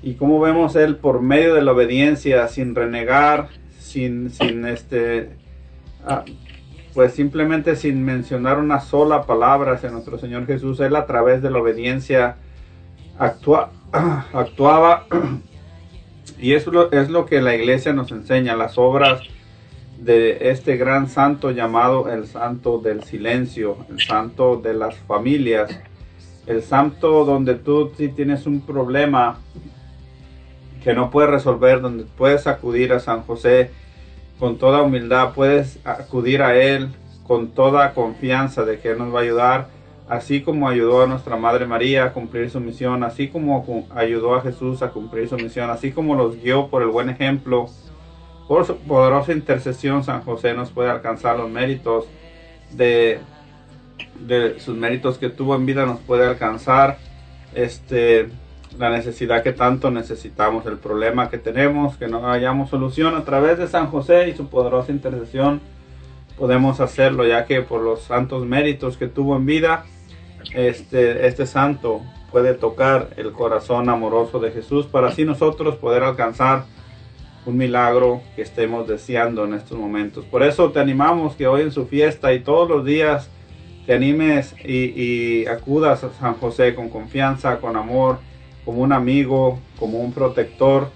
y como vemos él por medio de la obediencia, sin renegar, sin, sin este, ah, pues simplemente sin mencionar una sola palabra hacia nuestro Señor Jesús, él a través de la obediencia actua, (clears throat) actuaba (clears throat) Y eso lo- es lo que la iglesia nos enseña, las obras de este gran santo llamado el santo del silencio, el santo de las familias, el santo donde tú si tienes un problema que no puedes resolver, donde puedes acudir a San José con toda humildad, puedes acudir a Él con toda confianza de que Él nos va a ayudar, así como ayudó a nuestra Madre María a cumplir su misión, así como ayudó a Jesús a cumplir su misión, así como los guió por el buen ejemplo, por su poderosa intercesión, San José nos puede alcanzar los méritos de, de sus méritos que tuvo en vida, nos puede alcanzar este, la necesidad que tanto necesitamos, el problema que tenemos, que no hayamos solución a través de San José y su poderosa intercesión podemos hacerlo, ya que por los santos méritos que tuvo en vida, este, este santo puede tocar el corazón amoroso de Jesús para así nosotros poder alcanzar un milagro que estemos deseando en estos momentos. Por eso te animamos que hoy en su fiesta y todos los días te animes y, y acudas a San José con confianza, con amor, como un amigo, como un protector,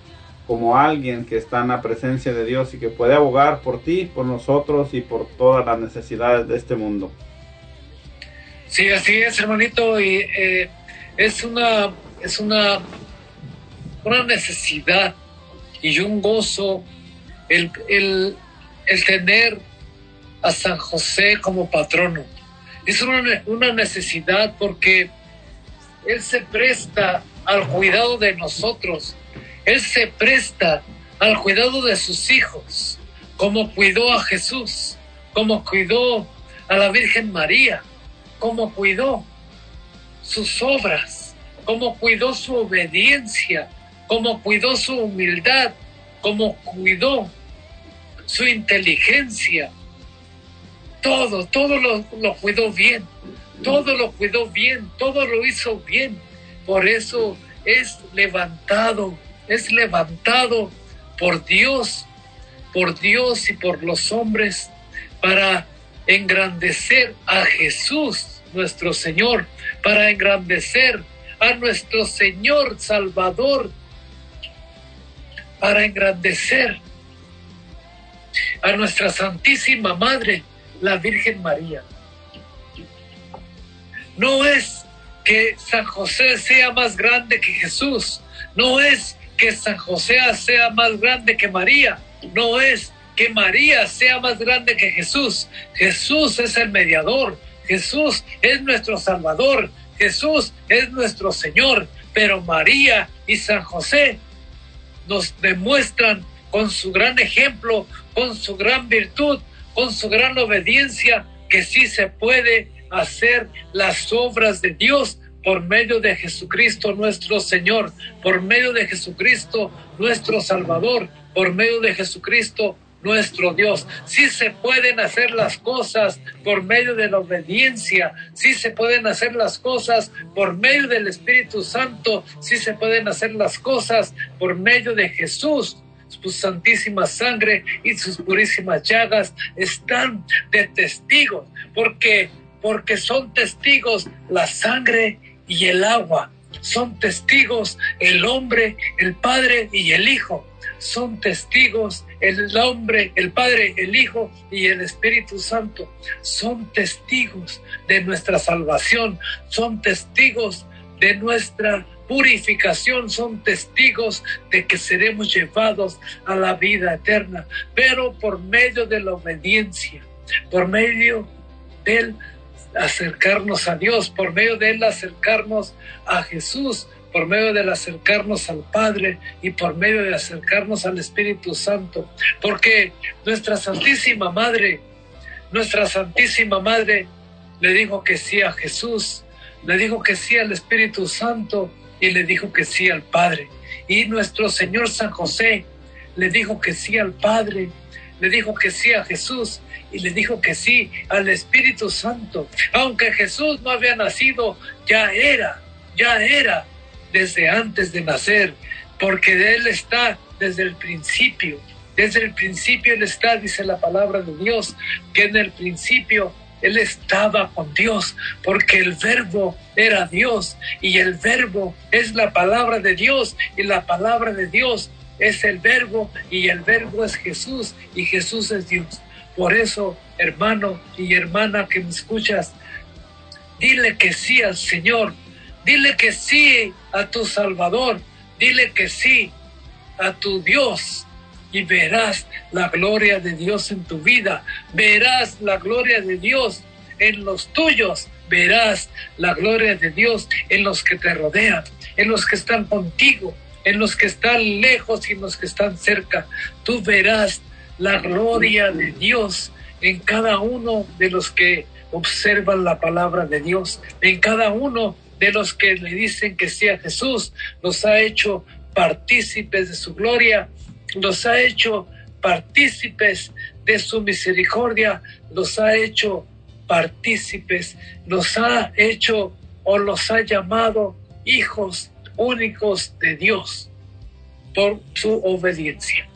como alguien que está en la presencia de Dios y que puede abogar por ti, por nosotros y por todas las necesidades de este mundo. Sí, así es, hermanito, y eh, es una, es una, una necesidad y un gozo el, el, el tener a San José como patrono. Es una, una necesidad porque Él se presta al cuidado de nosotros. Él se presta al cuidado de sus hijos, como cuidó a Jesús, como cuidó a la Virgen María, como cuidó sus obras, como cuidó su obediencia, como cuidó su humildad, como cuidó su inteligencia. Todo, todo lo, lo cuidó bien, todo lo cuidó bien, todo lo hizo bien. Por eso es levantado, es levantado por Dios, por Dios y por los hombres para engrandecer a Jesús, nuestro Señor, para engrandecer a nuestro Señor Salvador, para engrandecer a nuestra Santísima Madre, la Virgen María. No es que San José sea más grande que Jesús, no es que San José sea más grande que María, no es que María sea más grande que Jesús. Jesús es el mediador, Jesús es nuestro Salvador, Jesús es nuestro Señor, pero María y San José nos demuestran con su gran ejemplo, con su gran virtud, con su gran obediencia, que sí se puede hacer las obras de Dios por medio de Jesucristo nuestro Señor, por medio de Jesucristo nuestro Salvador, por medio de Jesucristo nuestro Dios. Sí se pueden hacer las cosas por medio de la obediencia, sí se pueden hacer las cosas por medio del Espíritu Santo, sí se pueden hacer las cosas por medio de Jesús. Su santísima sangre y sus purísimas llagas están de testigos, porque porque son testigos la sangre y el agua, son testigos el hombre, el Padre y el Hijo. Son testigos el hombre, el Padre, el Hijo y el Espíritu Santo. Son testigos de nuestra salvación, son testigos de nuestra purificación, son testigos de que seremos llevados a la vida eterna, pero por medio de la obediencia, por medio del acercarnos a Dios, por medio de él acercarnos a Jesús, por medio del acercarnos al Padre y por medio de acercarnos al Espíritu Santo. Porque nuestra Santísima Madre, nuestra Santísima Madre le dijo que sí a Jesús, le dijo que sí al Espíritu Santo y le dijo que sí al Padre. Y nuestro Señor San José le dijo que sí al Padre, le dijo que sí a Jesús y le dijo que sí al Espíritu Santo. Aunque Jesús no había nacido, ya era, ya era desde antes de nacer, porque de Él está desde el principio. Desde el principio Él está, dice la palabra de Dios, que en el principio Él estaba con Dios, porque el verbo era Dios y el verbo es la palabra de Dios y la palabra de Dios es el verbo y el verbo es Jesús y Jesús es Dios. Por eso, hermano y hermana que me escuchas, dile que sí al Señor, dile que sí a tu Salvador, dile que sí a tu Dios y verás la gloria de Dios en tu vida, verás la gloria de Dios en los tuyos, verás la gloria de Dios en los que te rodean, en los que están contigo, en los que están lejos y en los que están cerca. Tú verás la gloria de Dios en cada uno de los que observan la palabra de Dios, en cada uno de los que le dicen que sea Jesús, los ha hecho partícipes de su gloria, los ha hecho partícipes de su misericordia, los ha hecho partícipes, los ha hecho o los ha llamado hijos únicos de Dios por su obediencia.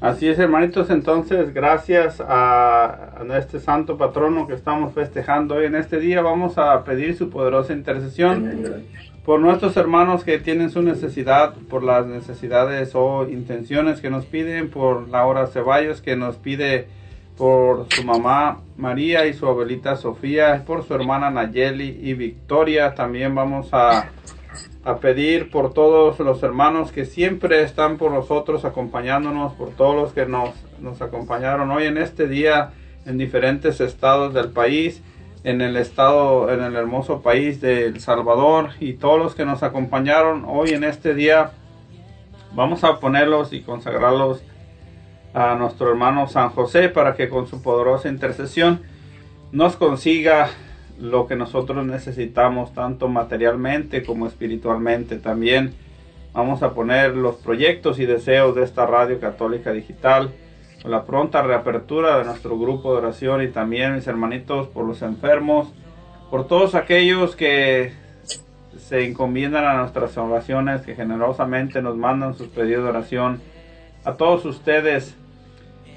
Así es, hermanitos, entonces gracias a, a este santo patrono que estamos festejando hoy en este día, vamos a pedir su poderosa intercesión por nuestros hermanos que tienen su necesidad, por las necesidades o intenciones que nos piden, por Laura Ceballos que nos pide por su mamá María y su abuelita Sofía, por su hermana Nayeli y Victoria. También vamos a, a, pedir por todos los hermanos que siempre están por nosotros acompañándonos, por todos los que nos, nos acompañaron hoy en este día en diferentes estados del país, en el estado, en el hermoso país de El Salvador y todos los que nos acompañaron hoy en este día. Vamos a ponerlos y consagrarlos a nuestro hermano San José para que con su poderosa intercesión nos consiga lo que nosotros necesitamos tanto materialmente como espiritualmente también. Vamos a poner los proyectos y deseos de esta radio católica digital, la pronta reapertura de nuestro grupo de oración y también mis hermanitos por los enfermos, por todos aquellos que se encomiendan a nuestras oraciones, que generosamente nos mandan sus pedidos de oración. A todos ustedes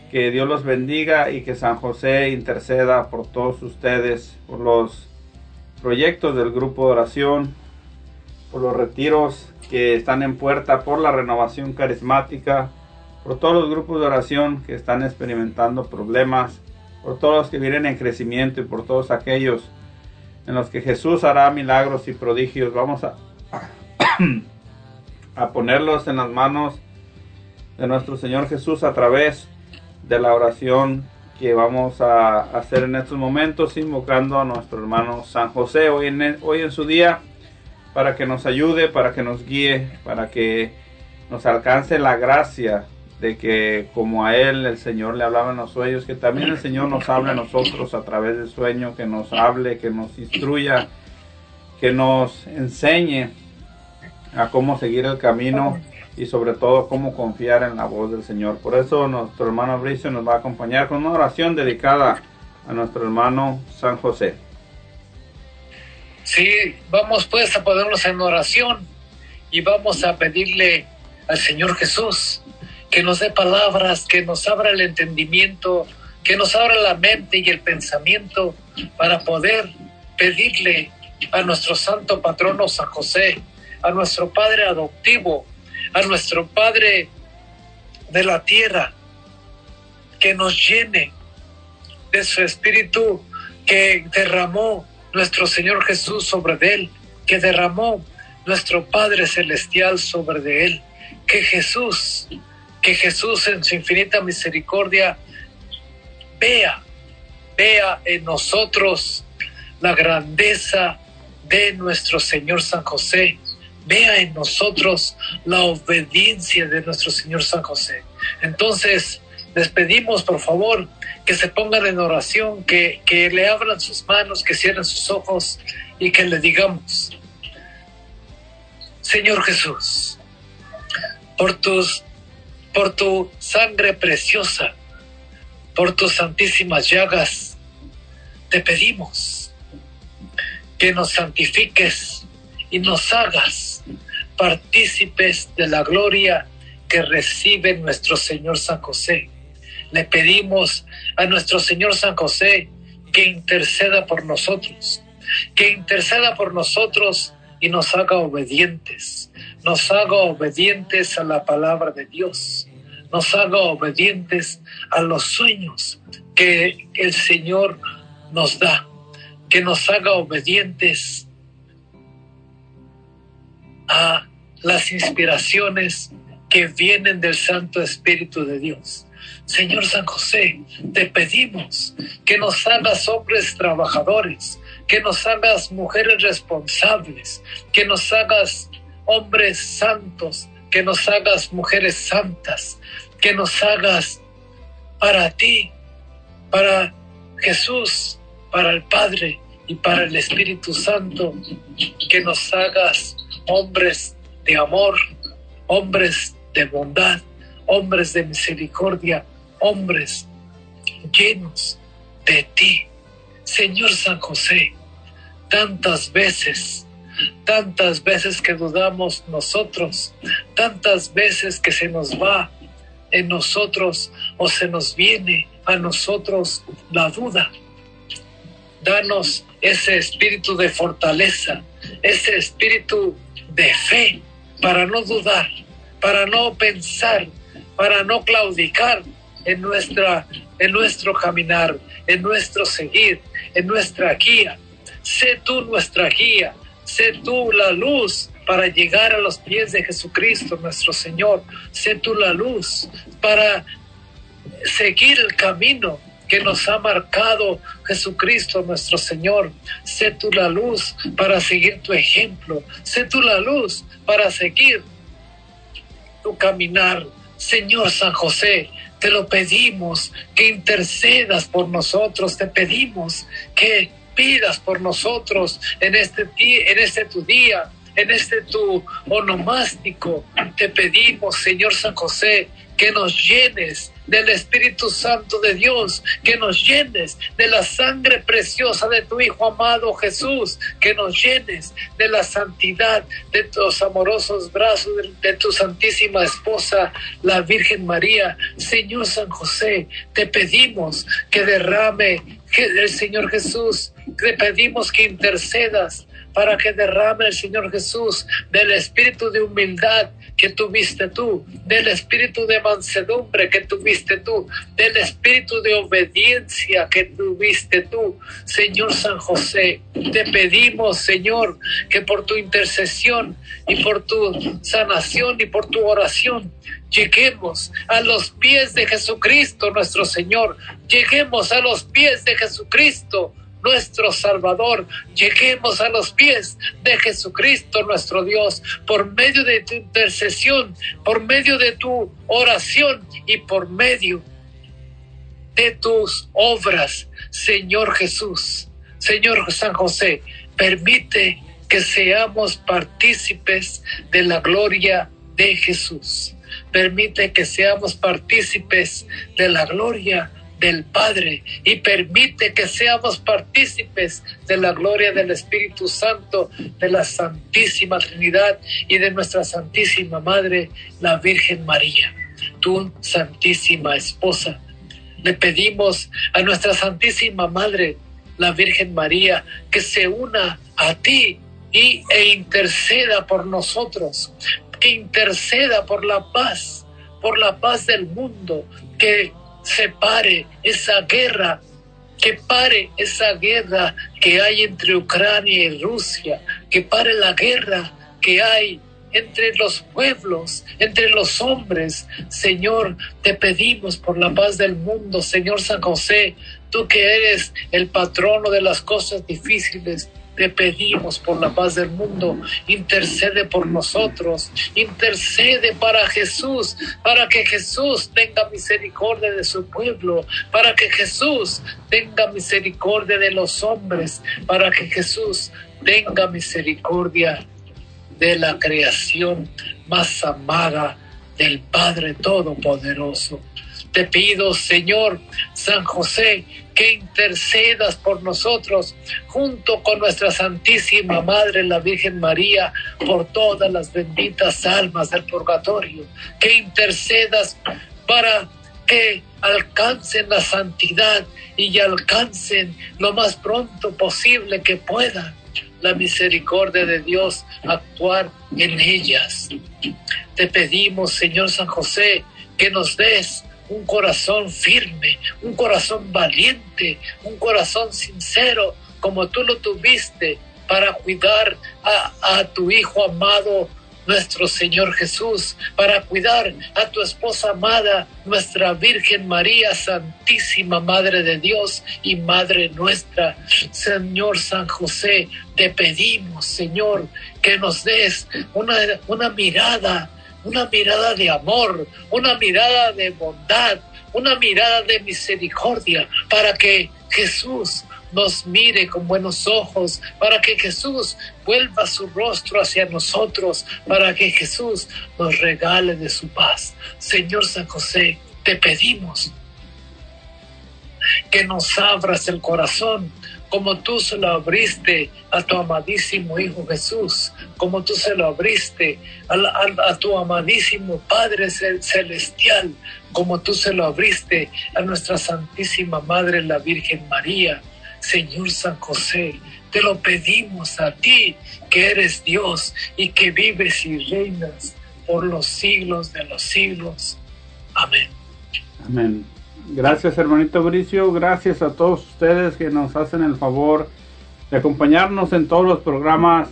que Dios los bendiga y que San José interceda por todos ustedes, por los proyectos del grupo de oración, por los retiros que están en puerta, por la renovación carismática, por todos los grupos de oración que están experimentando problemas, por todos los que vienen en crecimiento y por todos aquellos en los que Jesús hará milagros y prodigios. Vamos a, (coughs) a ponerlos en las manos de nuestro Señor Jesús a través de la oración que vamos a hacer en estos momentos, invocando a nuestro hermano San José hoy en, su día, para que nos ayude, para que nos guíe, para que nos alcance la gracia de que como a Él el Señor le hablaba en los sueños, que también el Señor nos hable a nosotros a través del sueño, que nos hable, que nos instruya, que nos enseñe a cómo seguir el camino y sobre todo cómo confiar en la voz del Señor. Por eso nuestro hermano Bricio nos va a acompañar con una oración dedicada a nuestro hermano San José. Sí, vamos pues a ponernos en oración y vamos a pedirle al Señor Jesús que nos dé palabras, que nos abra el entendimiento, que nos abra la mente y el pensamiento para poder pedirle a nuestro santo patrono San José, a nuestro Padre adoptivo, a nuestro Padre de la tierra, que nos llene de su espíritu que derramó nuestro Señor Jesús sobre él, que derramó nuestro Padre Celestial sobre de él, que Jesús, que Jesús en su infinita misericordia vea, vea en nosotros la grandeza de nuestro Señor San José, vea en nosotros la obediencia de nuestro Señor San José. Entonces, les pedimos, por favor, que se pongan en oración, que, que le abran sus manos, que cierren sus ojos y que le digamos, Señor Jesús, por tus por tu sangre preciosa, por tus santísimas llagas, te pedimos que nos santifiques y nos hagas partícipes de la gloria que recibe nuestro Señor San José. Le pedimos a nuestro Señor San José que interceda por nosotros, que interceda por nosotros y nos haga obedientes, nos haga obedientes a la palabra de Dios, nos haga obedientes a los sueños que el Señor nos da, que nos haga obedientes a las inspiraciones que vienen del Santo Espíritu de Dios. Señor San José, te pedimos que nos hagas hombres trabajadores, que nos hagas mujeres responsables, que nos hagas hombres santos, que nos hagas mujeres santas, que nos hagas para ti, para Jesús, para el Padre y para el Espíritu Santo, que nos hagas hombres de amor, hombres de bondad, hombres de misericordia, hombres llenos de ti. Señor San José, tantas veces, tantas veces que dudamos nosotros, tantas veces que se nos va en nosotros o se nos viene a nosotros la duda. Danos ese espíritu de fortaleza, ese espíritu de fe para no dudar, para no pensar, para no claudicar en, nuestra, en nuestro caminar, en nuestro seguir, en nuestra guía. Sé tú nuestra guía, sé tú la luz para llegar a los pies de Jesucristo nuestro Señor. Sé tú la luz para seguir el camino que nos ha marcado Jesucristo nuestro Señor. Sé tú la luz para seguir tu ejemplo. Sé tú la luz para seguir tu caminar. Señor San José, te lo pedimos que intercedas por nosotros, te pedimos que pidas por nosotros en este, en este tu día, en este tu onomástico. Te pedimos, Señor San José, que nos llenes del Espíritu Santo de Dios, que nos llenes de la sangre preciosa de tu Hijo amado Jesús, que nos llenes de la santidad de tus amorosos brazos, de, tu santísima esposa, la Virgen María. Señor San José, te pedimos que derrame que el Señor Jesús, te pedimos que intercedas para que derrame el Señor Jesús del espíritu de humildad que tuviste tú, del espíritu de mansedumbre que tuviste tú, del espíritu de obediencia que tuviste tú. Señor San José, te pedimos, Señor, que por tu intercesión y por tu sanación y por tu oración, lleguemos a los pies de Jesucristo nuestro Señor, lleguemos a los pies de Jesucristo nuestro Salvador. Lleguemos a los pies de Jesucristo nuestro Dios por medio de tu intercesión, por medio de tu oración y por medio de tus obras, Señor Jesús. Señor San José, permite que seamos partícipes de la gloria de Jesús. Permite que seamos partícipes de la gloria del Padre y permite que seamos partícipes de la gloria del Espíritu Santo, de la Santísima Trinidad y de nuestra Santísima Madre, la Virgen María, tu Santísima Esposa. Le pedimos a nuestra Santísima Madre, la Virgen María, que se una a ti y, e interceda por nosotros, que interceda por la paz, por la paz del mundo, que se pare esa guerra, que pare esa guerra que hay entre Ucrania y Rusia, que pare la guerra que hay entre los pueblos, entre los hombres. Señor, te pedimos por la paz del mundo, Señor San José, tú que eres el patrono de las cosas difíciles, te pedimos por la paz del mundo, intercede por nosotros, intercede para Jesús, para que Jesús tenga misericordia de su pueblo, para que Jesús tenga misericordia de los hombres, para que Jesús tenga misericordia de la creación más amada del Padre Todopoderoso. Te pido, Señor San José, que intercedas por nosotros junto con nuestra Santísima Madre, la Virgen María, por todas las benditas almas del purgatorio, que intercedas para que alcancen la santidad y alcancen lo más pronto posible que puedan la misericordia de Dios actuar en ellas. Te pedimos, Señor San José, que nos des un corazón firme, un corazón valiente, un corazón sincero, como tú lo tuviste para cuidar a, tu Hijo amado nuestro Señor Jesús, para cuidar a tu esposa amada, nuestra Virgen María, Santísima Madre de Dios y Madre nuestra. Señor San José, te pedimos, Señor, que nos des una, una mirada, una mirada de amor, una mirada de bondad, una mirada de misericordia, para que Jesús nos mire con buenos ojos, para que Jesús vuelva su rostro hacia nosotros, para que Jesús nos regale de su paz. Señor San José, te pedimos que nos abras el corazón como tú se lo abriste a tu amadísimo Hijo Jesús, como tú se lo abriste a, a, tu amadísimo Padre Celestial, como tú se lo abriste a nuestra Santísima Madre, la Virgen María. Señor San José, te lo pedimos a ti, que eres Dios y que vives y reinas por los siglos de los siglos. Amén. Amén. Gracias, hermanito Bricio. Gracias a todos ustedes que nos hacen el favor de acompañarnos en todos los programas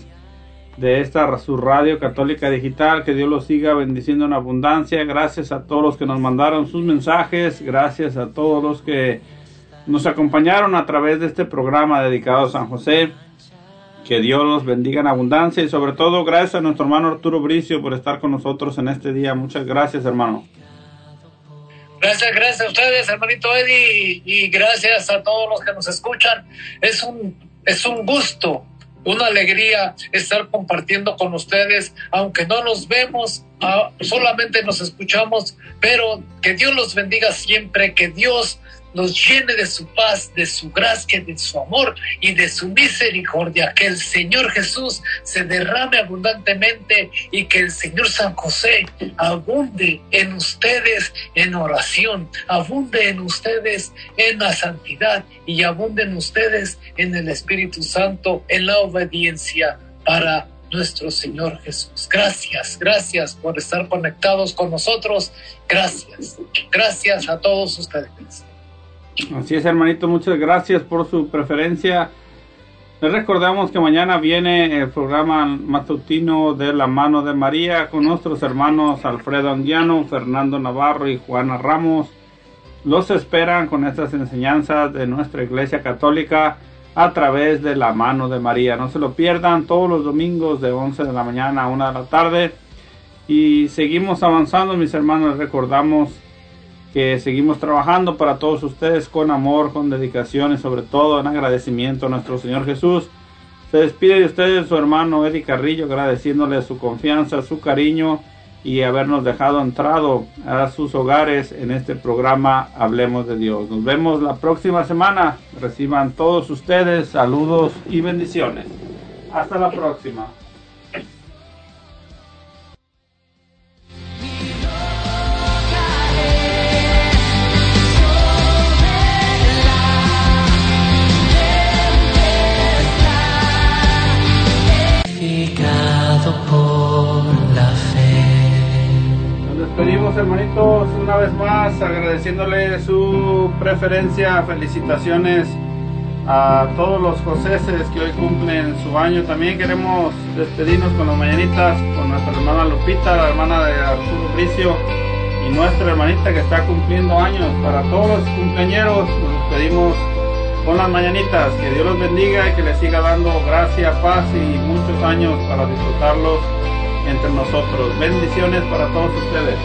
de esta su radio católica digital. Que Dios los siga bendiciendo en abundancia. Gracias a todos los que nos mandaron sus mensajes. Gracias a todos los que nos acompañaron a través de este programa dedicado a San José. Que Dios los bendiga en abundancia y sobre todo gracias a nuestro hermano Arturo Bricio por estar con nosotros en este día. Muchas gracias, hermano. Gracias, gracias a ustedes, hermanito Eddie, y gracias a todos los que nos escuchan. Es un, es un gusto, una alegría estar compartiendo con ustedes, aunque no nos vemos, uh, solamente nos escuchamos, pero que Dios los bendiga siempre, que Dios nos llene de su paz, de su gracia, de su amor y de su misericordia. Que el Señor Jesús se derrame abundantemente y que el Señor San José abunde en ustedes en oración, abunde en ustedes en la santidad y abunde en ustedes en el Espíritu Santo, en la obediencia para nuestro Señor Jesús. Gracias, gracias por estar conectados con nosotros. Gracias, gracias a todos ustedes. Así es, hermanito, muchas gracias por su preferencia. Les recordamos que mañana viene el programa matutino de la mano de María con nuestros hermanos Alfredo Anguiano, Fernando Navarro y Juana Ramos. Los esperan con estas enseñanzas de nuestra Iglesia Católica a través de la mano de María. No se lo pierdan todos los domingos de 11 de la mañana a 1 de la tarde. Y seguimos avanzando, mis hermanos. Recordamos seguimos trabajando para todos ustedes con amor, con dedicación y sobre todo en agradecimiento a nuestro Señor Jesús. Se despide de ustedes su hermano Eddie Carrillo agradeciéndole su confianza, su cariño y habernos dejado entrado a sus hogares en este programa Hablemos de Dios. Nos vemos la próxima semana. Reciban todos ustedes saludos y bendiciones. Hasta la próxima. Por la fe. Nos despedimos hermanitos una vez más agradeciéndole su preferencia, felicitaciones a todos los joseses que hoy cumplen su año. También queremos despedirnos con las mañanitas con nuestra hermana Lupita, la hermana de Arturo Bricio y nuestra hermanita que está cumpliendo años. Para todos los cumpleañeros nos despedimos con las mañanitas. Que Dios los bendiga y que les siga dando gracia, paz y muchos años para disfrutarlos entre nosotros. Bendiciones para todos ustedes.